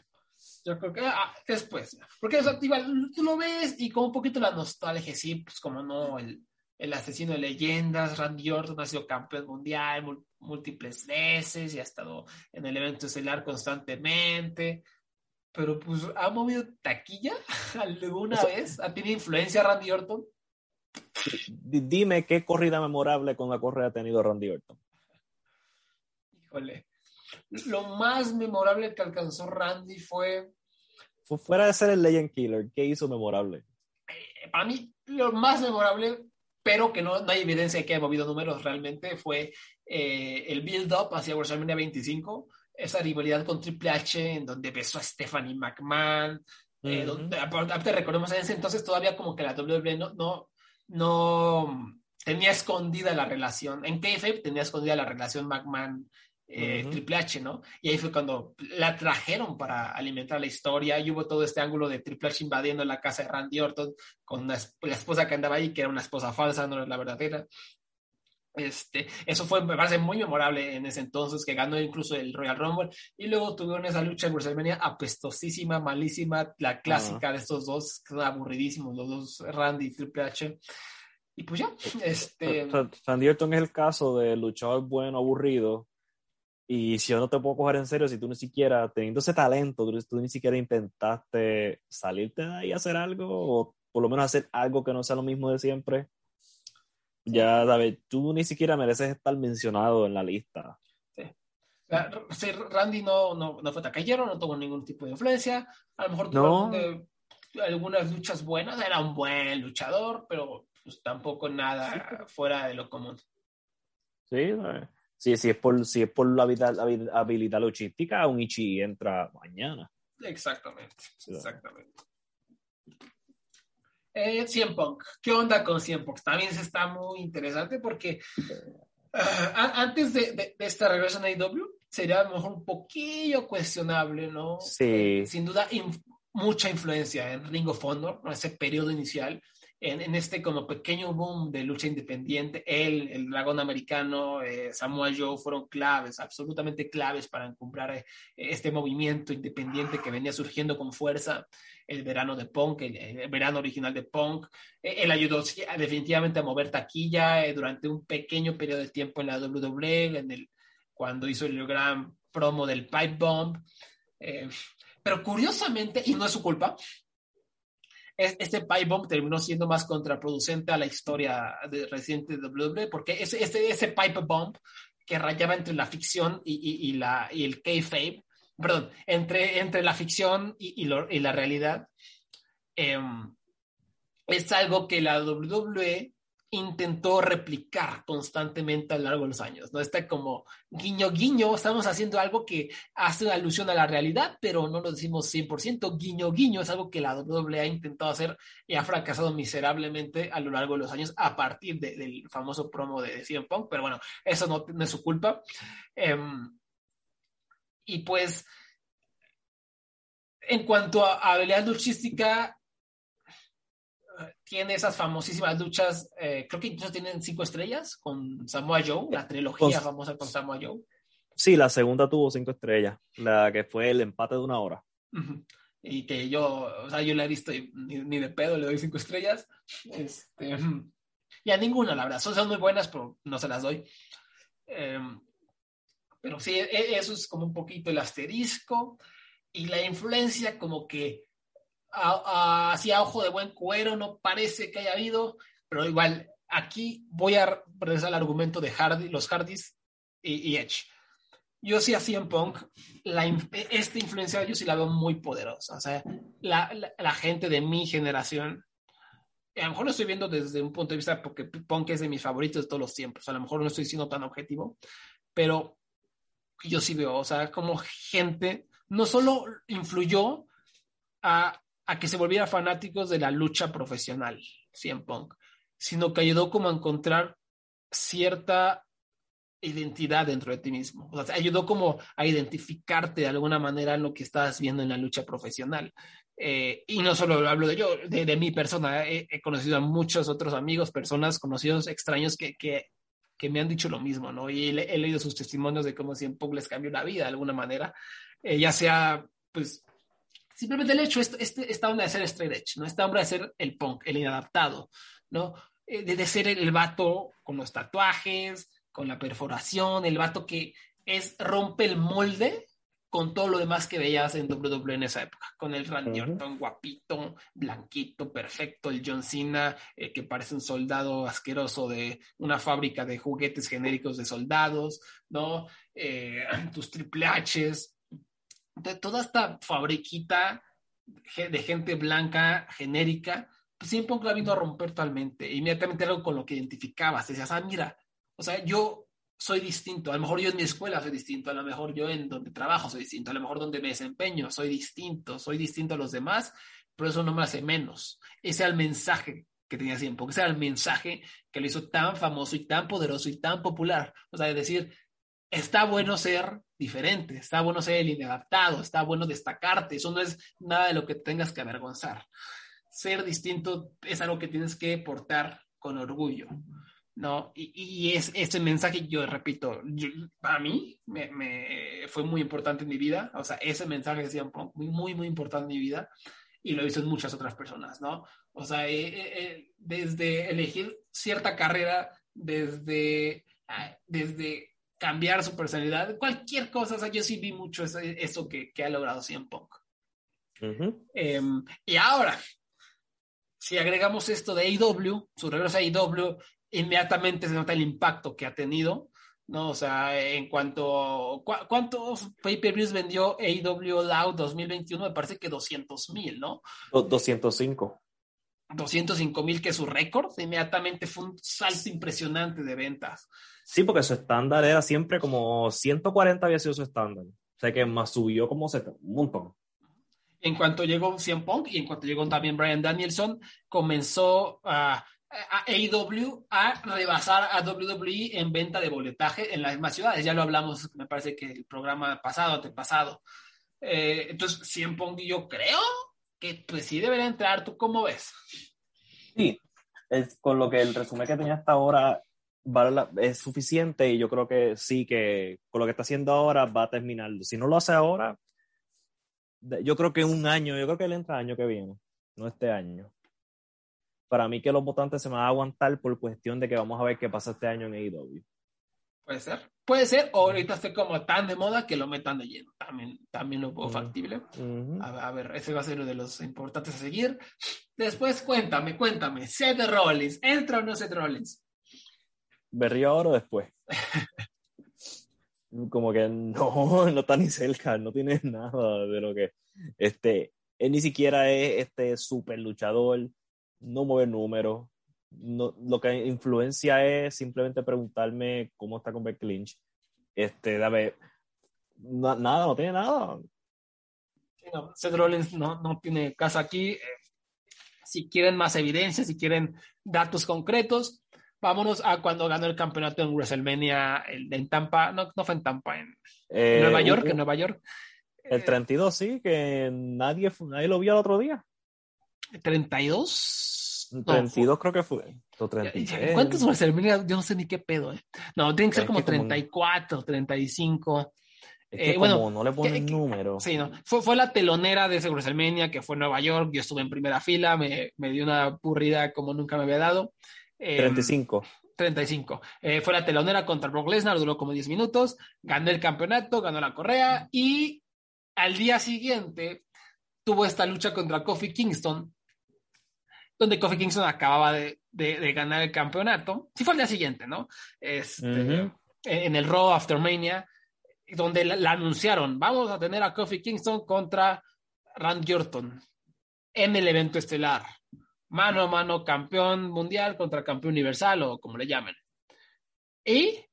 Yo creo que ah, después. Porque o sea, igual, tú lo ves y con un poquito la nostalgia, sí, pues como no, el el asesino de leyendas, Randy Orton ha sido campeón mundial múltiples veces y ha estado en el evento estelar constantemente, pero pues ha movido taquilla alguna Eso, vez, ha tenido influencia Randy Orton. Dime qué corrida memorable con la correa ha tenido Randy Orton. Híjole, lo más memorable que alcanzó Randy fue... fue fuera de ser el Legend Killer, ¿qué hizo memorable? Eh, para mí, lo más memorable pero que no, no, hay evidencia de que haya movido números realmente, fue eh, el build-up hacia WrestleMania 25, esa rivalidad con Triple H en donde besó a Stephanie McMahon, uh -huh. eh, donde, aparte recordemos en ese entonces todavía como que la WWE no, no, no tenía escondida la relación, en kayfabe tenía escondida la relación McMahon eh, uh -huh. Triple H, ¿no? Y ahí fue cuando la trajeron para alimentar la historia y hubo todo este ángulo de Triple H invadiendo la casa de Randy Orton con una, la esposa que andaba ahí, que era una esposa falsa, no era la verdadera. Este, eso fue, me parece muy memorable en ese entonces, que ganó incluso el Royal Rumble. Y luego tuvieron esa lucha en WrestleMania apestosísima, malísima, la clásica uh -huh. de estos dos, aburridísimos, los dos, Randy y Triple H. Y pues ya, este. Randy Orton es el caso de luchador bueno, aburrido, y si yo no te puedo coger en serio, si tú ni siquiera, teniendo ese talento, tú, tú, ni siquiera intentaste salirte de ahí a hacer algo, o por lo menos hacer algo que no sea lo mismo de siempre, ya, David, tú ni siquiera mereces estar mencionado en la lista. Sí. sí Randy no, no, no fue taquillero, no tuvo ningún tipo de influencia. A lo mejor tuvo no. algunas luchas buenas, era un buen luchador, pero pues, tampoco nada sí. fuera de lo común. Sí, si, si, es por, si es por la habilidad, la habilidad logística, un Ichi entra mañana. Exactamente, exactamente. Eh, Cien Punk, ¿qué onda con Cien Punk? También se está muy interesante porque uh, antes de, de, de, esta regresión a AEW sería a lo mejor un poquillo cuestionable, ¿no? Sí. Sin duda, in, mucha influencia en Ring of Honor, ¿no? ese periodo inicial en, este como pequeño boom de lucha independiente, él, el dragón americano, eh, Samuel Joe fueron claves, absolutamente claves para encumbrar eh, este movimiento independiente que venía surgiendo con fuerza, el verano de Punk, el, el verano original de Punk. Eh, él ayudó definitivamente a mover taquilla eh, durante un pequeño periodo de tiempo en la WWE, en el, cuando hizo el gran promo del Pipe Bomb. Eh, pero curiosamente, y no es su culpa, este pipe bomb terminó siendo más contraproducente a la historia de reciente de WWE, porque ese, ese, ese pipe bomb que rayaba entre la ficción y, y, y la, y el kayfabe, perdón, entre, entre la ficción y, lo, la realidad, eh, es algo que la WWE intentó replicar constantemente a lo largo de los años, ¿no? Está como guiño, guiño, estamos haciendo algo que hace alusión a la realidad, pero no lo decimos 100%, guiño, guiño, es algo que la WWE ha intentado hacer y ha fracasado miserablemente a lo largo de los años a partir de, del famoso promo de CM Punk, pero bueno, eso no, no es su culpa. Um, y pues, en cuanto a habilidad luchística, tiene esas famosísimas luchas, eh, creo que incluso tienen cinco estrellas con Samoa Joe, la trilogía famosa con Samoa Joe. Sí, la segunda tuvo cinco estrellas, la que fue el empate de una hora. Uh -huh. Y que yo, o sea, yo la he visto y ni, ni, de pedo le doy cinco estrellas. Este, y a ninguna, la verdad. Son, son muy buenas, pero no se las doy. Eh, pero sí, e, eso es como un poquito el asterisco y la influencia como que hacia ojo de buen cuero no parece que haya habido, pero igual aquí voy a regresar al argumento de Hardy, los Hardys y, y Edge. Yo sí así en Punk, la, esta influencia yo sí la veo muy poderosa. O sea, la, la, la, gente de mi generación, a lo mejor lo estoy viendo desde un punto de vista porque Punk es de mis favoritos de todos los tiempos. A lo mejor no estoy siendo tan objetivo, pero yo sí veo, o sea, como gente no solo influyó a, a que se volviera fanáticos de la lucha profesional, CM Punk, sino que ayudó como a encontrar cierta identidad dentro de ti mismo. O sea, ayudó como a identificarte de alguna manera en lo que estabas viendo en la lucha profesional. Eh, y no solo hablo de yo, de, mi persona, he, he, conocido a muchos otros amigos, personas, conocidos, extraños que, que, me han dicho lo mismo, ¿no? Y he, he leído sus testimonios de cómo CM Punk les cambió la vida de alguna manera, eh, ya sea, pues, simplemente el hecho, este, este, esta onda de ser straight edge, ¿no? Esta onda de ser el punk, el inadaptado, ¿no? Eh, de, de, ser el, el, vato con los tatuajes, con la perforación, el vato que es, rompe el molde con todo lo demás que veías en WWE en esa época, con el Randy uh -huh. Orton guapito, blanquito, perfecto, el John Cena eh, que parece un soldado asqueroso de una fábrica de juguetes genéricos de soldados, ¿no? Eh, tus triple H's, de toda esta fabriquita de gente blanca genérica, pues siempre la vino a romper totalmente. Inmediatamente algo con lo que identificabas. Decías, ah, mira, o sea, yo soy distinto. A lo mejor yo en mi escuela soy distinto. A lo mejor yo en donde trabajo soy distinto. A lo mejor donde me desempeño soy distinto. Soy distinto a los demás, pero eso no me hace menos. Ese era el mensaje que tenía siempre. Ese era el mensaje que lo hizo tan famoso y tan poderoso y tan popular. O sea, es decir, está bueno ser diferente, está bueno ser el inadaptado, está bueno destacarte, eso no es nada de lo que tengas que avergonzar. Ser distinto es algo que tienes que portar con orgullo, ¿no? Y, y es ese mensaje, yo repito, yo, para mí me, fue muy importante en mi vida, o sea, ese mensaje decía muy, muy, muy importante en mi vida y lo hizo en muchas otras personas, ¿no? O sea, eh, eh, desde elegir cierta carrera, desde, desde cambiar su personalidad, cualquier cosa. O sea, yo sí vi mucho eso, eso que, que, ha logrado CM Punk. Uh -huh. eh, y ahora, si agregamos esto de AEW, su regreso a AEW, inmediatamente se nota el impacto que ha tenido, ¿no? O sea, en cuanto. ¿cu ¿Cuántos pay-per-views vendió AEW Loud 2021? Me parece que 200 mil, ¿no? 205. 205 mil, que es su récord, inmediatamente fue un salto impresionante de ventas. Sí, porque su estándar era siempre como 140 había sido su estándar. O sea que más subió como un montón. En cuanto llegó CM Punk y en cuanto llegó también Brian Danielson, comenzó a, a AEW a rebasar a WWE en venta de boletaje en las demás ciudades. Ya lo hablamos, me parece que el programa pasado, antepasado. Eh, entonces, CM Punk yo creo que pues sí debería entrar. ¿Tú cómo ves? Sí, es con lo que el resumen que tenía hasta ahora es suficiente y yo creo que sí, que con lo que está haciendo ahora va a terminar. Si no lo hace ahora, yo creo que un año, yo creo que él entra el año que viene, no este año. Para mí que los votantes se van a aguantar por cuestión de que vamos a ver qué pasa este año en AEW. Puede ser. Puede ser, o ahorita esté como tan de moda que lo metan de lleno. También, también lo veo factible. Uh -huh. a, a, ver, ese va a ser uno de los importantes a seguir. Después, cuéntame, cuéntame. Seth Rollins, ¿entra o no Seth Rollins? Berrío ahora o después. Como que no, no está ni cerca, no tiene nada de lo que. Este, él ni siquiera es este super luchador, no mueve números, no, lo que influencia es simplemente preguntarme cómo está con Becky Lynch. Este, dame, no, nada, no tiene nada. no, Seth Rollins no, no tiene casa aquí. Eh, si quieren más evidencia, si quieren datos concretos, vámonos a cuando ganó el campeonato en WrestleMania en Tampa, no, no fue en Tampa, en, Eh, Nueva York, un- en Nueva York. El 32 sí, que nadie, nadie lo vio el otro día. Eh, 32. No, 32 creo que fue. O fue- 33. ¿Cuántos WrestleMania? Yo no sé ni qué pedo, eh. No, tienen que ser como que como- 34, 35. Es que eh, bueno, como no le ponen que- número. Sí, no. Fue, fue la telonera de ese WrestleMania que fue en Nueva York. Yo estuve en primera fila, me, me dio una burrida como nunca me había dado. Eh, 35. 35. Eh, fue la telonera contra Brock Lesnar, duró como 10 minutos, ganó el campeonato, ganó la correa y al día siguiente tuvo esta lucha contra Kofi Kingston, donde Kofi Kingston acababa de, de- de ganar el campeonato. Sí fue al día siguiente, ¿no? Este. En el Raw After Mania, donde la, la anunciaron, vamos a tener a Kofi Kingston contra Randy Orton en el evento estelar. Mano a mano, campeón mundial contra campeón universal o como le llamen. Y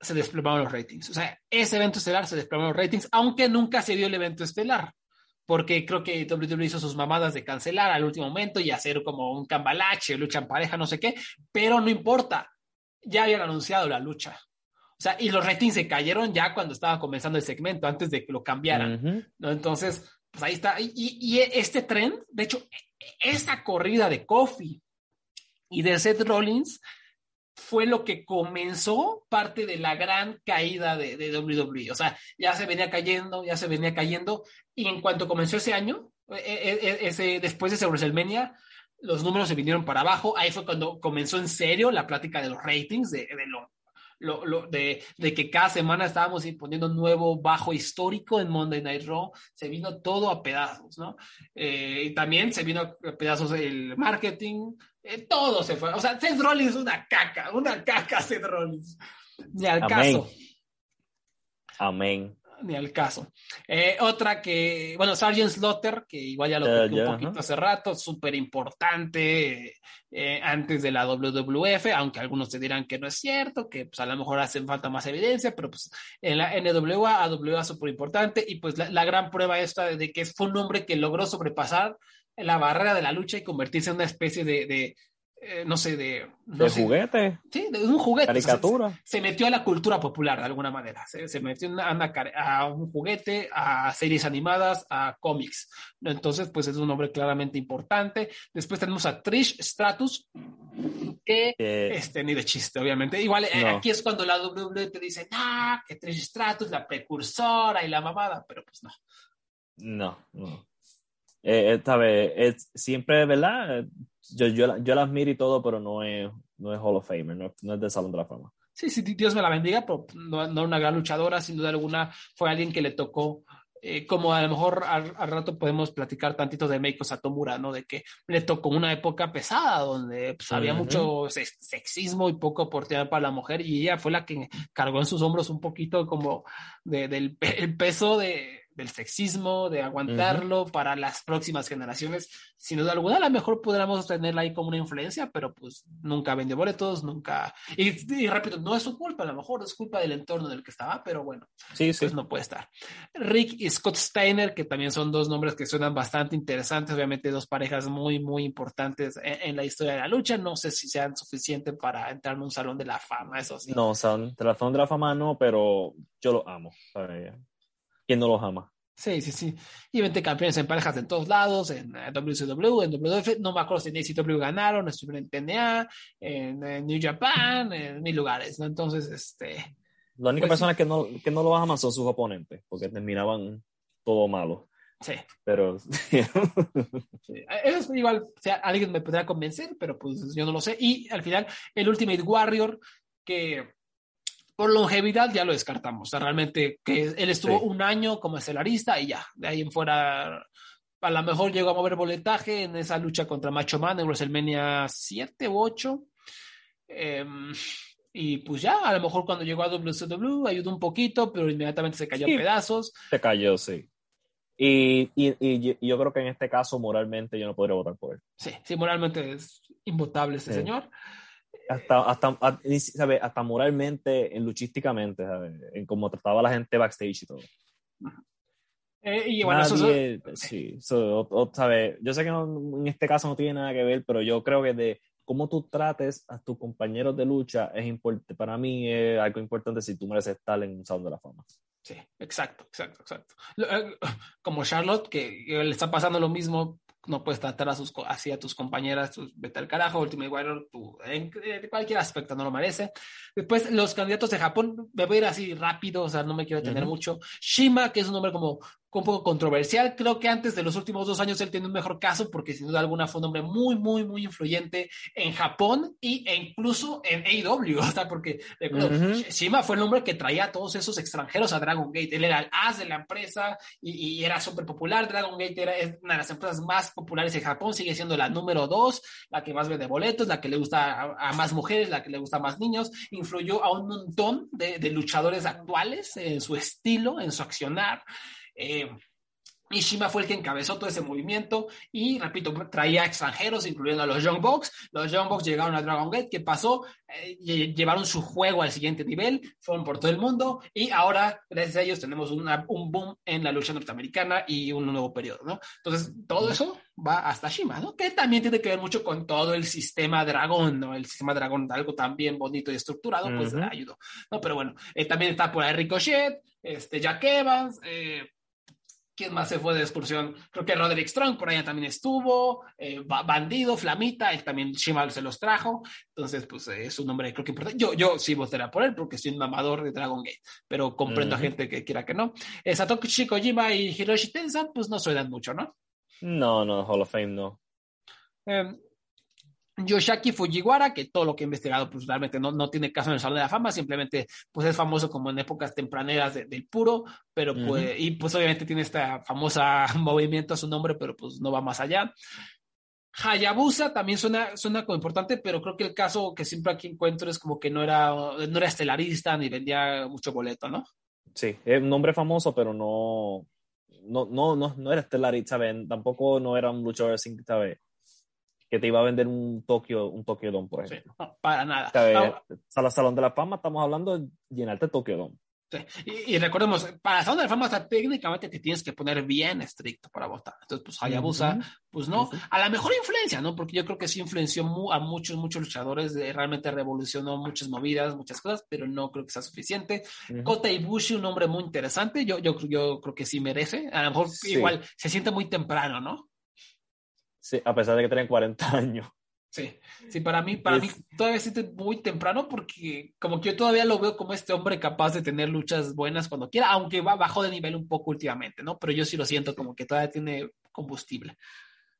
se desplomaron los ratings. O sea, ese evento estelar se desplomaron los ratings, aunque nunca se dio el evento estelar. Porque creo que WWE hizo sus mamadas de cancelar al último momento y hacer como un cambalache, lucha en pareja, no sé qué, pero no importa. Ya habían anunciado la lucha. O sea, y los ratings se cayeron ya cuando estaba comenzando el segmento, antes de que lo cambiaran. ¿no? Entonces, pues ahí está. Y, y este trend, de hecho, esa corrida de Kofi y de Seth Rollins fue lo que comenzó parte de la gran caída de, WWE. O sea, ya se venía cayendo, ya se venía cayendo. Y en cuanto comenzó ese año, e- e- ese, después de ese WrestleMania, los números se vinieron para abajo. Ahí fue cuando comenzó en serio la plática de los ratings, de, de lo, lo, lo- de, de que cada semana estábamos poniendo un nuevo bajo histórico en Monday Night Raw. Se vino todo a pedazos, ¿no? Eh, y también se vino a pedazos el marketing, eh, todo se fue. O sea, Seth Rollins es una caca, una caca Seth Rollins. Ni al Amén. caso, Amén. Ni al caso. Eh, otra que, bueno, Sargent Slaughter, que igual ya lo ya, un poquito hace rato, súper importante eh, antes de la WWF, aunque algunos te dirán que no es cierto, que pues, a lo mejor hacen falta más evidencia, pero pues en la NWA, AWA súper importante, y pues la, la gran prueba esta de, de que fue un hombre que logró sobrepasar la barrera de la lucha y convertirse en una especie de, de, eh, no sé, de... no De sé, juguete, Sí, de un juguete. o sea, caricatura. se metió a la cultura popular de alguna manera. Se, se metió una- a, una a un juguete, a series animadas, a cómics. Entonces, pues es un nombre claramente importante. Después tenemos a Trish Stratus, que que- este, ni de chiste, obviamente. Igual eh, No. aquí es cuando la WWE te dice, ah, que Trish Stratus, la precursora y la mamada, pero pues no. No, no. Eh, esta vez, es siempre, ¿verdad? Yo, yo, la- yo la admiro y todo, pero no es, no es Hall of Famer, no, no es del Salón de la Fama. Sí, sí, Dios me la bendiga, pero no, no una gran luchadora, sin duda alguna, fue alguien que le tocó, eh, como a lo mejor al, al rato podemos platicar tantito de Meiko Satomura, ¿no? De que le tocó una época pesada donde pues, había Ujú. mucho sex- sexismo y poca oportunidad para la mujer y ella fue la que cargó en sus hombros un poquito como de- del el peso de, del sexismo, de aguantarlo para las próximas generaciones. Sin duda alguna, a lo mejor podríamos tenerla ahí como una influencia, pero pues nunca vendió boletos, nunca... Y, y repito, no es su culpa, a lo mejor es culpa del entorno en el que estaba, pero bueno, Sí, sí. pues no puede estar. Rick y Scott Steiner, que también son dos nombres que suenan bastante interesantes, obviamente dos parejas muy, muy importantes en, en la historia de la lucha. No sé si sean suficientes para entrar en un salón de la fama, eso sí. No, Salón de la Fama no, pero yo los amo. ¿sabes? ¿Quién no los ama? Sí, sí, sí. Y 20 campeones en parejas en todos lados, en eh, WCW, en WF, no me acuerdo si en ACW ganaron, en TNA, en, en New Japan, en mil lugares, ¿no? Entonces, este, Las únicas Pues sí. personas que no, que no los aman son sus oponentes, porque terminaban todo malo. sí. Pero Sí, Eso es igual, o sea, alguien me podrá convencer, pero pues yo no lo sé. Y al final, el Ultimate Warrior, que por longevidad ya lo descartamos. O sea, realmente que él estuvo Sí. un año como estelarista y ya, de ahí en fuera, a lo mejor llegó a mover boletaje en esa lucha contra Macho Man en WrestleMania 7 u 8. Em, y pues ya, a lo mejor cuando llegó a WCW ayudó un poquito, pero inmediatamente se cayó Sí. a pedazos. se cayó, sí. Y, y, y yo- creo que en este caso, moralmente, yo no podría votar por él. Sí, sí, moralmente es- Imbotable ese Sí. señor. Hasta, hasta, ¿sabe? hasta moralmente, en luchísticamente, ¿sabe? en cómo trataba a la gente backstage y todo. Eh, y bueno, eso- eso- Nadie, sí, so, o- o, ¿sabe? yo sé que no- en este caso no tiene nada que ver, pero yo creo que de cómo tú trates a tus compañeros de lucha es importante. Para mí es algo importante si tú mereces estar en un Salón de la Fama. Sí, exacto, exacto, exacto. Eh, Como Charlotte, que le está pasando lo mismo, no puedes tratar a sus, así a tus compañeras, tus, vete al carajo, Ultimate Warrior, tú, en, en cualquier aspecto no lo merece. Después, los candidatos de Japón, me voy a ir así rápido, o sea, no me quiero detener mucho. Shima, que es un nombre como un poco controversial, creo que antes de los últimos dos años él tiene un mejor caso, porque sin duda alguna fue un hombre muy, muy, muy influyente en Japón y, e incluso en AEW, sea, porque recuerdo, Ujú. Shima fue el hombre que traía a todos esos extranjeros a Dragon Gate. Él era el as de la empresa y, y era súper popular. Dragon Gate era es una de las empresas más populares en Japón, sigue siendo la número dos, la que más vende boletos, la que le gusta a, a más mujeres, la que le gusta a más niños. Influyó a un montón de, de luchadores actuales en su estilo, en su accionar. Eh, y Shima fue el que encabezó todo ese movimiento y, repito, traía extranjeros, incluyendo a los Young Bucks. Los Young Bucks llegaron a Dragon Gate. ¿Qué pasó? Eh, lle- llevaron su juego al siguiente nivel, fueron por todo el mundo y ahora, gracias a ellos, tenemos una- un boom en la lucha norteamericana y un nuevo periodo, ¿no? Entonces, todo eso va hasta Shima, ¿no? Que también tiene que ver mucho con todo el sistema dragón, ¿no? El sistema dragón, algo tan bien bonito y estructurado, pues Ujú. ayudó, ¿no? Pero bueno, eh, también está por ahí Ricochet, este, Jack Evans, eh, ¿Quién más se fue de excursión? Creo que Roderick Strong por allá también estuvo. eh, Ba- Bandido, Flamita, él también Shima se los trajo. Entonces, pues eh, es un nombre creo que importante. Yo, yo sí votaría por él porque soy un mamador de Dragon Gate, pero comprendo a gente que quiera que no. Eh, Satoshi Kojima y Hiroshi Tenzan, pues no suenan mucho, ¿no? No, no, Hall of Fame no. Yoshaki Fujiwara, que todo lo que he investigado, pues realmente no, no tiene caso en el Salón de la Fama, simplemente pues es famoso como en épocas tempraneras de- del puro, pero pues, y pues obviamente tiene esta famosa movimiento a su nombre, pero pues no va más allá. Hayabusa también suena, suena como importante, pero creo que el caso que siempre aquí encuentro es como que no era, no era estelarista ni vendía mucho boleto, ¿no? Sí, es un nombre famoso, pero no, no, no, no, no era estelar, ¿sabes? Tampoco no era un luchador así, ¿sabes? Que te iba a vender un Tokyo, un Tokyo Dome, por Sí, ejemplo. no, para nada. Ahora- Sala- Salón de la Fama, estamos hablando de llenarte Tokyo Dome. Sí. Y, y recordemos, para Salón de la Fama, hasta técnicamente te tienes que poner bien estricto para votar. Entonces, pues Hayabusa, Ujú. pues no, Sí, sí. a la mejor influencia, ¿no? Porque yo creo que sí influenció mu- a muchos, muchos luchadores, eh, realmente revolucionó muchas movidas, muchas cosas, pero no creo que sea suficiente. Ujú. Kota Ibushi, un hombre muy interesante, yo, yo, yo creo que sí merece. A lo mejor Sí. igual se siente muy temprano, ¿no? Sí, a pesar de que tienen 40 años. Sí, sí, para mí, para Es- mí todavía se siente muy temprano porque como que yo todavía lo veo como este hombre capaz de tener luchas buenas cuando quiera, aunque va bajó de nivel un poco últimamente, ¿no? Pero yo sí lo siento como que todavía tiene combustible.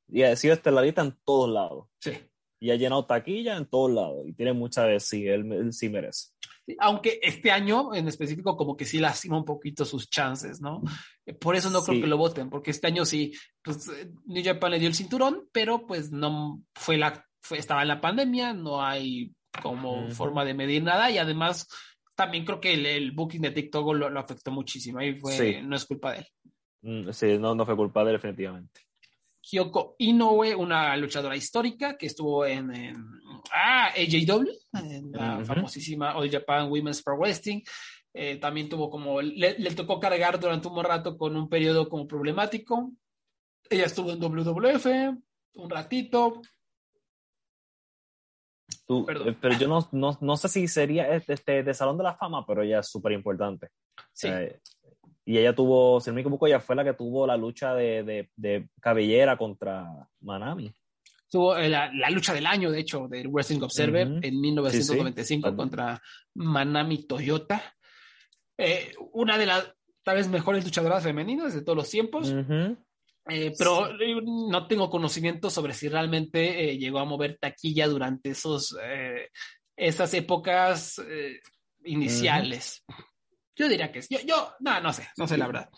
Y ha sido estelarista en todos lados. Sí. Y ha llenado taquilla en todos lados. Y tiene mucha de sí, él, él sí merece. Aunque este año en específico como que sí lastima un poquito sus chances, ¿no? Eh, Por eso no creo que lo voten, porque este año sí, pues eh, New Japan le dio el cinturón, pero pues no fue la, fue, estaba en la pandemia, no hay como forma de medir nada y además también creo que el, el booking de TikTok lo, lo afectó muchísimo, ahí fue, Sí. no es culpa de él. Mm, Sí, no, no fue culpa de él, definitivamente. Kyoko Inoue, una luchadora histórica que estuvo en, en ah, AJW, en la Ujú. famosísima All Japan Women's Pro Wrestling. Eh, también tuvo como, le, le tocó cargar durante un rato con un periodo como problemático. Ella estuvo en WWF un ratito. Tú- Perdón. eh, pero yo no, no, no sé si sería este, este, de Salón de la Fama, pero ella es súper importante. Sí, Eh, y ella tuvo, si no me equivoco, ella fue la que tuvo la lucha de, de, de cabellera contra Manami. Tuvo eh, la, la lucha del año, de hecho, del Wrestling Observer en 1995 Sí, sí. contra Manami Toyota. Eh, una de las tal vez mejores luchadoras femeninas de todos los tiempos. Eh, pero no tengo conocimiento sobre si realmente eh, llegó a mover taquilla durante esos, esas épocas iniciales. Yo diría que sí. Yo, yo, no, no sé, no sé la verdad.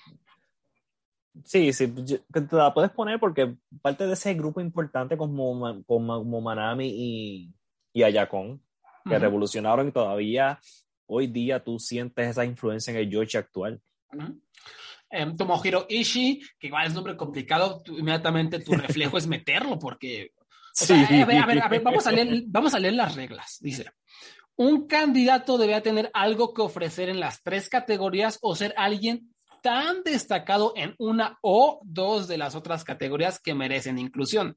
Sí, sí, te la puedes poner porque parte de ese grupo importante como, como, como Manami y, y Ayakon, que revolucionaron y todavía hoy día tú sientes esa influencia en el Yoshi actual. Em, Tomohiro Ishii, que igual es un nombre complicado, tú- inmediatamente tu reflejo es meterlo porque Sí. a, ver, a, ver, a ver, vamos a leer, vamos a leer las reglas. Dice, un candidato debe tener algo que ofrecer en las tres categorías o ser alguien tan destacado en una o dos de las otras categorías que merecen inclusión.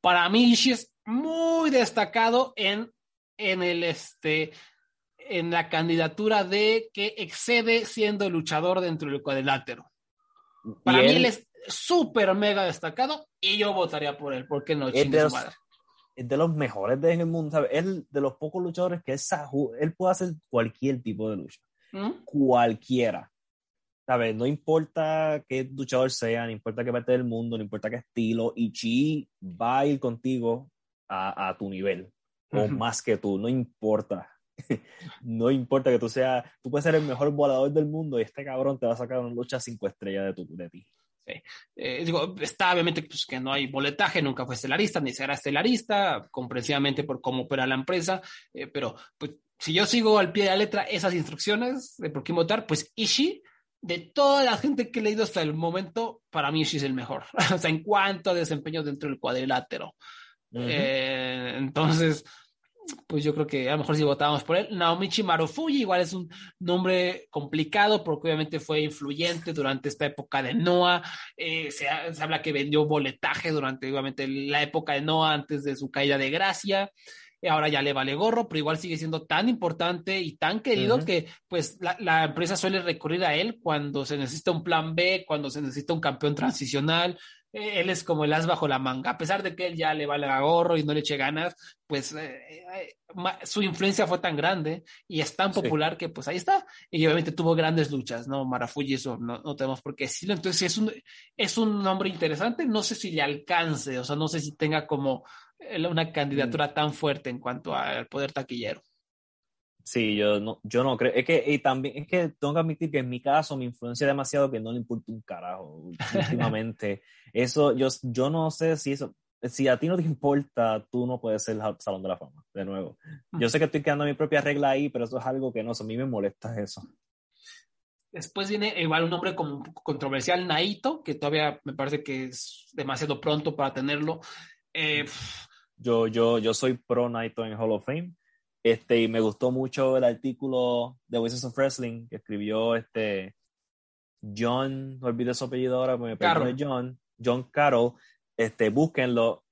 Para mí, Ishii es muy destacado en, en el este en la candidatura de que excede siendo luchador dentro del cuadrilátero. Para mí él es súper mega destacado y yo votaría por él. ¿Por qué no? Es de, los, es de los mejores de el mundo. ¿sabes? Es de los pocos luchadores que es, él puede hacer cualquier tipo de lucha. ¿Mm? Cualquiera. ¿Sabes? No importa qué luchador sea, no importa qué parte del mundo, no importa qué estilo, Ichi va a ir contigo a, a tu nivel, o más que tú, no importa. no importa que tú seas, tú puedes ser el mejor volador del mundo y este cabrón te va a sacar una lucha cinco estrellas de, tu, de ti. Sí. Eh, digo, está obviamente pues, que no hay boletaje, nunca fue estelarista, ni será estelarista, comprensivamente por cómo opera la empresa, eh, pero pues, si yo sigo al pie de la letra esas instrucciones de por qué votar, pues Ishi de toda la gente que he leído hasta el momento, para mí sí es el mejor. o sea, en cuanto a desempeño dentro del cuadrilátero. eh, entonces, pues yo creo que a lo mejor si votábamos por él. Naomichi Marufuji igual es un nombre complicado porque obviamente fue influyente durante esta época de Noah. Eh, se, se, habla que vendió boletaje durante obviamente la época de Noah antes de su caída de gracia ahora ya le vale gorro, pero igual sigue siendo tan importante y tan querido uh -huh. que pues la, la, empresa suele recurrir a él cuando se necesita un plan B, cuando se necesita un campeón transicional. Eh, él es como el as bajo la manga, a pesar de que él ya le vale a gorro y no le eche ganas, pues eh, eh, su influencia fue tan grande y es tan popular sí. que pues ahí está. Y obviamente tuvo grandes luchas, ¿no? Marafuji, eso no, no tenemos por qué decirlo. Entonces es un, es un nombre interesante, no sé si le alcance, o sea, no sé si tenga como una candidatura mm. tan fuerte en cuanto al poder taquillero. Sí, yo no, yo no creo. Es que y también es que tengo que admitir que en mi caso me influencia demasiado que no le importa un carajo últimamente. eso, yo, yo no sé si eso, si a ti no te importa, tú no puedes ser el Salón de la Fama, de nuevo. Yo sé que estoy quedando mi propia regla ahí, pero eso es algo que no, a mí me molesta eso. Después viene igual un como poco controversial, Naito, que todavía me parece que es demasiado pronto para tenerlo. Eh, yo, yo, yo soy pro Naito en Hall of Fame. Este, y me gustó mucho el artículo de Voices of Wrestling que escribió este John, no olvides su apellido ahora, me de John, John Carroll. Este, búsquenlo.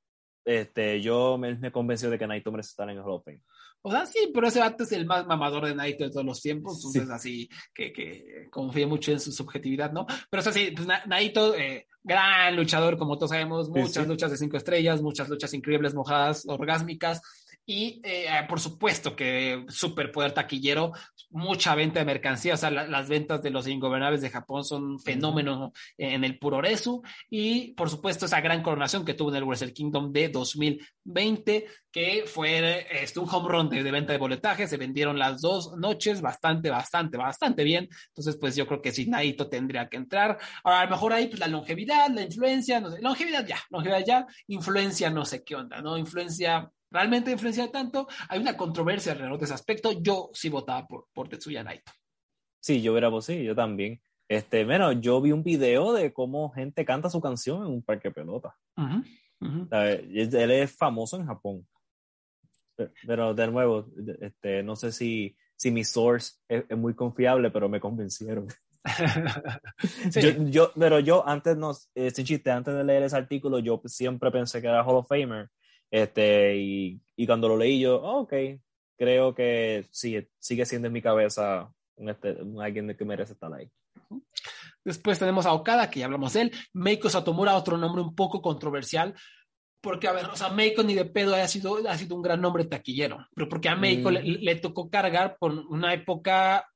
Este, yo me, me convenció de que Naito merece estar en el Hall of Fame. O sea, sí, pero ese vato es el más mamador de Naito de todos los tiempos, entonces sí. así que, que confíe mucho en su subjetividad, ¿no? Pero eso sí, pues Naito, eh, gran luchador, como todos sabemos, muchas sí, sí. luchas de cinco estrellas, muchas luchas increíbles, mojadas, orgásmicas, y eh, por supuesto que super poder taquillero, mucha venta de mercancía, o sea, la, las ventas de los ingobernables de Japón son un fenómeno -huh. en el Puroresu y por supuesto esa gran coronación que tuvo en el Wrestle Kingdom de 2020, que fue este, un home run de, de, venta de boletaje, se vendieron las dos noches bastante, bastante, bastante bien, entonces pues yo creo que si Naito tendría que entrar, ahora a lo mejor ahí pues la longevidad, la influencia, no sé, longevidad ya, longevidad ya, influencia no sé qué onda, ¿no? Influencia realmente influencia tanto. Hay una controversia alrededor de ese aspecto. Yo sí votaba por, por Tetsuya Naito. Sí, yo hubiera, pues sí, yo también. Este, bueno, yo vi un video de cómo gente canta su canción en un parque de pelota. Uh -huh, uh -huh. Él es famoso en Japón. Pero de nuevo, este, no sé si, si mi source es, es muy confiable, pero me convencieron. sí. yo, yo, pero yo antes, no, eh, sin chiste, antes de leer ese artículo, yo siempre pensé que era Hall of Famer este, y, y cuando lo leí yo, oh, ok, creo que sí, sigue siendo en mi cabeza un, este, un alguien que merece estar ahí. Después tenemos a Okada, que ya hablamos de él. Meiko Satomura, otro nombre un poco controversial. Porque, a ver, o sea, Meiko ni de pedo ha sido, ha sido un gran nombre taquillero. Pero porque a Meiko mm. le, le, tocó cargar por una época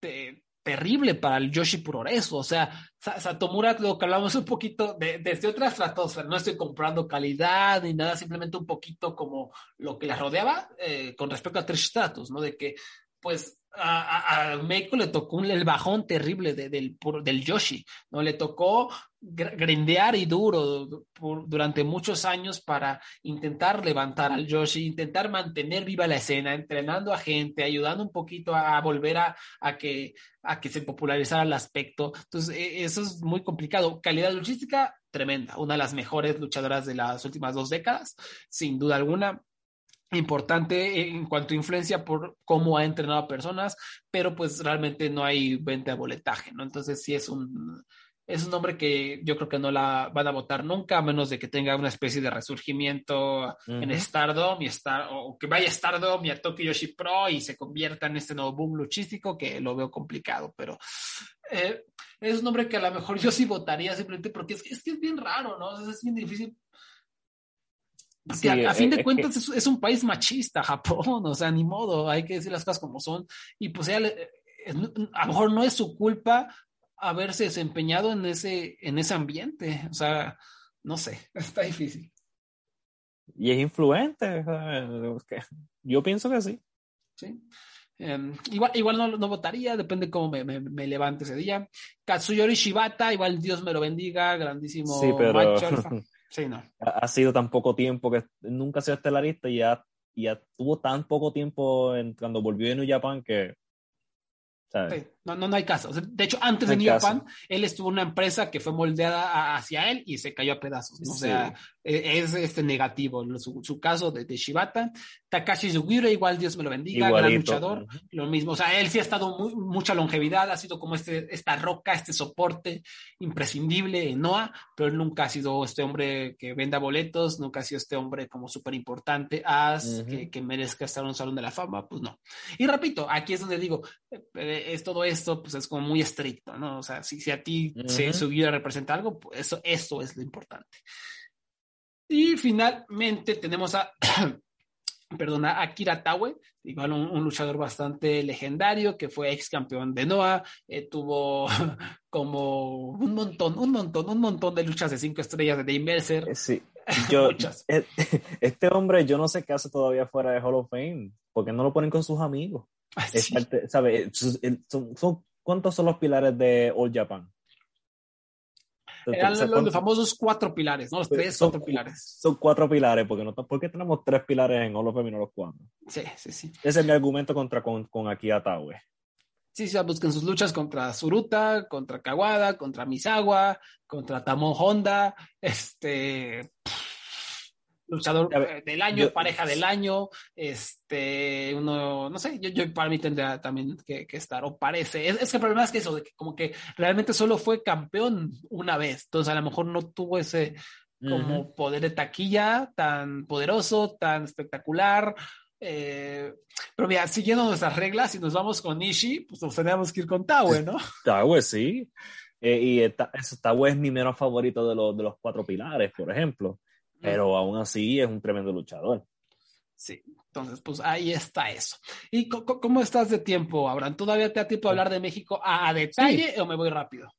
de, terrible para el Yoshi Puroresu. O sea, Satomura, lo que hablamos un poquito de, desde otra estratosfera, no estoy comprando calidad ni nada, simplemente un poquito como lo que la rodeaba eh, con respecto a Trish Stratus, ¿no? De que pues a, a, Meiko le tocó el bajón terrible de, del, Yoshi, ¿no? Le tocó grindear y duro durante muchos años para intentar levantar al Yoshi, intentar mantener viva la escena, entrenando a gente, ayudando un poquito a, volver a, a, que, a que se popularizara el aspecto. Entonces, e, eso es muy complicado. Calidad luchística, tremenda. Una de las mejores luchadoras de las últimas dos décadas, sin duda alguna importante en cuanto a influencia por cómo ha entrenado a personas, pero pues realmente no hay venta de boletaje, ¿no? Entonces sí es un, es un hombre que yo creo que no la van a votar nunca, a menos de que tenga una especie de resurgimiento en Stardom y Star, o que vaya a Stardom y a Tokyo Yoshi Pro y se convierta en este nuevo boom luchístico que lo veo complicado, pero eh, es un hombre que a lo mejor yo sí votaría simplemente porque es, es que es bien raro, ¿no? es bien difícil porque a, fin de cuentas es, un país machista, Japón, o sea, ni modo, hay que decir las cosas como son. Y pues a lo mejor no es su culpa haberse desempeñado en ese, en ese ambiente. O sea, no sé, está difícil. Y es influente. Yo pienso que sí. Sí. Em, igual igual no, no, votaría, depende cómo me, me, levante ese día. Katsuyori Shibata, igual Dios me lo bendiga, grandísimo sí, pero... Sí, no. Ha, sido tan poco tiempo que nunca ha sido estelarista y ya, ya tuvo tan poco tiempo en, cuando volvió de New Japan que no, no, no, hay caso. de hecho, antes de New Japan, él estuvo en una empresa que fue moldeada hacia él y se cayó a pedazos. O sea, e, es este negativo. Su, su caso de, de, Shibata. Takashi Sugiura, igual Dios me lo bendiga, gran luchador. Lo mismo. O sea, él sí ha estado muy, mucha longevidad, ha sido como este, esta roca, este soporte imprescindible en Noah, pero él nunca ha sido este hombre que venda boletos, nunca ha sido este hombre como súper importante, as, que, que, merezca estar en un salón de la fama. Pues no. Y repito, aquí es donde digo, eh, es todo esto, pues es como muy estricto, ¿no? O sea, si, si a ti se subió representa algo, pues eso, eso es lo importante. Y finalmente tenemos a, perdona, Akira Taue, igual un, luchador bastante legendario que fue ex campeón de Noah, eh, tuvo como un montón, un montón, un montón de luchas de cinco estrellas de Dave Mercer. Eh, sí, yo, este hombre yo no sé qué hace todavía fuera de Hall of Fame, porque no lo ponen con sus amigos. ¿Cuántos son los pilares de All Japan? Eran los, famosos cuatro pilares, ¿no? Los tres, cuatro pilares. Son cuatro pilares, porque no, ¿por qué tenemos tres pilares en All of y no los cuatro? Sí, sí, sí. Ese es mi argumento contra con, con Akira Taue. Sí, sí, busquen sus luchas contra Suruta, contra Kawada, contra Misawa, contra Tamon Honda, este luchador eh, del año, pareja del año, este, uno, no sé, yo, yo para mí tendría también que, estar, o parece, es, que el problema es que eso, de que como que realmente solo fue campeón una vez, entonces a lo mejor no tuvo ese como poder de taquilla tan poderoso, tan espectacular, eh, pero mira, siguiendo nuestras reglas, si nos vamos con Nishi, pues nos tenemos que ir con Taue, ¿no? Taue, sí. Eh, y Taue es mi menos favorito de los, de los cuatro pilares, por ejemplo pero aún así es un tremendo luchador. Sí, entonces pues ahí está eso. ¿Y cómo estás de tiempo, Abraham? ¿Todavía te da tiempo de hablar de México a, detalle o me voy rápido?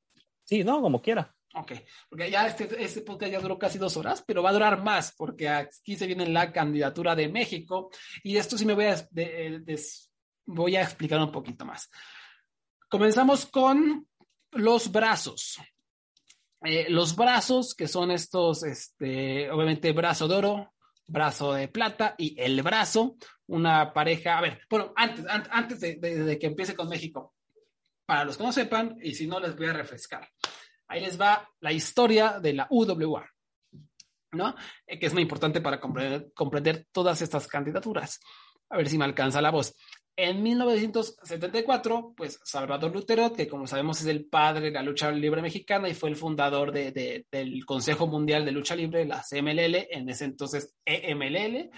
Sí, no, como quiera. Ok, porque ya este, este podcast ya duró casi dos horas, pero va a durar más porque aquí se viene la candidatura de México y esto sí me voy a, voy a explicar un poquito más. Comenzamos con los brazos. Eh, los brazos, que son estos, este, obviamente, brazo de oro, brazo de plata y el brazo, una pareja. A ver, bueno, antes, antes de, que empiece con México, para los que no sepan, y si no, les voy a refrescar. Ahí les va la historia de la UWA, ¿no? Eh, que es muy importante para comprender todas estas candidaturas. A ver si me alcanza la voz. En 1974, pues Salvador Lutero, que como sabemos es el padre de la lucha libre mexicana y fue el fundador de, del Consejo Mundial de Lucha Libre, la CMLL, en ese entonces EMLL,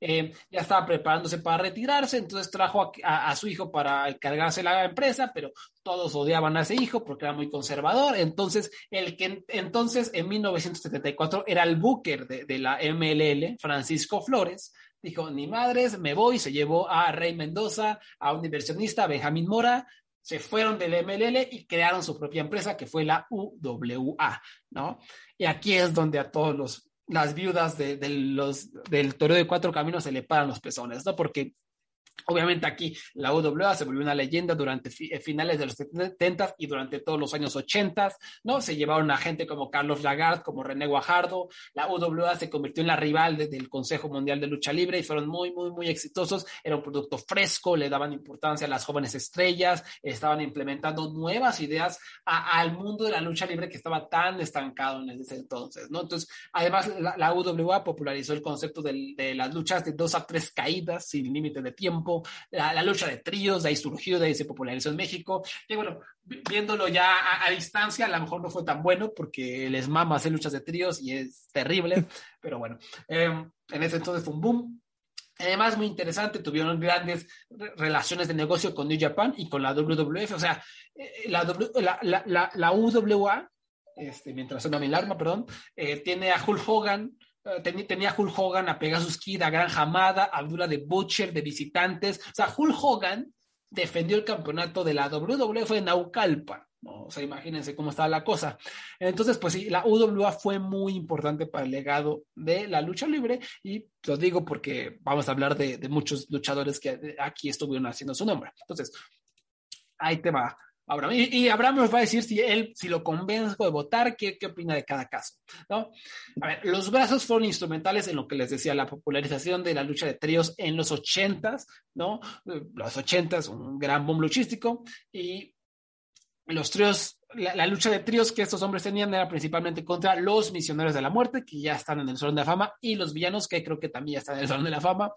eh, ya estaba preparándose para retirarse, entonces trajo a, su hijo para encargarse la empresa, pero todos odiaban a ese hijo porque era muy conservador. Entonces, el que entonces en 1974 era el booker de la MLL, Francisco Flores, dijo, ni madres, me voy, se llevó a Rey Mendoza, a un inversionista, Benjamín Mora, se fueron del MLL y crearon su propia empresa que fue la UWA, ¿no? Y aquí es donde a todos los las viudas de, los, del Toro de Cuatro Caminos se le paran los pezones, ¿no? Porque Obviamente aquí la UWA se volvió una leyenda durante eh, finales de los 70 y durante todos los años 80, ¿no? Se llevaron a gente como Carlos Lagarde, como René Guajardo, la UWA se convirtió en la rival del Consejo Mundial de Lucha Libre y fueron muy, muy, muy exitosos. Era un producto fresco, le daban importancia a las jóvenes estrellas, estaban implementando nuevas ideas al mundo de la lucha libre que estaba tan estancado en ese entonces, ¿no? Entonces, además, la, UWA popularizó el concepto de las luchas de dos a tres caídas sin límite de tiempo la, lucha de tríos, de ahí surgió, de ahí se popularizó en México. Y bueno, viéndolo ya a, distancia, a lo mejor no fue tan bueno porque les mama hacer luchas de tríos y es terrible, pero bueno, em, en ese entonces fue un boom. Además, muy interesante, tuvieron grandes relaciones de negocio con New Japan y con la WWF, o sea, eh, la, la, la, UWA, este, mientras suena mi alarma, perdón, eh, tiene a Hulk Hogan, eh, tenía Hulk Hogan, a Pegasus Kid, a Gran Hamada, a de Butcher, de visitantes. O sea, Hulk Hogan defendió el campeonato de la WWF en Naucalpan. O sea, imagínense cómo estaba la cosa. Entonces, pues sí, la UWA fue muy importante para el legado de la lucha libre y lo digo porque vamos a hablar de muchos luchadores que aquí estuvieron haciendo su nombre. Entonces, ahí te va Abraham. Y, Abraham nos va a decir si él, si lo convenzco de votar, qué, qué opina de cada caso, ¿no? A ver, los brazos fueron instrumentales en lo que les decía, la popularización de la lucha de tríos en los ochentas, ¿no? Los ochentas, un gran boom luchístico, y los tríos, la, lucha de tríos que estos hombres tenían era principalmente contra los misioneros de la muerte, que ya están en el Salón de la Fama, y los villanos, que creo que también ya están en el Salón de la Fama.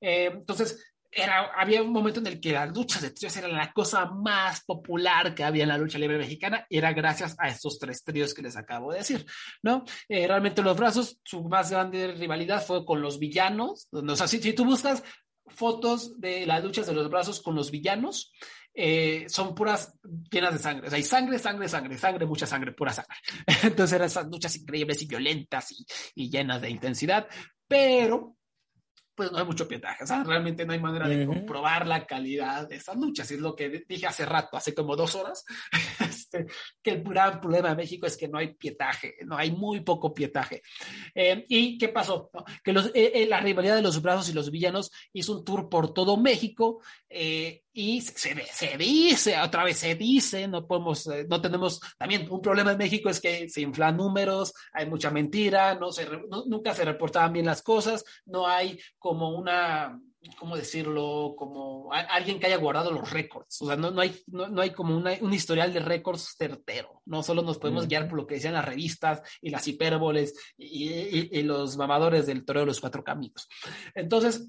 Eh, entonces, era, había un momento en el que las luchas de tríos eran la cosa más popular que había en la lucha libre mexicana y era gracias a estos tres tríos que les acabo de decir, ¿no? Eh, realmente los brazos, su más grande rivalidad fue con los villanos, donde, o sea, si, tú buscas fotos de las luchas de los brazos con los villanos, eh, son puras llenas de sangre. O sea, hay sangre, sangre, sangre, sangre, mucha sangre, pura sangre. Entonces eran esas luchas increíbles y violentas y, y llenas de intensidad, pero pues no hay mucho pietaje. O sea, realmente no hay manera de comprobar la calidad de esas luchas. Y es lo que dije hace rato, hace como dos horas, este, que el gran problema de México es que no hay pietaje, no hay muy poco pietaje. Eh, ¿Y qué pasó? Que los, eh, eh, la rivalidad de los brazos y los villanos hizo un tour por todo México y se, se, dice, otra vez se dice, no podemos, no tenemos, también un problema en México es que se inflan números, hay mucha mentira, no se, nunca se reportaban bien las cosas, no hay como una, ¿cómo decirlo? Como alguien que haya guardado los récords. O sea, no, no hay, no, hay como un historial de récords certero. No solo nos podemos guiar por lo que decían las revistas y las hipérboles y, los mamadores del toreo de los cuatro caminos. Entonces,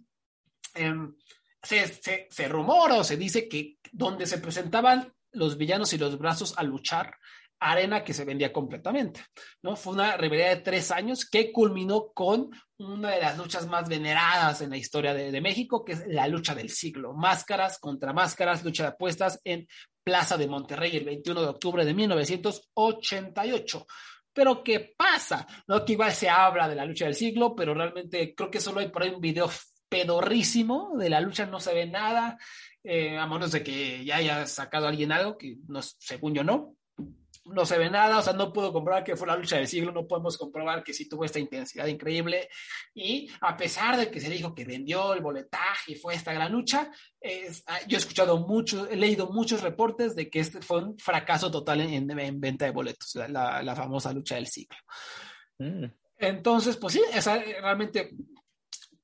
em, se, se, se rumora o se dice que donde se presentaban los villanos y los brazos a luchar, arena que se vendía completamente, ¿no? Fue una rivalidad de tres años que culminó con una de las luchas más veneradas en la historia de, México, que es la lucha del siglo. Máscaras contra máscaras, lucha de apuestas en Plaza de Monterrey el 21 de octubre de 1988. Pero ¿qué pasa? No que igual se habla de la lucha del siglo, pero realmente creo que solo hay por ahí un video pedorrísimo de la lucha, no se ve nada, eh, a menos de que ya haya sacado alguien algo, que no, según yo no no se ve nada, o sea, no puedo comprobar que fue la lucha del siglo, no podemos comprobar que sí tuvo esta intensidad increíble. Y a pesar de que se dijo que vendió el boletaje y fue esta gran lucha, es, ah, yo he escuchado mucho, he leído muchos reportes de que este fue un fracaso total en, en, venta de boletos, la, la, famosa lucha del siglo. Mm. Entonces, pues sí, esa, realmente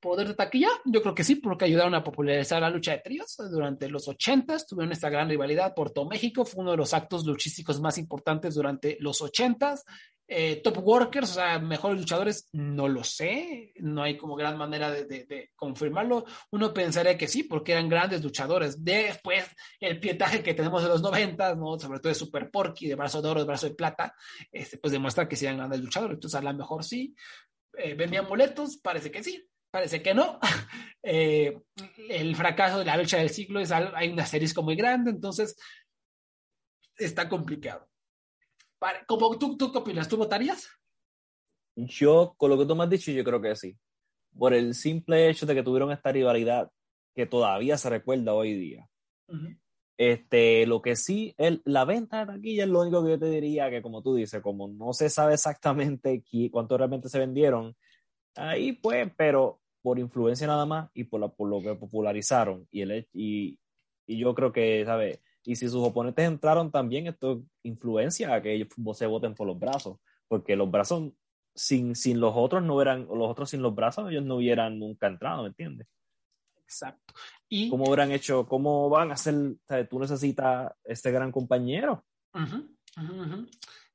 poder de taquilla? Yo creo que sí, porque ayudaron a popularizar la lucha de tríos. Durante los 80 tuvieron esta gran rivalidad. Puerto México fue uno de los actos luchísticos más importantes durante los 80 eh, top workers, o sea, mejores luchadores, no lo sé, no hay como gran manera de, confirmarlo. Uno pensaría que sí, porque eran grandes luchadores. Después, el pietaje que tenemos de los 90, ¿no? sobre todo de Super Porky, de brazo de oro, de brazo de plata, este, pues demuestra que sí eran grandes luchadores. Entonces, a lo mejor sí. Eh, ¿Vendían boletos? Parece que sí. Parece que no. Eh, el fracaso de la lucha del siglo es hay una asterisco muy grande, entonces está complicado. ¿Cómo, tú, ¿Tú qué opinas? ¿Tú votarías? Yo, con lo que tú me has dicho, yo creo que sí. Por el simple hecho de que tuvieron esta rivalidad que todavía se recuerda hoy día. Este, lo que sí, el, la venta de taquilla es lo único que yo te diría que, como tú dices, como no se sabe exactamente cuánto realmente se vendieron, ahí pues, pero por influencia nada más y por, la, por lo que popularizaron. Y, el, y, y yo creo que, ¿sabes? Y si sus oponentes entraron también, esto influencia a que ellos se voten por los brazos, porque los brazos sin, sin los otros no hubieran, los otros sin los brazos, ellos no hubieran nunca entrado, ¿me entiendes? Exacto. Y, ¿Cómo habrán hecho, cómo van a hacer, ¿sabes? tú necesitas este gran compañero? Uh -huh, uh -huh.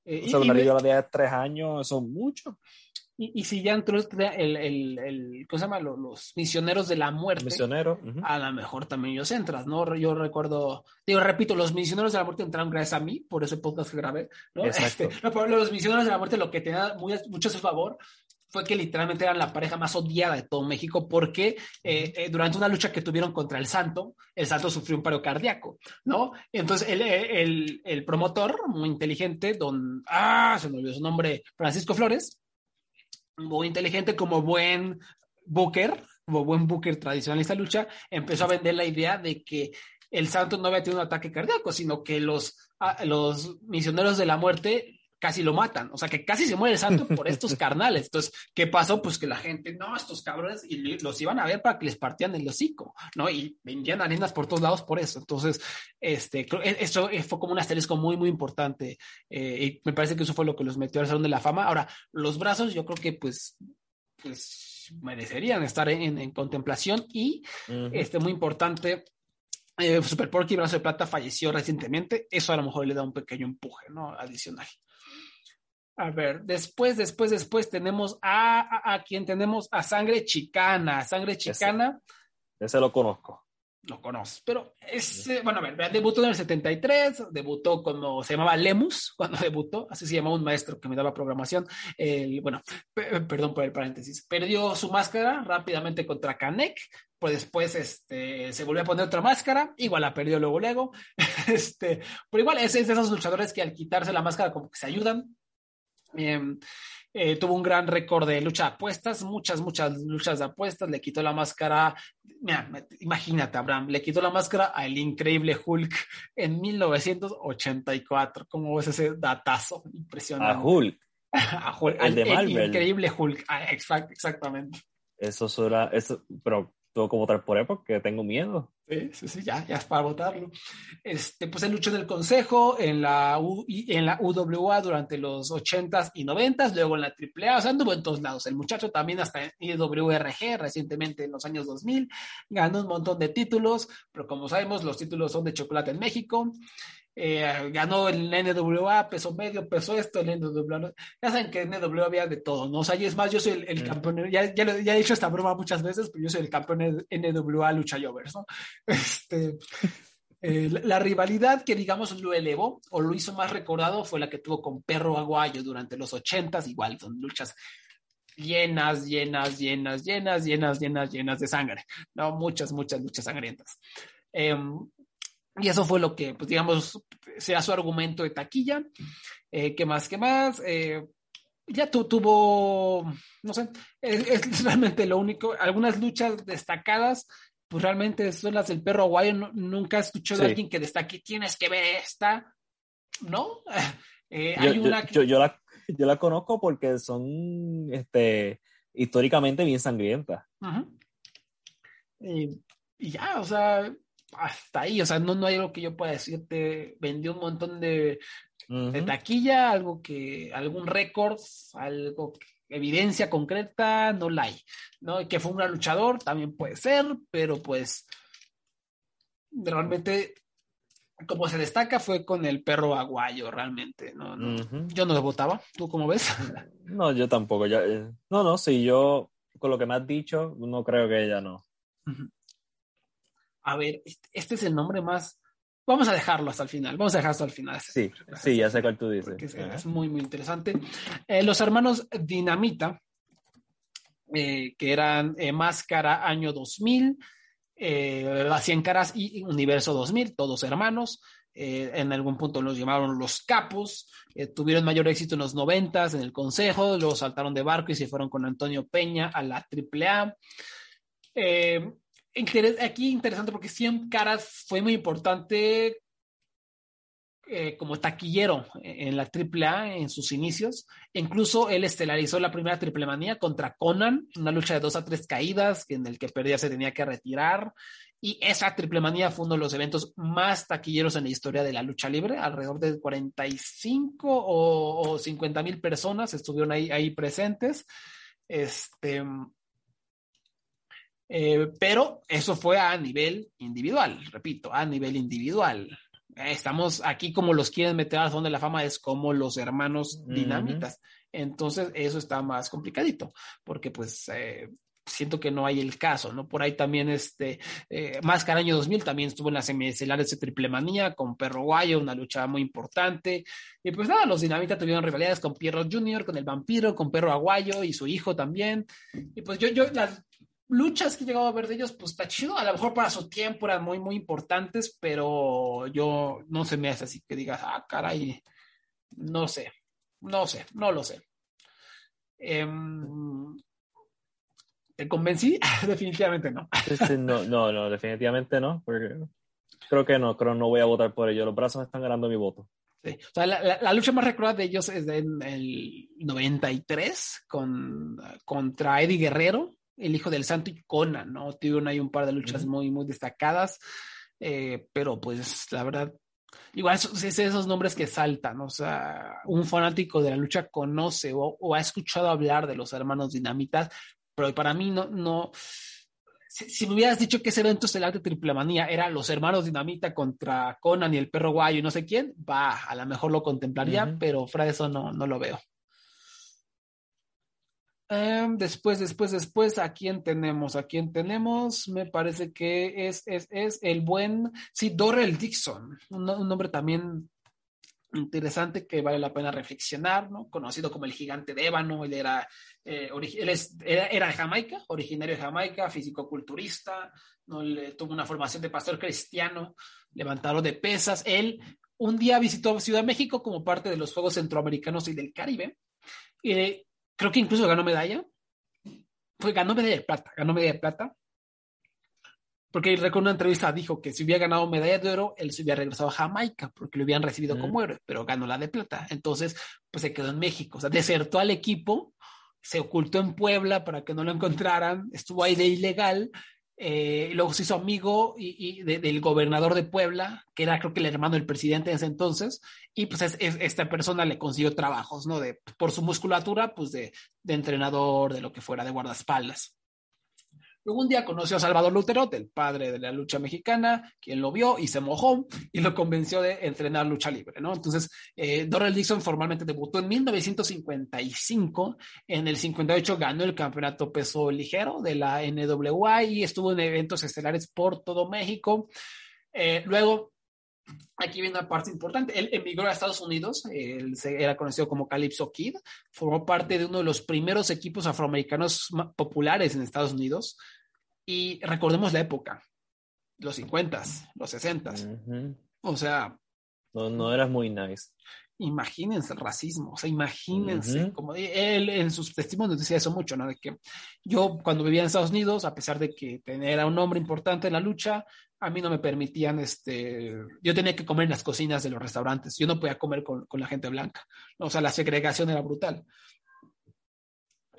Eh, o sea, de tres años son muchos. Y, y, si ya entró el, el, el, ¿cómo se llama? Los, los misioneros de la muerte. Misioneros. Uh -huh. A lo mejor también ellos entran, ¿no? Yo recuerdo, digo, repito, los misioneros de la muerte entraron gracias a mí, por ese podcast que grabé, ¿no? Este, no pero los misioneros de la muerte lo que tenía muy, mucho a su favor fue que literalmente eran la pareja más odiada de todo México porque eh, eh, durante una lucha que tuvieron contra el Santo, el Santo sufrió un paro cardíaco, ¿no? Entonces el, el, el promotor, muy inteligente, don, ah, se me olvidó su nombre, Francisco Flores, muy inteligente como buen Booker, como buen Booker tradicionalista lucha, empezó a vender la idea de que el Santo no había tenido un ataque cardíaco, sino que los, los misioneros de la muerte casi lo matan, o sea que casi se muere el santo por estos carnales. Entonces, ¿qué pasó? Pues que la gente, no, estos cabrones, y los iban a ver para que les partían el hocico, ¿no? Y vendían arenas por todos lados por eso. Entonces, este, eso fue como un asterisco muy, muy importante. Eh, y me parece que eso fue lo que los metió al Salón de la Fama. Ahora, los brazos, yo creo que pues, pues merecerían estar en, en contemplación y, uh -huh. este, muy importante, eh, Super Porky Brazo de Plata falleció recientemente, eso a lo mejor le da un pequeño empuje, ¿no? Adicional. A ver, después, después, después tenemos a, a, a quien tenemos a Sangre Chicana. Sangre Chicana. Ese, ese lo conozco. Lo conozco, pero ese, bueno, a ver, debutó en el 73, debutó como se llamaba Lemus, cuando debutó, así se llamaba un maestro que me daba programación. Eh, bueno, perdón por el paréntesis. Perdió su máscara rápidamente contra Kanek, pues después este, se volvió a poner otra máscara, igual la perdió luego, luego. este, pero igual es, es de esos luchadores que al quitarse la máscara como que se ayudan, eh, eh, tuvo un gran récord de lucha de apuestas, muchas, muchas luchas de apuestas, le quitó la máscara, mira, imagínate, Abraham, le quitó la máscara al increíble Hulk en 1984. ¿Cómo ves ese datazo? Impresionante. A Hulk. a Hulk el, de Marvel. El increíble Hulk, ah, exactamente. Eso será, eso, pero tuvo como votar por él porque tengo miedo. Sí, sí, ya, ya es para votarlo. Este, pues él luchó en el Consejo, en la, U, en la UWA durante los 80s y 90s, luego en la AAA, o sea, anduvo en todos lados. El muchacho también hasta en IWRG recientemente en los años 2000, ganó un montón de títulos, pero como sabemos, los títulos son de chocolate en México. Eh, ganó el NWA, peso medio, peso esto, el NWA. Ya saben que NWA había de todo, ¿no? O sea, y es más, yo soy el, el campeón, ya, ya, ya, he dicho esta broma muchas veces, pero yo soy el campeón NWA Lucha Jovers, ¿no? Este, eh, la, la, rivalidad que, digamos, lo elevó o lo hizo más recordado fue la que tuvo con Perro Aguayo durante los ochentas, igual, son luchas llenas, llenas, llenas, llenas, llenas, llenas, llenas de sangre, ¿no? Muchas, muchas luchas sangrientas. Eh, y eso fue lo que, pues digamos, sea su argumento de taquilla. Eh, ¿Qué más? ¿Qué más? Eh, ya tu, tuvo, no sé, es, es, realmente lo único. Algunas luchas destacadas, pues realmente son las del perro aguayo. No, nunca escuché sí. de alguien que destaque, tienes que ver esta, ¿no? Eh, hay yo, una que... yo, yo, la, yo la conozco porque son este, históricamente bien sangrientas. Uh -huh. y ya, o sea, hasta ahí, o sea, no, no hay algo que yo pueda decirte, vendió un montón de, uh -huh. de taquilla, algo que, algún récord, algo que, evidencia concreta, no la hay, ¿no? Que fue un gran luchador, también puede ser, pero pues realmente como se destaca fue con el perro aguayo realmente, ¿no? no uh -huh. Yo no lo votaba, ¿tú cómo ves? No, yo tampoco, ya, eh, no, no, sí, yo con lo que me has dicho, no creo que ella no. Uh -huh a ver, este es el nombre más... Vamos a dejarlo hasta el final, vamos a dejarlo hasta el final. Sí, sí, ya sé cuál tú dices. Es, es, muy, muy interesante. Eh, los hermanos Dinamita, eh, que eran eh, Máscara año 2000, las 100 caras y Universo 2000, todos hermanos. en algún punto los llamaron los capos, tuvieron mayor éxito en los 90 en el Consejo, luego saltaron de barco y se fueron con Antonio Peña a la AAA. Eh, aquí interesante porque 100 caras fue muy importante eh, como taquillero en la AAA en sus inicios. Incluso él estelarizó la primera triple manía contra Conan, una lucha de dos a tres caídas, en el que perdía se tenía que retirar. Y esa triple manía fue uno de los eventos más taquilleros en la historia de la lucha libre. Alrededor de 45 o, o 50 mil personas estuvieron ahí, ahí presentes. Este, eh, pero eso fue a nivel individual, repito, a nivel individual. Estamos aquí como los quieren meter al fondo de la fama, es como los hermanos dinamitas. Entonces, eso está más complicadito, porque pues eh, siento que no hay el caso, ¿no? Por ahí también, este, eh, Máscara año 2000 también estuvo en las semiestelares de Triple Manía con Perro Guayo, una lucha muy importante. Y pues nada, los Dinamita tuvieron rivalidades con Pierro Jr., con el vampiro, con Perro Aguayo y su hijo también. Y pues yo, yo, las luchas que he llegado a ver de ellos, pues está chido. A lo mejor para su tiempo eran muy, muy importantes, pero yo no se me hace así que digas, ah, caray, no sé, no sé, no lo sé. Eh, ¿Te convencí? definitivamente no. no. No, no, definitivamente no, porque creo que no, creo que no voy a votar por ellos. Los brazos están ganando mi voto. Sí. O sea, la, la, lucha más recordada de ellos es en el 93 con, contra Eddie Guerrero, el hijo del santo y Conan, ¿no? Tuvieron ahí un par de luchas muy, muy destacadas, eh, pero pues la verdad, igual es esos nombres que saltan, o sea, un fanático de la lucha conoce o, o, ha escuchado hablar de los hermanos dinamitas, pero para mí no, no, si, si, me hubieras dicho que ese evento estelar de Triple Manía era los hermanos Dinamita contra Conan y el perro guayo y no sé quién, va, a lo mejor lo contemplaría, uh -huh. pero fuera de eso no, no lo veo. Um, después, después, después, ¿a quién tenemos? ¿A quién tenemos? Me parece que es, es, es el buen, sí, Dorrell Dixon, un, nombre también interesante que vale la pena reflexionar, ¿no? Conocido como el gigante de ébano, él era, eh, él es, era, era, de Jamaica, originario de Jamaica, físico-culturista, ¿no? Tuvo una formación de pastor cristiano, levantador de pesas. Él un día visitó Ciudad México como parte de los Juegos Centroamericanos y del Caribe, eh, creo que incluso ganó medalla, fue, ganó medalla de plata, ganó medalla de plata, porque recuerdo una entrevista dijo que si hubiera ganado medalla de oro, él se hubiera regresado a Jamaica, porque lo hubieran recibido mm. como héroe, pero ganó la de plata. Entonces, pues se quedó en México, o sea, desertó al equipo, se ocultó en Puebla para que no lo encontraran, estuvo ahí de ilegal, eh, luego se hizo amigo y, y de, del gobernador de Puebla, que era creo que el hermano del presidente en ese entonces, y pues es, es, esta persona le consiguió trabajos, ¿no? De, por su musculatura, pues de entrenador, de lo que fuera, de guardaespaldas. Luego un día conoció a Salvador Luterot, el padre de la lucha mexicana, quien lo vio y se mojó y lo convenció de entrenar lucha libre, ¿no? Entonces, eh, Dorrell Dixon formalmente debutó en 1955, en el 58 ganó el campeonato peso ligero de la NWA y estuvo en eventos estelares por todo México. Eh, luego, Aquí viene una parte importante. Él emigró a Estados Unidos, él era conocido como Calypso Kid, formó parte de uno de los primeros equipos afroamericanos populares en Estados Unidos. Y recordemos la época, los 50, los 60. Uh -huh. O sea... No, no eras muy nice. Imagínense el racismo, o sea, imagínense, uh -huh. como él en sus testimonios decía eso mucho, ¿no? De que yo cuando vivía en Estados Unidos, a pesar de que era un hombre importante en la lucha, a mí no me permitían, este, yo tenía que comer en las cocinas de los restaurantes, yo no podía comer con, con la gente blanca, o sea, la segregación era brutal.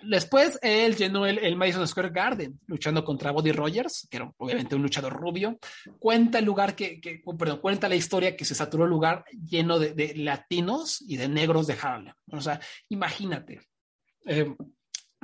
Después él llenó el, Madison Square Garden luchando contra Buddy Rogers, que era obviamente un luchador rubio. Cuenta el lugar que, que perdón, cuenta la historia que se saturó el lugar lleno de, de latinos y de negros de Harlem. O sea, imagínate. Eh,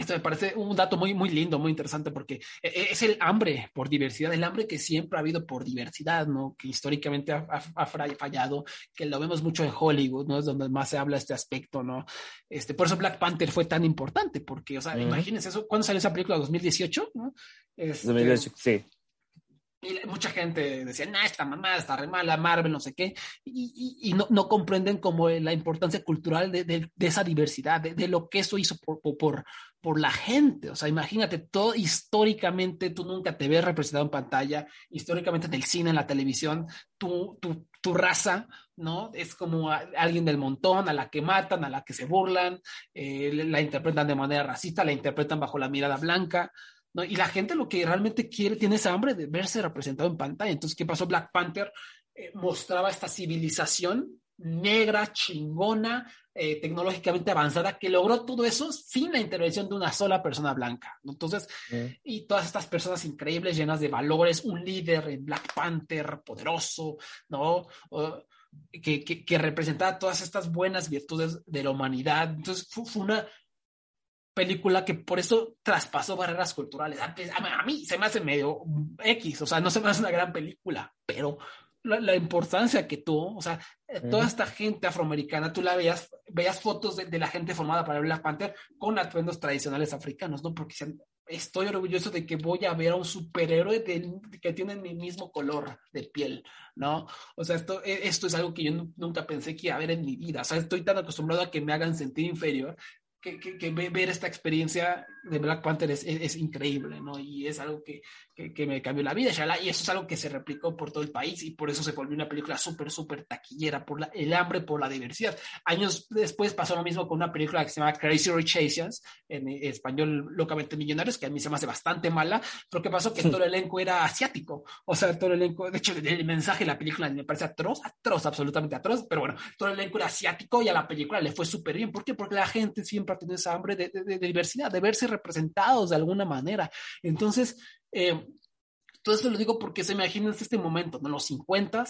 esto me parece un dato muy, muy lindo, muy interesante, porque e, e, es el hambre por diversidad, el hambre que siempre ha habido por diversidad, ¿no? Que históricamente ha, ha, fallado, que lo vemos mucho en Hollywood, ¿no? Es donde más se habla este aspecto, ¿no? Este, por eso Black Panther fue tan importante, porque, o sea, uh -huh. imagínense eso, ¿cuándo salió esa película? ¿2018? ¿no? Este, 2018, sí. Y mucha gente decía, nah, esta mamá está re mala, Marvel, no sé qué, y, y, y no, no, comprenden como la importancia cultural de, de, de esa diversidad, de, de, lo que eso hizo por, por, por, la gente. O sea, imagínate, todo históricamente tú nunca te ves representado en pantalla, históricamente en el cine, en la televisión, tu, tu, tu raza, ¿no? Es como a, alguien del montón, a la que matan, a la que se burlan, eh, la interpretan de manera racista, la interpretan bajo la mirada blanca. ¿No? Y la gente lo que realmente quiere, tiene esa hambre de verse representado en pantalla. Entonces, ¿qué pasó? Black Panther eh, mostraba esta civilización negra, chingona, eh, tecnológicamente avanzada, que logró todo eso sin la intervención de una sola persona blanca. Entonces, y todas estas personas increíbles, llenas de valores, un líder en Black Panther poderoso, ¿no? que, que, representaba todas estas buenas virtudes de la humanidad. Entonces, fue, una película que por eso traspasó barreras culturales. A, a, mí se me hace medio X, o sea, no se me hace una gran película, pero la, importancia que tuvo, o sea, eh, toda esta gente afroamericana, tú la veías, veías fotos de, la gente formada para Black Panther con atuendos tradicionales africanos, ¿no? Porque estoy orgulloso de que voy a ver a un superhéroe que tiene mi mismo color de piel, ¿no? O sea, esto, e, esto es algo que yo nunca pensé que iba a ver en mi vida, o sea, estoy tan acostumbrado a que me hagan sentir inferior que, que, ver esta experiencia de Black Panther es, es, increíble, ¿no? Y es algo que, que, me cambió la vida, y eso es algo que se replicó por todo el país y por eso se volvió una película súper, súper taquillera, por la, el hambre por la diversidad. Años después pasó lo mismo con una película que se llama Crazy Rich Asians, en español locamente millonarios, que a mí se me hace bastante mala, pero que pasó que todo el elenco era asiático, o sea, todo el elenco, de hecho, el mensaje de la película me parece atroz, atroz, absolutamente atroz, pero bueno, todo el elenco era asiático y a la película le fue súper bien. ¿Por qué? Porque la gente siempre tenido esa hambre de, de, de diversidad, de verse representados de alguna manera. Entonces, eh, todo esto lo digo porque se imagina este momento, en los 50,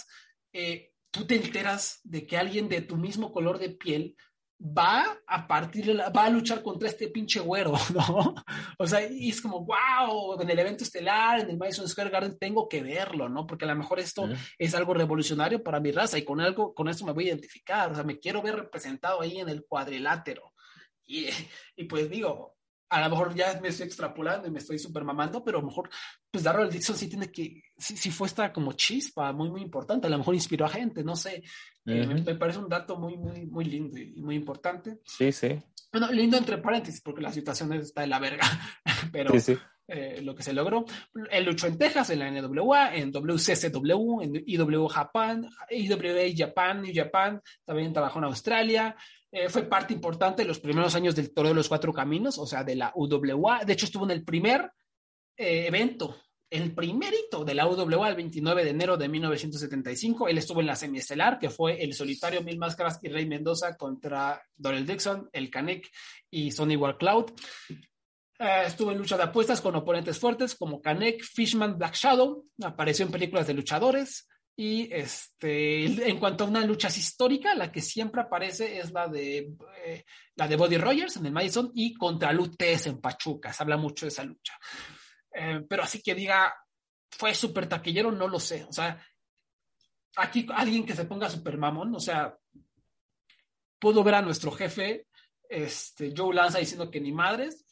eh, tú te enteras de que alguien de tu mismo color de piel va a partir, va a luchar contra este pinche güero, ¿no? O sea, y es como, wow, en el evento estelar, en el Madison Square Garden, tengo que verlo, ¿no? Porque a lo mejor esto es algo revolucionario para mi raza y con algo, con esto me voy a identificar, o sea, me quiero ver representado ahí en el cuadrilátero. Y, y pues digo, a lo mejor ya me estoy extrapolando y me estoy super mamando, pero a lo mejor, pues Darrell Dixon sí tiene que, sí, fue esta como chispa muy, muy importante, a lo mejor inspiró a gente, no sé, eh, me, parece un dato muy, muy, muy lindo y muy importante. Sí, sí. Bueno, lindo entre paréntesis, porque la situación está de la verga, pero eh, lo que se logró. Él luchó en Texas, en la NWA, en WCCW, en IW Japan, IWA Japan, New Japan, también trabajó en Australia, eh, fue parte importante de los primeros años del Toro de los Cuatro Caminos, o sea, de la UWA. De hecho, estuvo en el primer eh, evento, el primerito de la UWA, el 29 de enero de 1975. Él estuvo en la semiestelar, que fue el solitario Mil Máscaras y Rey Mendoza contra Donald Dixon, el Canek y Sonny Warcloud. Eh, estuvo en lucha de apuestas con oponentes fuertes como Canek, Fishman, Black Shadow. Apareció en películas de luchadores. Y este, en cuanto a una lucha histórica, la que siempre aparece es la de, eh, la de Body Rogers en el Madison y contra Lutes en Pachuca. Se habla mucho de esa lucha. Eh, pero así que diga, fue súper taquillero, no lo sé. O sea, aquí alguien que se ponga súper mamón, o sea, pudo ver a nuestro jefe, este, Joe Lanza, diciendo que ni madres,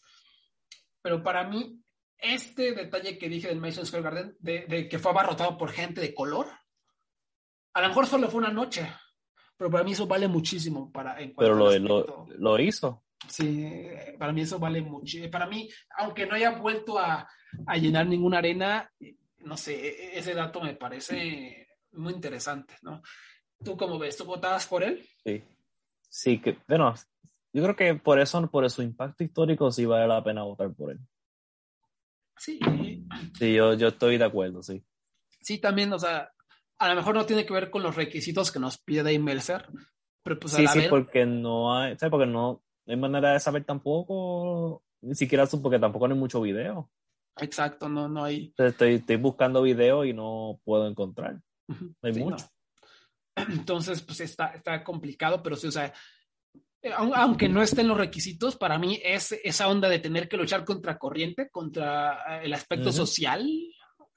pero para mí, este detalle que dije del Madison Square Garden, de, de que fue abarrotado por gente de color, a lo mejor solo fue una noche, pero para mí eso vale muchísimo. Para, pero lo, lo, hizo. Sí, para mí eso vale mucho. Para mí, aunque no haya vuelto a, a llenar ninguna arena, no sé, ese dato me parece muy interesante, ¿no? ¿Tú cómo ves? ¿Tú votabas por él? Sí. Sí, que, bueno, yo creo que por eso, por su impacto histórico, sí vale la pena votar por él. Sí. Sí, yo, yo estoy de acuerdo, sí. Sí, también, o sea, a lo mejor no tiene que ver con los requisitos que nos pide Dave Meltzer, pero pues Sí, sí, porque no hay, ¿sabes? Porque no, hay manera de saber tampoco, ni siquiera porque tampoco hay mucho video. Exacto, no, no hay. Estoy, estoy buscando video y no puedo encontrar. No hay mucho. Entonces, pues está, está complicado, pero sí, o sea, aunque no estén los requisitos, para mí es esa onda de tener que luchar contra corriente, contra eh, el aspecto social,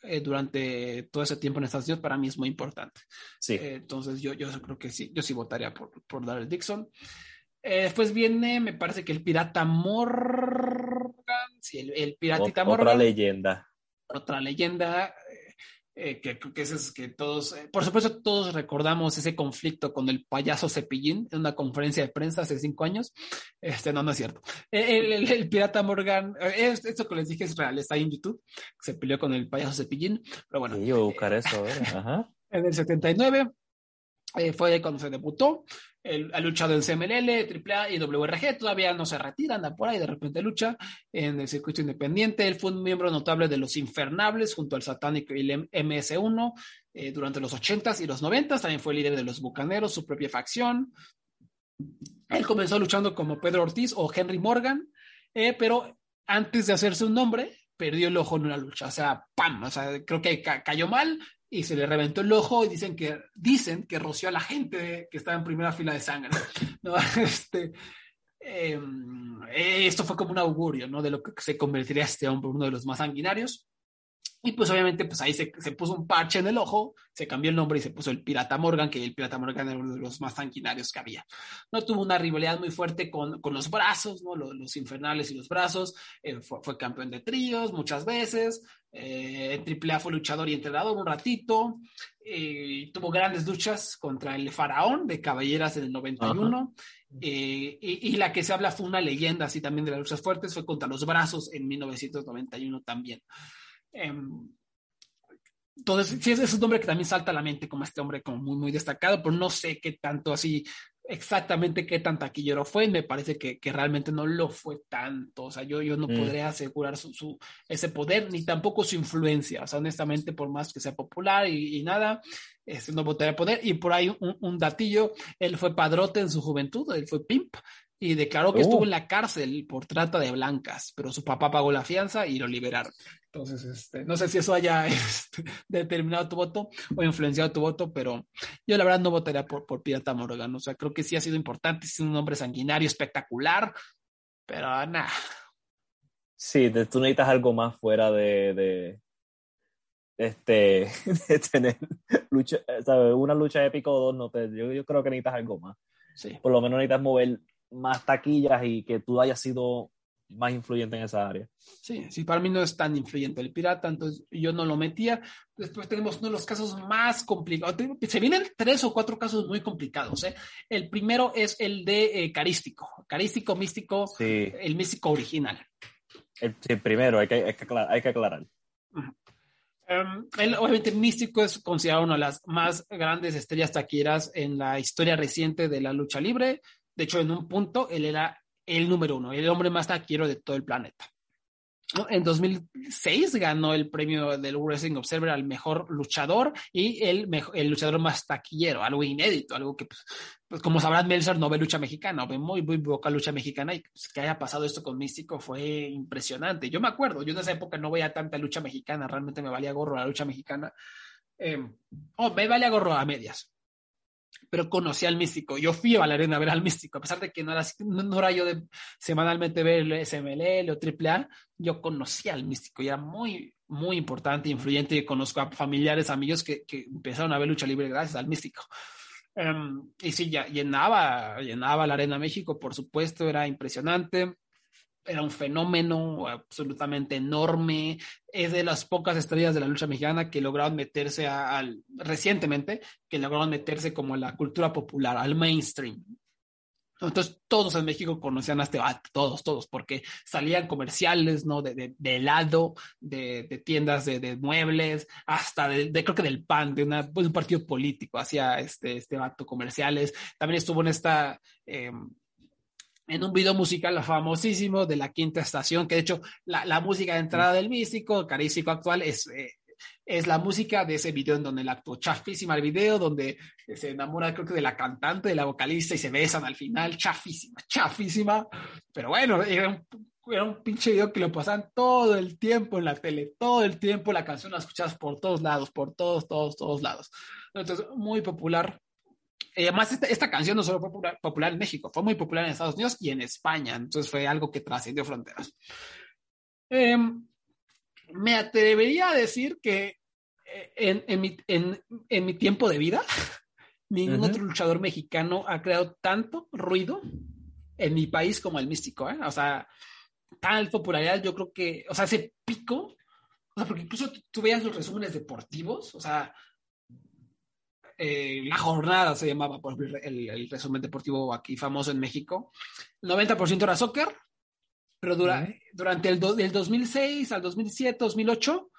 eh, durante todo ese tiempo en Estados Unidos para mí es muy importante. Sí. Eh, entonces yo, yo creo que sí, yo sí votaría por, por Dixon. Eh, después viene, me parece que el pirata Morgan, sí, el, el piratita Morgan. Otra leyenda. Otra leyenda, eh, que que es que todos, eh, por supuesto, todos recordamos ese conflicto con el payaso Cepillín en una conferencia de prensa hace cinco años. Este, no, no es cierto. El, pirata Morgan, eh, esto que les dije es real, está ahí en YouTube, se peleó con el payaso Cepillín, pero bueno. Sí, yo a buscar eso, Ajá. En el 79 fue cuando se debutó ha luchado en CMLL, AAA y WRG, todavía no se retira, anda por ahí, de repente lucha en el circuito independiente. Él fue un miembro notable de los Infernables junto al Satánico y el MS1. eh, durante los 80s y los 90s, también fue líder de los Bucaneros, su propia facción. Él comenzó luchando como Pedro Ortiz o Henry Morgan, eh, pero antes de hacerse un nombre, perdió el ojo en una lucha. O sea, ¡pam! O sea, creo que ca cayó mal y se le reventó el ojo y dicen que, dicen que roció a la gente que estaba en primera fila de sangre. ¿no? Este, eh, esto fue como un augurio, ¿no? De lo que se convertiría este hombre, uno de los más sanguinarios. Y pues obviamente pues ahí se, se, puso un parche en el ojo, se cambió el nombre y se puso el Pirata Morgan, que el Pirata Morgan era uno de los más sanguinarios que había. No tuvo una rivalidad muy fuerte con, con los brazos, ¿no? Los, los, infernales y los brazos. Eh, fue, fue, campeón de tríos muchas veces. Eh, en AAA fue luchador y entrenador un ratito. Eh, tuvo grandes luchas contra el Faraón de Caballeras en el 91. Eh, y, y, la que se habla fue una leyenda así también de las luchas fuertes, fue contra los brazos en 1991 también. Entonces, sí, es un nombre que también salta a la mente como este hombre como muy, muy destacado, pero no sé qué tanto así, exactamente qué tan taquillero fue, me parece que, que realmente no lo fue tanto, o sea, yo, yo no mm. podría asegurar su, su, ese poder, ni tampoco su influencia, o sea, honestamente, por más que sea popular y, y nada, este, no votaría poder, y por ahí un, un, datillo, él fue padrote en su juventud, él fue pimp, y declaró que oh. estuvo en la cárcel por trata de blancas, pero su papá pagó la fianza y lo liberaron. Entonces, este, no sé si eso haya este, determinado tu voto o influenciado tu voto, pero yo la verdad no votaría por, por Pirata Morgan. O sea, creo que sí ha sido importante, es un hombre sanguinario, espectacular, pero nada. Sí, tú necesitas algo más fuera de, de este, de tener lucha, ¿sabes? una lucha épica o dos, no te, yo, yo creo que necesitas algo más. Sí. Por lo menos necesitas mover más taquillas y que tú hayas sido más influyente en esa área. Sí, sí, para mí no es tan influyente el pirata, entonces yo no lo metía. Después tenemos uno de los casos más complicados. Se vienen tres o cuatro casos muy complicados. ¿eh? El primero es el de eh, Carístico. Carístico, místico, sí. el místico original. El, el primero, hay que, hay que aclarar. Hay que aclarar. Uh -huh. Um, él, obviamente, Místico es considerado una de las más grandes estrellas taquilleras en la historia reciente de la lucha libre. De hecho, en un punto, él era el número uno, el hombre más taquillero de todo el planeta. En 2006 ganó el premio del Wrestling Observer al mejor luchador y el, luchador más taquillero, algo inédito, algo que, pues, pues como sabrán, Melzer no ve lucha mexicana, ve muy, muy poca lucha mexicana y pues, que haya pasado esto con Místico fue impresionante. Yo me acuerdo, yo en esa época no veía tanta lucha mexicana, realmente me valía gorro la lucha mexicana. Eh, oh, me valía gorro a medias pero conocí al místico. Yo fui a la arena a ver al místico, a pesar de que no era, yo de semanalmente ver el SML o AAA, yo conocí al místico era muy, muy importante, influyente. Y conozco a familiares, amigos que, empezaron a ver lucha libre gracias al místico. Um, y sí, ya llenaba, llenaba la Arena México, por supuesto, era impresionante era un fenómeno absolutamente enorme. Es de las pocas estrellas de la lucha mexicana que lograron meterse a, al, recientemente, que lograron meterse como a la cultura popular, al mainstream. Entonces, todos en México conocían a este vato, todos, todos, porque salían comerciales, ¿no? De, de, de helado, de, de tiendas de, muebles, hasta de, creo que del PAN, de, una, pues, un partido político, hacía este, este vato comerciales. También estuvo en esta. Eh, en un video musical famosísimo de la quinta estación, que de hecho la, la música de entrada del místico, carístico actual, es, eh, es la música de ese video en donde el actuó chafísima el video, donde se enamora creo que de la cantante, de la vocalista y se besan al final, chafísima, chafísima, pero bueno, era un, era pinche video que lo pasaban todo el tiempo en la tele, todo el tiempo la canción la escuchabas por todos lados, por todos, todos, todos lados. Entonces, muy popular, eh, además, esta, esta, canción no solo fue popular, popular, en México, fue muy popular en Estados Unidos y en España. Entonces fue algo que trascendió fronteras. Eh, me atrevería a decir que eh, en, en, mi, en, en mi, tiempo de vida, ningún uh -huh. otro luchador mexicano ha creado tanto ruido en mi país como el místico. ¿eh? O sea, tal popularidad, yo creo que, o sea, ese pico, o sea, porque incluso tú veías los resúmenes deportivos, o sea, eh, la jornada se llamaba, por el, el, resumen deportivo aquí famoso en México. El 90% era soccer, pero dura, uh -huh. durante el do, del 2006 al 2007, 2008,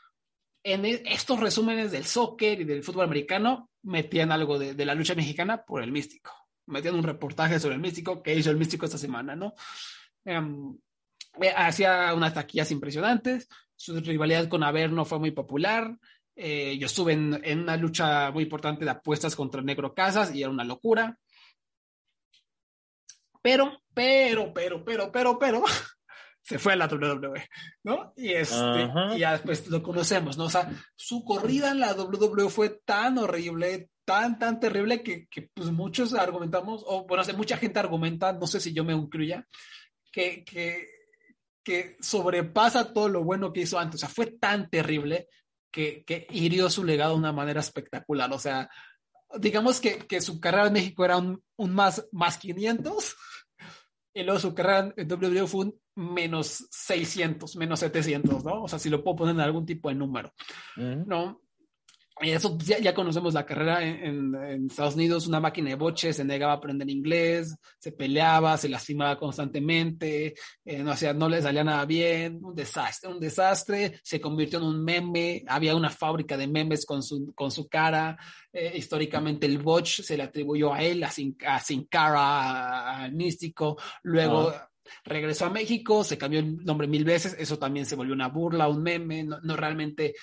en estos resúmenes del soccer y del fútbol americano metían algo de, de la lucha mexicana por el místico. Metían un reportaje sobre el místico que hizo el místico esta semana, ¿no? Um, hacía unas taquillas impresionantes, su rivalidad con Averno fue muy popular, Eh, yo estuve en, en, una lucha muy importante de apuestas contra Negro Casas y era una locura. Pero, pero, pero, pero, pero, pero, se fue a la WWE, ¿no? Y, este, y ya después lo conocemos, ¿no? O sea, su corrida en la WWE fue tan horrible, tan, tan terrible que, que pues muchos argumentamos, o bueno, mucha gente argumenta, no sé si yo me incluya, que, que, que sobrepasa todo lo bueno que hizo antes. O sea, fue tan terrible que, que hirió su legado de una manera espectacular. O sea, digamos que, que su carrera en México era un, un más, más 500 y luego su carrera en WWE fue un menos 600, menos 700, ¿no? O sea, si lo puedo poner en algún tipo de número, ¿no? Eso ya, ya, conocemos la carrera en, en, Estados Unidos, una máquina de boches, se negaba a aprender inglés, se peleaba, se lastimaba constantemente, eh, no, o no le salía nada bien, un desastre, un desastre, se convirtió en un meme, había una fábrica de memes con su, con su cara, eh, históricamente el botch se le atribuyó a él, a Sin, a Sin Cara, al místico, luego... Ah. Regresó a México, se cambió el nombre mil veces, eso también se volvió una burla, un meme, no, no realmente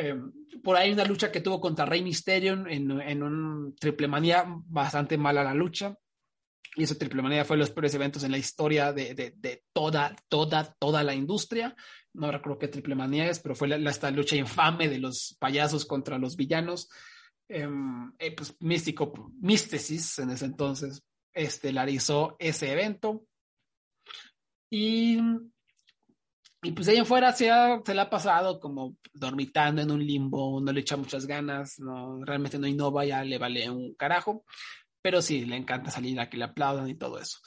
eh, por ahí una lucha que tuvo contra Rey Mysterio en, en un triple manía, bastante mala la lucha. Y ese triple manía fue los peores eventos en la historia de, de, toda, toda, toda la industria. No recuerdo qué triple manía es, pero fue la, esta lucha infame de los payasos contra los villanos. Em, eh, pues Místico, Místesis en ese entonces estelarizó ese evento. Y y pues de ahí en fuera se, ha, se le ha pasado como dormitando en un limbo, no le echa muchas ganas, no, realmente no innova, ya le vale un carajo, pero sí, le encanta salir a que le aplaudan y todo eso.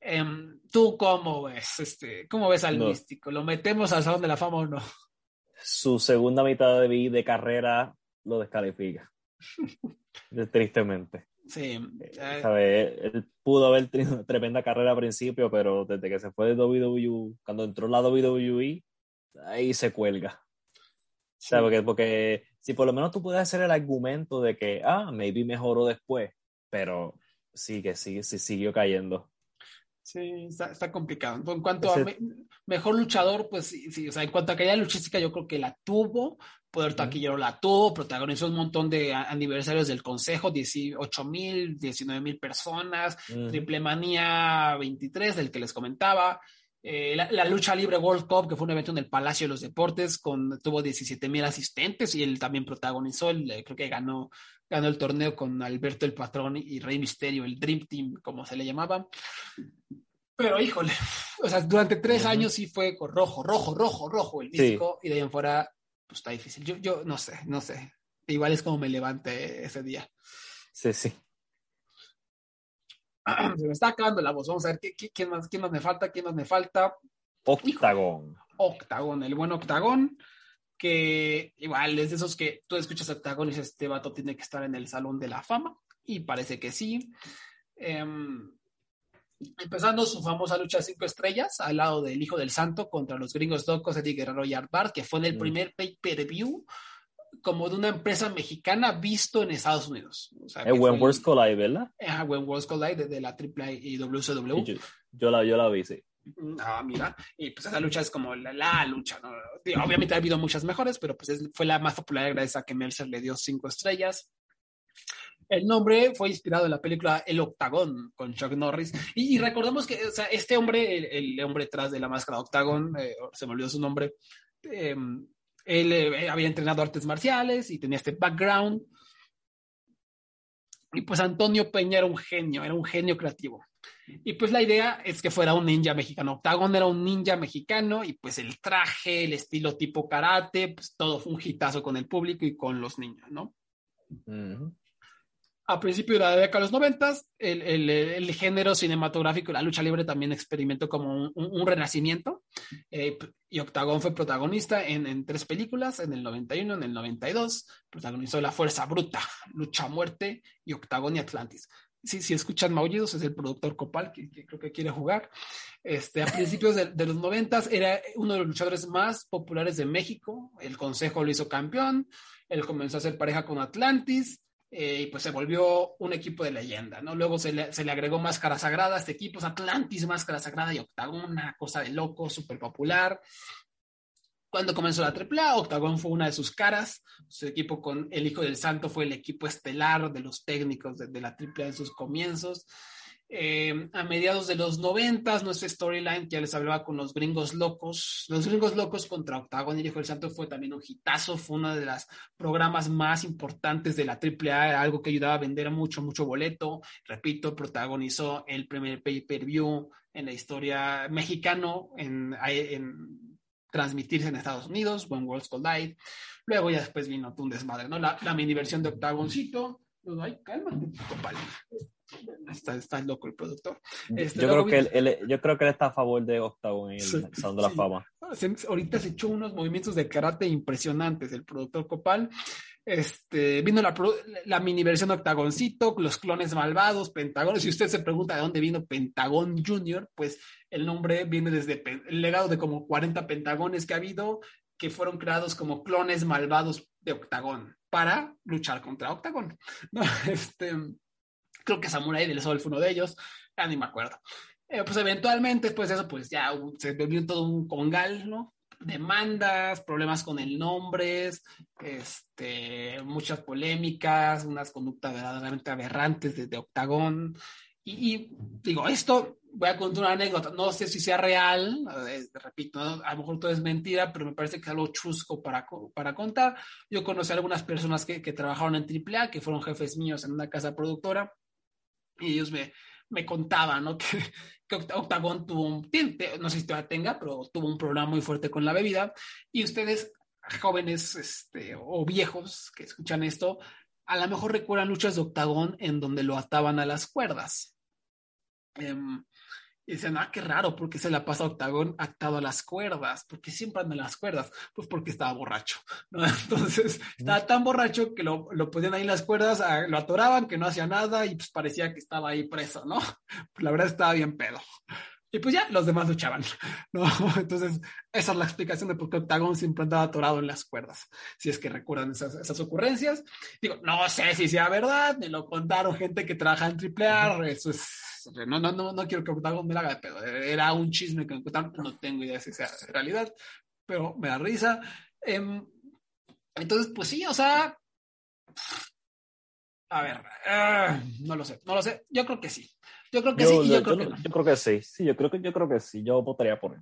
Um, ¿Tú cómo ves, este, cómo ves al místico? ¿Lo metemos al Salón de la Fama o no? Su segunda mitad de, vida, de carrera lo descalifica. Tristemente. Sí. Eh, ¿Sabe? Él pudo haber tenido una tremenda carrera al principio, pero desde que se fue de WWE, cuando entró la WWE, ahí se cuelga. Sí. Porque, porque si por lo menos tú puedes hacer el argumento de que, ah, maybe mejoró después, pero sí que sí, sí siguió cayendo. Sí, está, está, complicado. En cuanto Ese... a me, mejor luchador, pues sí, sí, o sea, en cuanto a calidad luchística, yo creo que la tuvo. Poder Taquillero la tuvo, protagonizó un montón de aniversarios del Consejo, 18 mil, 19 mil personas, -huh. Triple Manía 23, del que les comentaba. Eh, la, la, lucha libre World Cup, que fue un evento en el Palacio de los Deportes, con, tuvo 17 mil asistentes y él también protagonizó, el, creo que ganó, ganó el torneo con Alberto el Patrón y Rey Misterio, el Dream Team, como se le llamaba. Pero híjole, o sea, durante tres uh -huh. años sí fue rojo, rojo, rojo, rojo el disco sí. y de ahí en fuera, pues está difícil. Yo, yo no sé, no sé. Igual es como me levante ese día. Sí, sí. Se me está acabando la voz. Vamos a ver ¿qué, qué, quién, más, quién más me falta, quién más me falta. Octagón. Octagón, el buen Octagón, que igual es de esos que tú escuchas Octagón y dices, este vato tiene que estar en el Salón de la Fama, y parece que sí. Eh, empezando su famosa lucha de cinco estrellas al lado del Hijo del Santo contra los gringos locos Eddie Guerrero y Art Bart, que fue en el mm. primer pay-per-view como de una empresa mexicana visto en Estados Unidos. O sea, el Wentworth Collide, ¿verdad? Ah, Wentworth Collide de, de, la AAA y WCW. Yo, yo, la, yo la vi, sí. Ah, mira, y pues esa lucha es como la, la lucha, ¿no? Obviamente ha habido muchas mejores, pero pues es, fue la más popular gracias a que Meltzer le dio cinco estrellas. El nombre fue inspirado en la película El Octagón con Chuck Norris. Y, y recordemos que este hombre, el, hombre detrás de la máscara Octagón, eh, se me olvidó su nombre, eh, él eh, había entrenado artes marciales y tenía este background. Y pues Antonio Peña era un genio, era un genio creativo. Y pues la idea es que fuera un ninja mexicano. Octagon era un ninja mexicano y pues el traje, el estilo tipo karate, pues todo fue un hitazo con el público y con los niños, ¿no? Uh a principios de la década de los noventas, el, el, género cinematográfico, la lucha libre también experimentó como un, un, renacimiento. Eh, y Octagón fue protagonista en, en, tres películas, en el 91, en el 92. Protagonizó La Fuerza Bruta, Lucha Muerte y Octagón y Atlantis. Si, si escuchan maullidos, es el productor Copal que, creo que quiere jugar. Este, a principios de, de los noventas era uno de los luchadores más populares de México. El Consejo lo hizo campeón. Él comenzó a hacer pareja con Atlantis eh, y pues se volvió un equipo de leyenda, ¿no? Luego se le, se le agregó Máscara Sagrada a este equipo, es Atlantis, Máscara Sagrada y Octagon, una cosa de loco, súper popular. Cuando comenzó la AAA, Octagon fue una de sus caras. Su equipo con El Hijo del Santo fue el equipo estelar de los técnicos de, de la AAA en sus comienzos. Eh, a mediados de los noventas, nuestra storyline ya les hablaba con los gringos locos. Los gringos locos contra Octagon y Hijo del Santo fue también un hitazo, fue uno de los programas más importantes de la AAA, algo que ayudaba a vender mucho, mucho boleto. Repito, protagonizó el primer pay-per-view en la historia mexicano en, en transmitirse en Estados Unidos, When Worlds Collide. Luego ya después vino un desmadre, ¿no? La, la mini versión de Octagoncito. Ay, cálmate, compadre. Está, está loco el productor. Este, yo, creo que él, él, yo creo que él está a favor de Octagon y el Sí, Salón de la sí. Fama. Se- ahorita se echó unos movimientos de karate impresionantes el productor Copal. Este, vino la, la mini versión Octagoncito, los clones malvados, Pentagón. Si usted se pregunta de dónde vino Pentagón Junior, pues el nombre viene desde el legado de como 40 pentagones que ha habido, que fueron creados como clones malvados de Octagón para luchar contra Octagón. ¿no? Este, creo que Samurai del Sol fue uno de ellos, ya ni me acuerdo. Eh, pues eventualmente, después de eso, pues ya se volvió todo un congal, ¿no? Demandas, problemas con el nombre, este, muchas polémicas, unas conductas verdaderamente aberrantes desde Octagón. Y, y, digo, esto, voy a contar una anécdota, no sé si sea real, eh, repito, ¿no? a lo mejor todo es mentira, pero me parece que es algo chusco para, para contar. Yo conocí a algunas personas que, que trabajaron en AAA, que fueron jefes míos en una casa productora, y ellos me, me contaban, ¿no? Que, que Oct- Octagon tuvo un, no sé si todavía tenga, pero tuvo un problema muy fuerte con la bebida. Y ustedes, jóvenes este, o viejos que escuchan esto, a lo mejor recuerdan luchas de Octagon en donde lo ataban a las cuerdas. Em, y dicen, ah, qué raro, porque se la pasa Octagón atado a las cuerdas? porque siempre anda en las cuerdas? Pues porque estaba borracho, ¿no? Entonces, estaba tan borracho que lo, lo ponían ahí en las cuerdas, lo atoraban, que no hacía nada y pues parecía que estaba ahí preso, ¿no? Pues la verdad estaba bien pedo. Y pues ya, los demás luchaban, ¿no? Entonces, esa es la explicación de por qué Octagón siempre andaba atorado en las cuerdas, si es que recuerdan esas, esas ocurrencias. Digo, no sé si sea verdad, me lo contaron gente que trabaja en AAA, eso es, no, no, no, no quiero que Octagón me la haga de pedo, era un chisme que me contaron, no tengo idea si sea realidad, pero me da risa. Em, entonces, pues sí, o sea, a ver, ah, no lo sé, no lo sé, yo creo que sí. Yo creo que Yo, sí y yo, yo- creo yo que no- yo creo que sí. Sí, yo creo que, yo creo que sí. Yo votaría por él.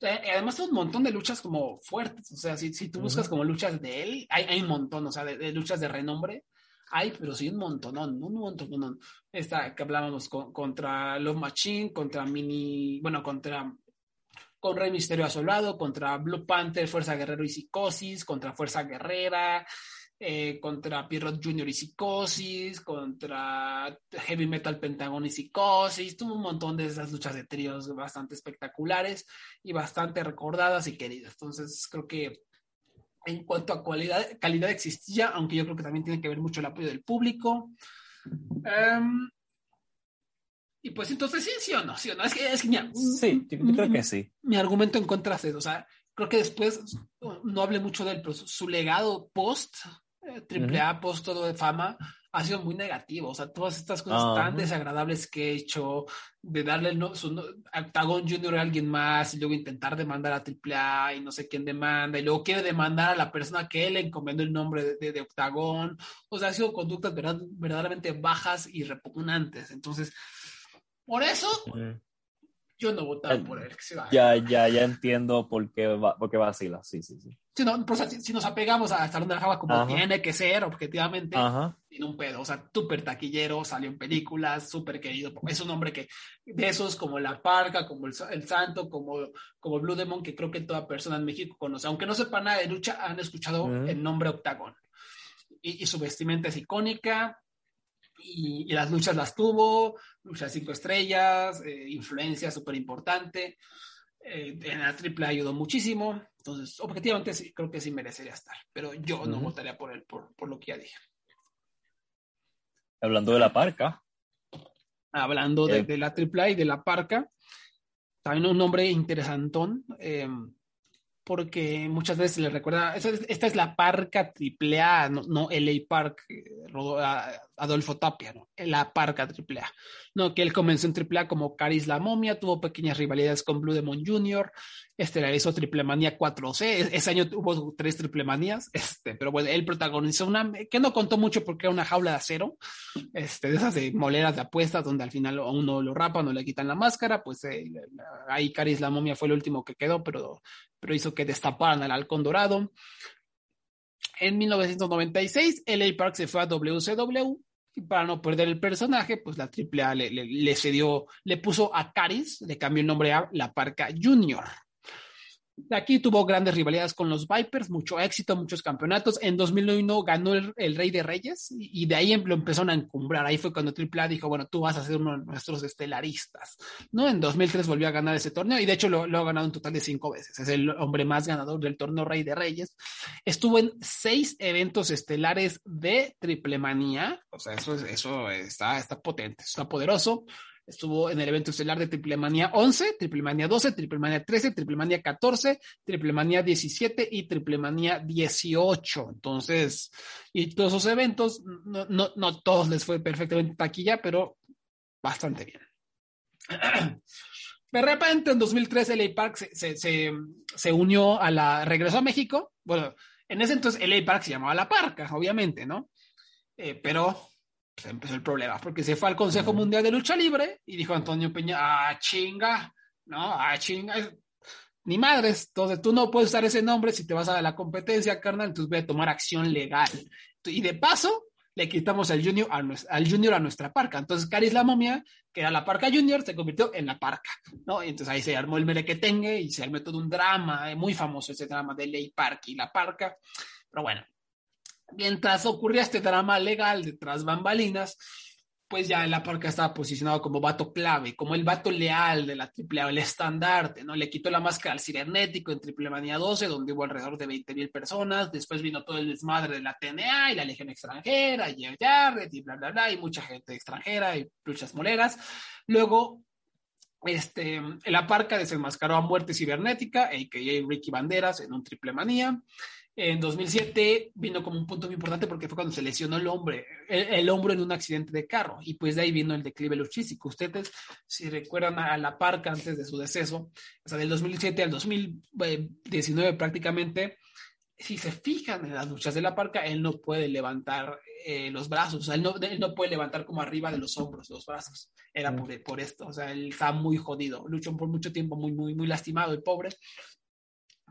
Eh, Además, hay un montón de luchas como fuertes. O sea, si, si tú buscas Ujú. como luchas de él, hay, hay un montón, o sea, de, de luchas de renombre. Hay, pero sí un montón, un montón. Esta que hablábamos con- contra Love Machine, contra Mini, bueno, contra con Rey Misterio a contra Blue Panther, Fuerza Guerrero y Psicosis, contra Fuerza Guerrera, eh, contra Pierrot Jr. y Psicosis, contra Heavy Metal Pentagon y Psicosis. Tuvo un montón de esas luchas de tríos bastante espectaculares y bastante recordadas y queridas. Entonces, creo que en cuanto a cualidad, calidad existía, aunque yo creo que también tiene que ver mucho el apoyo del público. Em, y pues entonces sí, sí o no, sí o no. Es que, es que mira, Sí, yo, creo que sí. mi argumento en contra es. O sea, creo que después no hablé mucho de él, pero su, su legado post eh, triple A, post todo de fama, ha sido muy negativo. O sea, todas estas cosas Ajá. tan desagradables que he hecho, de darle el no- su no- Octagon Junior a alguien más y luego intentar demandar a triple A y no sé quién demanda y luego quiere demandar a la persona que él le encomendó el nombre de, de, de Octagon. O sea, ha sido conductas verdad- verdaderamente bajas y repugnantes. Entonces, por eso Mm. Yo no votaba por él. que se. Ya, ya, ya entiendo por qué, va, por qué vacila. Sí, sí, sí. Si, no, pues, si, si nos apegamos a Salón de la Fama como Ajá. tiene que ser, objetivamente, Ajá. tiene un pedo. O sea, súper taquillero, salió en películas, súper querido. Es un hombre que, de esos como La Parca, como el, el Santo, como, como Blue Demon, que creo que toda persona en México conoce. Aunque no sepa nada de lucha, han escuchado el nombre Octagon. Y, y su vestimenta es icónica. Y, y las luchas las tuvo, luchas cinco estrellas, eh, influencia súper importante. Eh, en la triple ayudó muchísimo. Entonces, objetivamente sí, creo que sí merecería estar. Pero yo no votaría por él, por, por lo que ya dije. Hablando de la parca. Hablando de, Eh. de la AAA y de la Parca, también un nombre interesantón, eh, porque muchas veces se le recuerda, esta es, esta es la Parca AAA, no, no LA Park, eh, rodó- a- Adolfo Tapia, ¿no? La parca AAA, ¿no? Que él comenzó en AAA como Caris la momia, tuvo pequeñas rivalidades con Blue Demon Jr., este realizó Triple Manía 4C, e-, ese año hubo tres Triple Manías, este, pero bueno, él protagonizó una, que no contó mucho porque era una jaula de acero, este, de esas de moleras de apuestas, donde al final a uno lo rapan o le quitan la máscara, pues eh, ahí Caris la momia fue el último que quedó, pero, pero hizo que destaparan al halcón dorado. En 1996, LA Park se fue a WCW y para no perder el personaje, pues la AAA le, le, le cedió, le puso a Caris, le cambió el nombre a La Parca Junior. Aquí tuvo grandes rivalidades con los Vipers, mucho éxito, muchos campeonatos. En 2001 ganó el, Rey de Reyes y, de ahí lo empezaron a encumbrar. Ahí fue cuando AAA dijo, bueno, tú vas a ser uno de nuestros estelaristas. ¿no? En 2003 volvió a ganar ese torneo y de hecho lo, ha ganado un total de cinco veces. Es el hombre más ganador del torneo Rey de Reyes. Estuvo en seis eventos estelares de Triple Manía. O sea, eso, está potente, está poderoso. Estuvo en el evento estelar de Triple Manía 11, Triple Manía 12, Triple Manía 13, Triple Manía 14, Triple Manía 17 y Triple Manía 18. Entonces, y todos esos eventos, no, no, no todos les fue perfectamente taquilla, pero bastante bien. De repente, en 2003, LA Park se, se, se, se, unió a la. regresó a México. Bueno, en ese entonces LA Park se llamaba La Parca, obviamente, ¿no? Eh, pero pues empezó el problema, porque se fue al Consejo Mundial de Lucha Libre y dijo Antonio Peña, ah, chinga, no, ah, chinga, ni madres, entonces tú no puedes usar ese nombre si te vas a la competencia, carnal, entonces voy a tomar acción legal. Y de paso, le quitamos al junior a, al junior a nuestra parca. Entonces, Caris la momia, que era la parca junior, se convirtió en la parca, ¿no? Y entonces ahí se armó el merequetengue y se armó todo un drama, eh, muy famoso ese drama de Ley Park y la parca. Pero bueno, mientras ocurría este drama legal detrás bambalinas, pues ya la parca estaba posicionado como vato clave, como el vato leal de la AAA, el estandarte, ¿no? Le quitó la máscara al cibernético en Triple Manía 12, donde hubo alrededor de 20 mil personas, después vino todo el desmadre de la TNA y la Legión Extranjera, y Jarrett y bla, bla, bla, y mucha gente extranjera y luchas moleras. Luego, este, la parca desenmascaró a Muerte Cibernética, a.k.a. Ricky Banderas, en un Triple Manía. En 2007 vino como un punto muy importante porque fue cuando se lesionó el hombre, el, el, hombro en un accidente de carro y pues de ahí vino el declive luchístico. Ustedes, si recuerdan a la parca antes de su deceso, o sea, del 2007 al 2019 prácticamente, si se fijan en las luchas de la parca, él no puede levantar eh, los brazos, o sea, él no, él no, puede levantar como arriba de los hombros los brazos. Era mm. por, por, esto, o sea, él está muy jodido, luchó por mucho tiempo muy, muy, muy lastimado, el pobre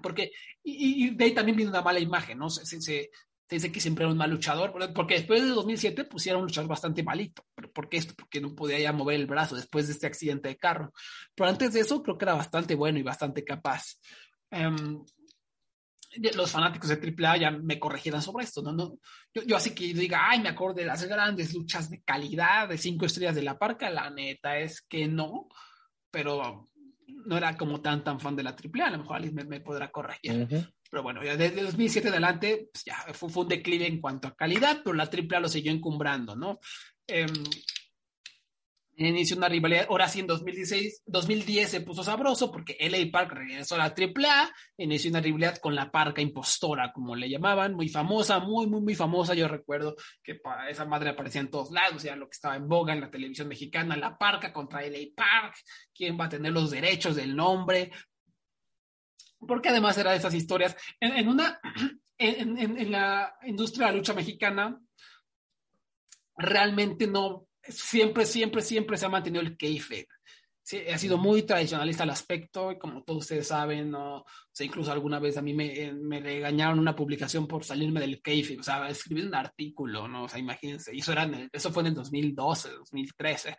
porque, y, y, de ahí también viene una mala imagen, ¿no? Se, se, se, dice que siempre era un mal luchador, porque después de 2007 pues era un luchador bastante malito. ¿Pero ¿Por qué esto? Porque no podía ya mover el brazo después de este accidente de carro. Pero antes de eso creo que era bastante bueno y bastante capaz. Um, los fanáticos de AAA ya me corrigieran sobre esto, ¿no? no yo, yo, así que diga, ay, me acuerdo de las grandes luchas de calidad de cinco estrellas de la parca, la neta es que no, pero no era como tan, tan fan de la AAA, a lo mejor Alice me, me podrá corregir. Uh -huh. Pero bueno, ya desde 2007 adelante, pues ya fue, fue, un declive en cuanto a calidad, pero la AAA lo siguió encumbrando, ¿no? Eh, inició una rivalidad, ahora sí en 2016, 2010 se puso sabroso porque LA Park regresó a la AAA, inició una rivalidad con la parca impostora, como le llamaban, muy famosa, muy, muy, muy famosa, yo recuerdo que para esa madre aparecía en todos lados, ya lo que estaba en boga en la televisión mexicana, la parca contra LA Park, quién va a tener los derechos del nombre, porque además era de esas historias, en, una, en la industria de la lucha mexicana, realmente no siempre, siempre, siempre se ha mantenido el kayfabe. Sí, ha sido muy tradicionalista el aspecto, y como todos ustedes saben, ¿no? o sea, incluso alguna vez a mí me, me regañaron una publicación por salirme del kayfabe, o sea, escribir un artículo, ¿no? O sea, imagínense, y eso, era el, eso fue en el 2012, 2013,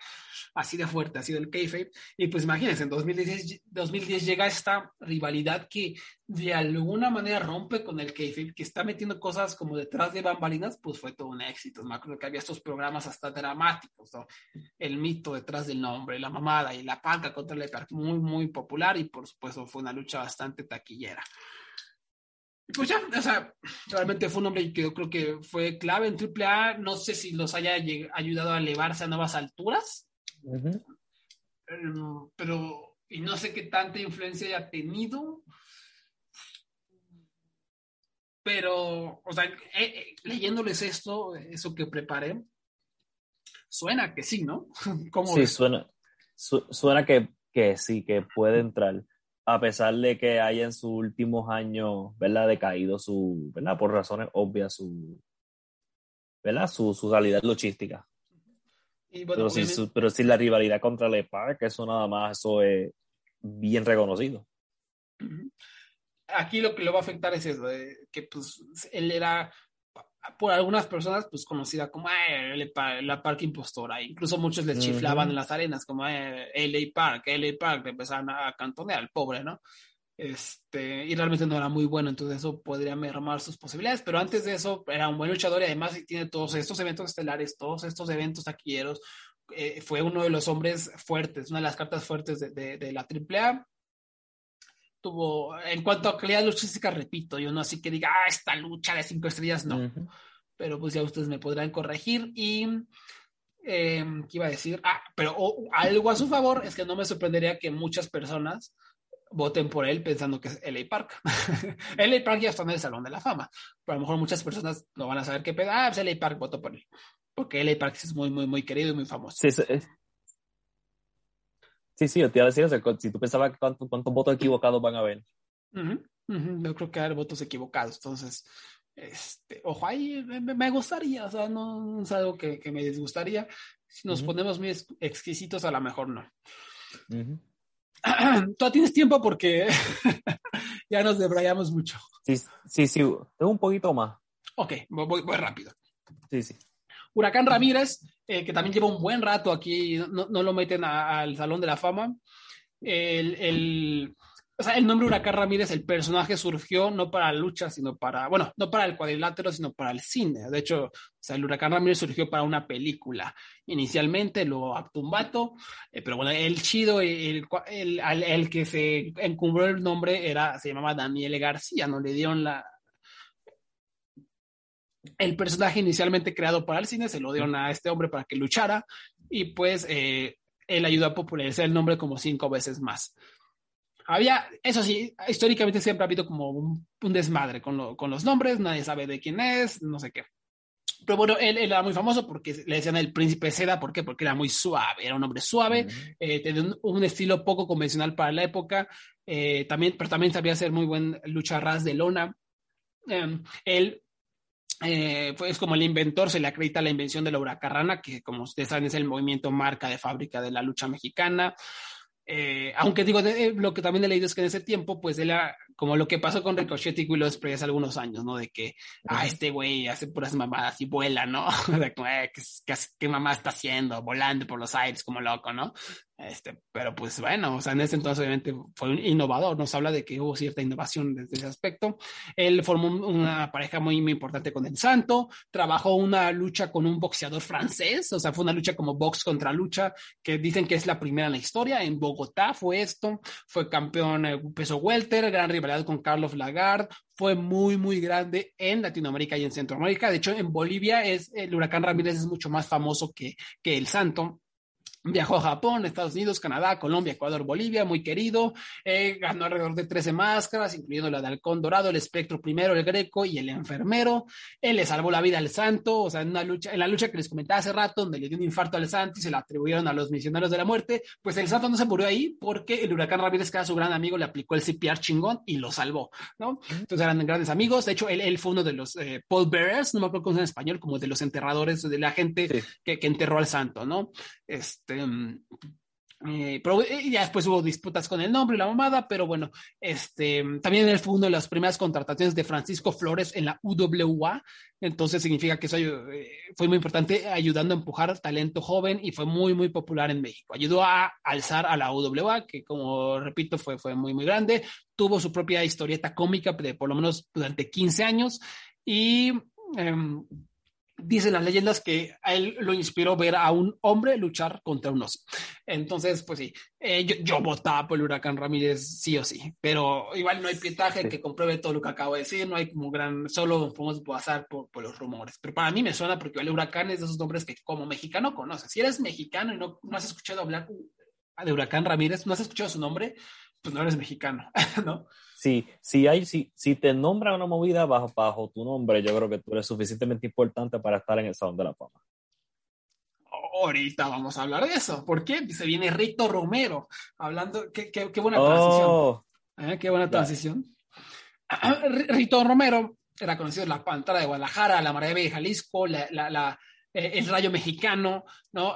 así de fuerte ha sido el kayfabe, y pues imagínense, en 2010, 2010 llega esta rivalidad que de alguna manera rompe con el kayfabe, que está metiendo cosas como detrás de bambalinas, pues fue todo un éxito. Me acuerdo que había estos programas hasta dramáticos, ¿no? El mito detrás del nombre, la mamada y la panca contra el muy, muy popular y por supuesto fue una lucha bastante taquillera. Y pues ya, o sea, realmente fue un hombre que yo creo que fue clave en AAA. No sé si los haya ayudado a elevarse a nuevas alturas, uh -huh. pero, y no sé qué tanta influencia haya tenido pero, o sea, eh, eh, leyéndoles esto, eso que preparé, suena que sí, ¿no? ¿Cómo Sí, ves? suena, su- suena que, que sí, que puede entrar, a pesar de que haya en sus últimos años, ¿verdad? Decaído su, ¿verdad? Por razones obvias, su, ¿verdad? Su, su calidad luchística. Y bueno, Pero sí, su- pero sí la rivalidad contra Le Park, eso nada más, eso es bien reconocido. Ujú. Aquí lo que lo va a afectar es eso, de que pues él era por algunas personas pues conocida como "Ay, LA Park- la Park impostora, incluso muchos le chiflaban en las arenas como "Eh, LA Park, LA Park, le empezaban a cantonear al pobre, ¿no? Este, y realmente no era muy bueno, entonces eso podría mermar sus posibilidades, pero antes de eso era un buen luchador y además tiene todos estos eventos estelares, todos estos eventos taquilleros, eh, fue uno de los hombres fuertes, una de las cartas fuertes de, de, de la AAA, tuvo, en cuanto a calidad luchística, repito, yo no así que diga, ah, esta lucha de cinco estrellas, no, Ujú. pero pues ya ustedes me podrán corregir y, eh, ¿qué iba a decir? Ah, pero algo a su favor es que no me sorprendería que muchas personas voten por él pensando que es LA Park. LA Park ya está en el Salón de la Fama, pero a lo mejor muchas personas no van a saber qué pedo, ah, pues LA Park votó por él, porque LA Park es muy, muy, muy querido y muy famoso. Sí, sí, sí, yo te iba a decir eso, si tú pensabas cuántos, cuántos votos equivocados van a haber. Ujú, Yo creo que hay votos equivocados. Entonces, este, ojo, ahí me, me gustaría, o sea, no es algo que, que me disgustaría. Si nos ponemos muy ex- exquisitos, a lo mejor no. Tú tienes tiempo porque ya nos debrayamos mucho. Sí, sí, sí, tengo un poquito más. Ok, voy- voy rápido. Sí, sí. Huracán Ramírez, eh, que también lleva un buen rato aquí, no, lo meten al Salón de la Fama. El, el- o sea, nombre Huracán Ramírez, el personaje surgió no para la lucha, sino para, bueno, no para el cuadrilátero, sino para el cine. De hecho, el Huracán Ramírez surgió para una película. Inicialmente un vato, eh, pero bueno, el chido, el- el que se encumbró el nombre era, se llamaba Daniel García, no le dieron la, el personaje inicialmente creado para el cine se lo dieron a este hombre para que luchara y pues eh, él ayudó a popularizar el nombre como cinco veces más. Había, eso sí, históricamente siempre ha habido como un, un desmadre con, lo, con, los nombres, nadie sabe de quién es, no sé qué. Pero bueno, él, él, era muy famoso porque le decían el príncipe seda, ¿por qué? Porque era muy suave, era un hombre suave, eh, tenía un, un, estilo poco convencional para la época, eh, también, pero también sabía hacer muy buen lucha ras de lona. Um, él eh, es como el inventor, se le acredita la invención de la huracarrana, que como ustedes saben es el movimiento marca de fábrica de la lucha mexicana. Eh, aunque digo, de, de, lo que también he leído es que en ese tiempo, pues era como lo que pasó con Ricochet y Willow Spray hace algunos años, ¿no? De que, ah, este güey hace puras mamadas y vuela, ¿no? De eh, ¿qué, qué, qué mamá está haciendo? Volando por los aires como loco, ¿no? Este, pero pues bueno, o sea, en ese entonces obviamente fue un innovador, nos habla de que hubo cierta innovación desde ese aspecto. Él formó una pareja muy, importante con el Santo, trabajó una lucha con un boxeador francés, o sea, fue una lucha como box contra lucha, que dicen que es la primera en la historia, en Bogotá fue esto, fue campeón eh, peso welter, gran rivalidad con Carlos Lagarde, fue muy, muy grande en Latinoamérica y en Centroamérica. De hecho, en Bolivia es, el huracán Ramírez es mucho más famoso que, que el Santo. Viajó a Japón, Estados Unidos, Canadá, Colombia, Ecuador, Bolivia, muy querido. Eh, ganó alrededor de 13 máscaras, incluyendo la de Halcón Dorado, el Espectro Primero, el Greco y el Enfermero. Él le salvó la vida al Santo, o sea, en, una lucha, en la lucha que les comentaba hace rato, donde le dio un infarto al Santo y se la atribuyeron a los misioneros de la muerte, pues el Santo no se murió ahí porque el huracán Ramírez, que era su gran amigo, le aplicó el CPR chingón y lo salvó, ¿no? Entonces eran grandes amigos. De hecho, él, él fue uno de los eh, Paul Bearers, no me acuerdo cómo es en español, como de los enterradores, de la gente sí. que, que enterró al Santo, ¿no? Este. Eh, pero eh, ya después hubo disputas con el nombre y la mamada, pero bueno, este también él fue una de las primeras contrataciones de Francisco Flores en la UWA, entonces significa que eso eh, fue muy importante ayudando a empujar talento joven y fue muy, muy popular en México. Ayudó a alzar a la UWA, que como repito, fue, fue muy, muy grande, tuvo su propia historieta cómica de por lo menos durante 15 años y. Dicen las leyendas que a él lo inspiró ver a un hombre luchar contra un oso. Entonces, pues sí, eh, yo, yo, votaba por el huracán Ramírez sí o sí, pero igual no hay pietaje sí. que compruebe todo lo que acabo de decir, no hay como gran, solo podemos pasar por, por, los rumores. Pero para mí me suena porque el huracán es de esos nombres que como mexicano conoces. Si eres mexicano y no, no has escuchado hablar de huracán Ramírez, no has escuchado su nombre, pues no eres mexicano, ¿no? Sí, si, hay, si, si te nombra una movida bajo, bajo tu nombre, yo creo que tú eres suficientemente importante para estar en el Salón de la Fama. ahorita vamos a hablar de eso. ¿Por qué? Se viene Rito Romero, hablando, qué, qué, qué buena transición. Oh, ¿Eh? Qué buena transición. Rito Romero era conocido en la pantalla de Guadalajara, la Maravilla de Jalisco, la, la, la, eh, el Rayo Mexicano, ¿no?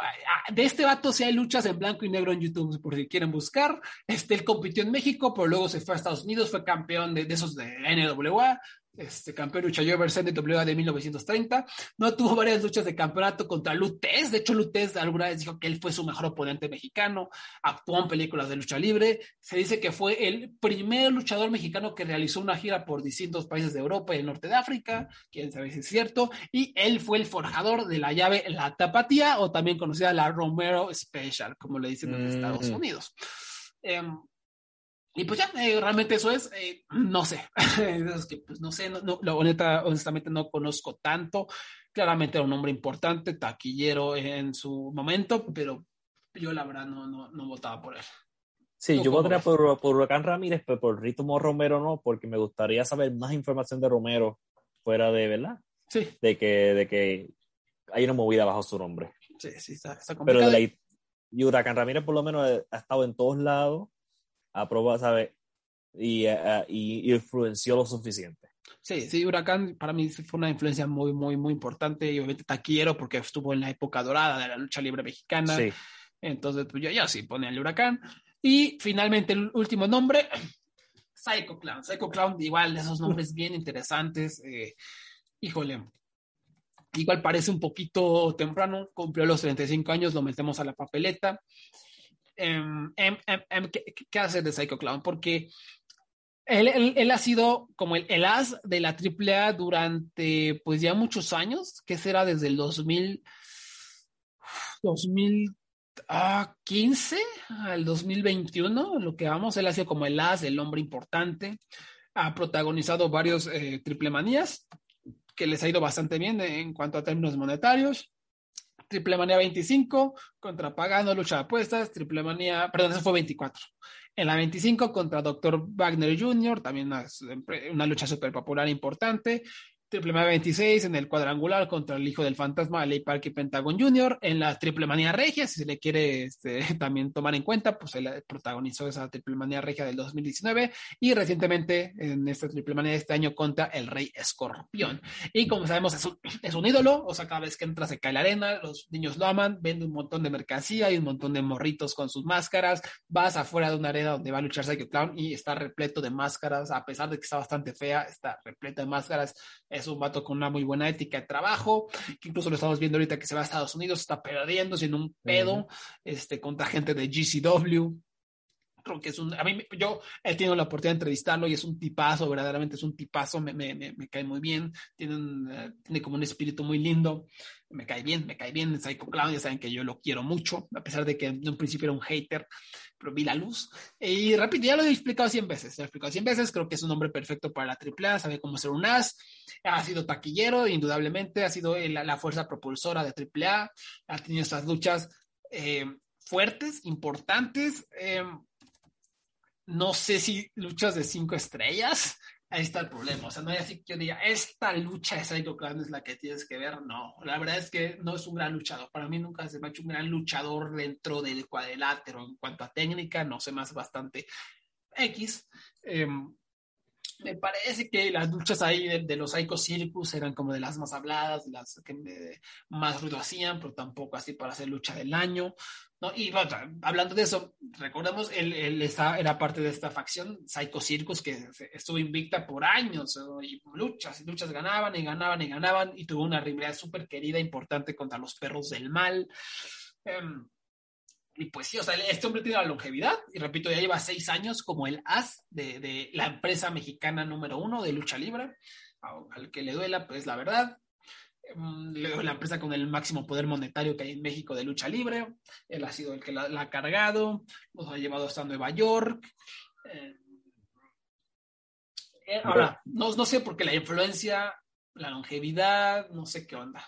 De este vato sí hay luchas en blanco y negro en YouTube, por si quieren buscar. Este, él compitió en México, pero luego se fue a Estados Unidos, fue campeón de, de esos de NWA, este, campeón lucha Jover de NWA de 1930. No tuvo varias luchas de campeonato contra Lutez. De hecho, Lutez alguna vez dijo que él fue su mejor oponente mexicano. Actuó en películas de lucha libre. Se dice que fue el primer luchador mexicano que realizó una gira por distintos países de Europa y el norte de África. Quién sabe si es cierto. Y él fue el forjador de la llave La Tapatía, o también conocida la Romero Special, como le dicen en Mm. Estados Unidos. Em, y pues ya, eh, realmente eso es, eh, no sé, es que pues no sé, no, no, neta, honestamente no conozco tanto. Claramente era un hombre importante, taquillero en su momento, pero yo la verdad no, no, no votaba por él. Sí, ¿Tú yo votaría por, por Huracán Ramírez, pero por Rito Mo Romero no, porque me gustaría saber más información de Romero fuera de, ¿verdad? Sí, De que, de que hay una movida bajo su nombre. sí, sí, está, está Pero complicado. de la, y Huracán Ramírez por lo menos ha estado en todos lados, ha probado, ¿sabes? Y, eh, y, influenció lo suficiente. Sí, sí, Huracán para mí fue una influencia muy, muy, muy importante y obviamente taquillero porque estuvo en la época dorada de la lucha libre mexicana. Sí. Entonces, pues yo ya sí ponía el huracán. Y finalmente, el último nombre, Psycho Clown. Psycho Clown, igual, esos nombres bien interesantes. eh, híjole, igual parece un poquito temprano, cumplió los 35 años, lo metemos a la papeleta. Em, em, em, ¿qué, hace de Psycho Clown? Porque él, ha sido como el, el as de la AAA durante, pues ya muchos años, que será desde el 2000, 2015 al 2021, lo que vamos, él ha sido como el as, el hombre importante, ha protagonizado varios eh, triple manías que les ha ido bastante bien en cuanto a términos monetarios. Triple Manía 25 contra Pagano, lucha de apuestas. Triple Manía, perdón, eso fue 24. En la 25 contra Dr. Wagner Jr., también una, una lucha súper popular importante. Triple Manía 26 en el cuadrangular contra el hijo del fantasma, Ley Park y Pentagon Jr. En la Triple Manía Regia, si se le quiere este, también tomar en cuenta, pues él protagonizó esa Triple Manía Regia del 2019 y recientemente en esta Triple Manía de este año contra el Rey Escorpión. Y como sabemos, es un, ídolo, o sea, cada vez que entra se cae la arena, los niños lo aman, vende un montón de mercancía, hay un montón de morritos con sus máscaras, vas afuera de una arena donde va a luchar Psycho Clown y está repleto de máscaras, a pesar de que está bastante fea, está repleto de máscaras, es un vato con una muy buena ética de trabajo, que incluso lo estamos viendo ahorita que se va a Estados Unidos, está perdiendo sin un pedo, uh -huh. este, contra gente de GCW, creo que es un, a mí, yo he tenido la oportunidad de entrevistarlo y es un tipazo, verdaderamente es un tipazo, me, me, me, cae muy bien, tiene, un, uh, tiene como un espíritu muy lindo, me cae bien, me cae bien, Psycho Clown, ya saben que yo lo quiero mucho, a pesar de que en un principio era un hater, pero vi la luz. Y repito, ya lo he explicado 100 veces, lo he explicado 100 veces, creo que es un hombre perfecto para la AAA, sabe cómo ser un as, ha sido taquillero, indudablemente, ha sido la, la fuerza propulsora de AAA, ha tenido estas luchas eh, fuertes, importantes, eh, no sé si luchas de cinco estrellas, ahí está el problema. O sea, no hay así que yo diga, esta lucha de Psycho Clown es la que tienes que ver. No, la verdad es que no es un gran luchador. Para mí nunca se me ha hecho un gran luchador dentro del cuadrilátero. En cuanto a técnica, no sé más bastante X. Eh, me parece que las luchas ahí de, los Psycho Circus eran como de las más habladas, las que más ruido hacían, pero tampoco así para hacer lucha del año. ¿no? Y bueno, hablando de eso, recordemos, él, él está, era parte de esta facción, Psycho Circus, que estuvo invicta por años, y luchas, y luchas ganaban y ganaban y ganaban, y tuvo una rivalidad súper querida, importante contra los perros del mal. Um, y pues sí, o sea, este hombre tiene la longevidad, y repito, ya lleva seis años como el as de, de la empresa mexicana número uno de lucha libre, al que le duela, pues la verdad, la empresa con el máximo poder monetario que hay en México de lucha libre. Él ha sido el que la, la ha cargado, nos ha llevado hasta Nueva York. Eh, ahora, no, no sé por qué la influencia, la longevidad, no sé qué onda.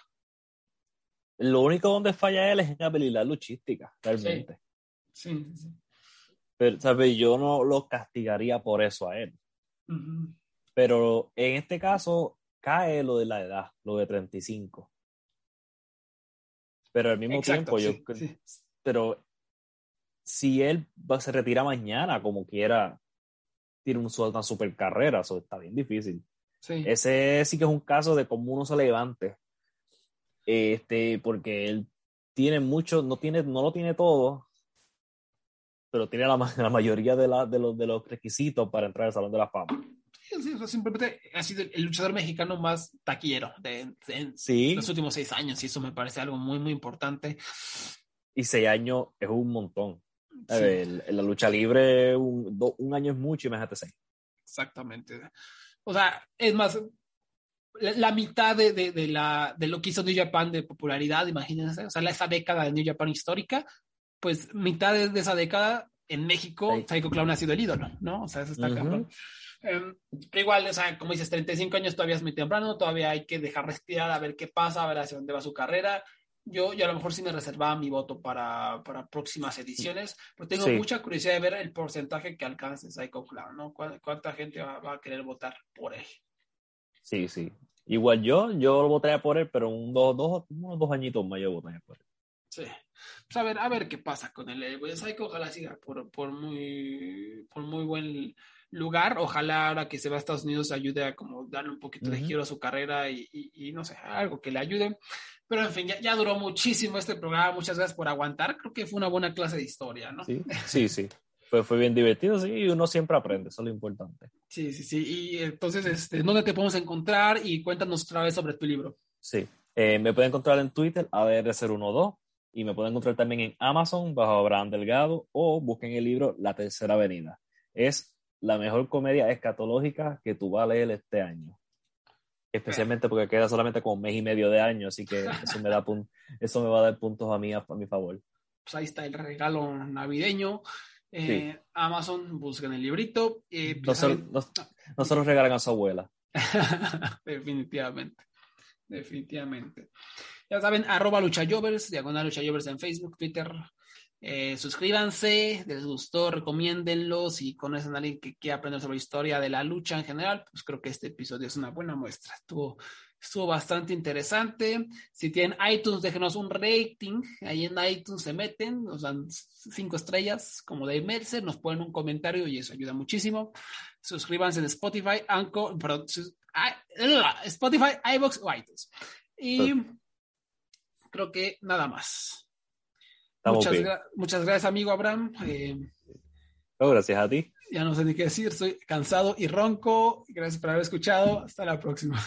Lo único donde falla él es en habilidad luchística, realmente. Sí, sí, sí. Pero, ¿sabes? Yo no lo castigaría por eso a él. Uh -huh. Pero en este caso, cae lo de la edad, lo de 35. Pero al mismo Exacto, tiempo, yo, sí, sí. pero si él va, se retira mañana, como quiera, tiene un, una super carrera, eso está bien difícil. Sí. Ese sí que es un caso de cómo uno se levante. Este, porque él tiene mucho, no, tiene, no lo tiene todo, pero tiene la, la mayoría de, la, de, los, de los requisitos para entrar al Salón de la Fama. Sí, sí, o sea, simplemente ha sido el luchador mexicano más taquillero de, de- Sí, los últimos seis años y eso me parece algo muy, muy importante. y seis años es un montón. A Sí. ver, en la lucha libre, un, do- un año es mucho, imagínate seis. Exactamente. O sea, es más, la, la mitad de, de, de la, de lo que hizo New Japan de popularidad, imagínense, o sea, la- esa década de New Japan histórica, pues mitad de, de esa década en México, Sí. Psycho Clown ha sido el ídolo, ¿no? O sea, eso está Ujú. cabrón. Em, pero igual, o sea, como dices, 35 años todavía es muy temprano, todavía hay que dejar respirar a ver qué pasa, a ver hacia dónde va su carrera. Yo, yo a lo mejor sí me reservaba mi voto para, para próximas ediciones, pero tengo Sí. mucha curiosidad de ver el porcentaje que alcance Psycho Clown, ¿no? ¿Cuál- ¿Cuánta gente va, va a querer votar por él? Sí, sí. Igual yo, yo lo votaría por él, pero un dos, dos, unos dos añitos más yo votaría por él. Sí. Pues a ver, a ver qué pasa con él. El Psycho ojalá siga por, por muy, por muy buen lugar. Ojalá ahora que se va a Estados Unidos ayude a como darle un poquito de Ujú. giro a su carrera y, y- y no sé, algo que le ayude. Pero en fin, ya, ya duró muchísimo este programa. Muchas gracias por aguantar. Creo que fue una buena clase de historia, ¿no? Sí, sí, sí. Fue, fue bien divertido, sí, y uno siempre aprende, eso es lo importante. Sí, sí, sí. Y entonces, este, ¿dónde te podemos encontrar? Y cuéntanos otra vez sobre tu libro. Sí. Eh, me pueden encontrar en Twitter, ADR012, y me pueden encontrar también en Amazon, bajo Abraham Delgado, o busquen el libro La Tercera Avenida. Es la mejor comedia escatológica que tú vas a leer este año. Especialmente porque queda solamente como un mes y medio de año, así que eso me, da eso me va a dar puntos a mí a, a mi favor. Pues ahí está el regalo navideño. Eh, Amazon, busquen el librito. Eh, No se, saben- no, no se los regalan a su abuela. definitivamente. Definitivamente. Ya saben, arroba luchayovers, diagonal luchayovers en Facebook, Twitter. Eh, suscríbanse, les gustó, recomiéndenlo. Si conocen a alguien que quiera aprender sobre historia de la lucha en general, pues creo que este episodio es una buena muestra. Estuvo, estuvo bastante interesante. Si tienen iTunes, déjenos un rating. Ahí en iTunes se meten, nos dan cinco estrellas, como Dave Mercer, nos ponen un comentario y eso ayuda muchísimo. Suscríbanse en Spotify, Anchor, perdón, Spotify, iBox o iTunes. Y creo que nada más. Muchas, gra- muchas gracias, amigo Abraham. Eh, gracias a ti. ya no sé ni qué decir, estoy cansado y ronco. Gracias por haber escuchado. Hasta la próxima.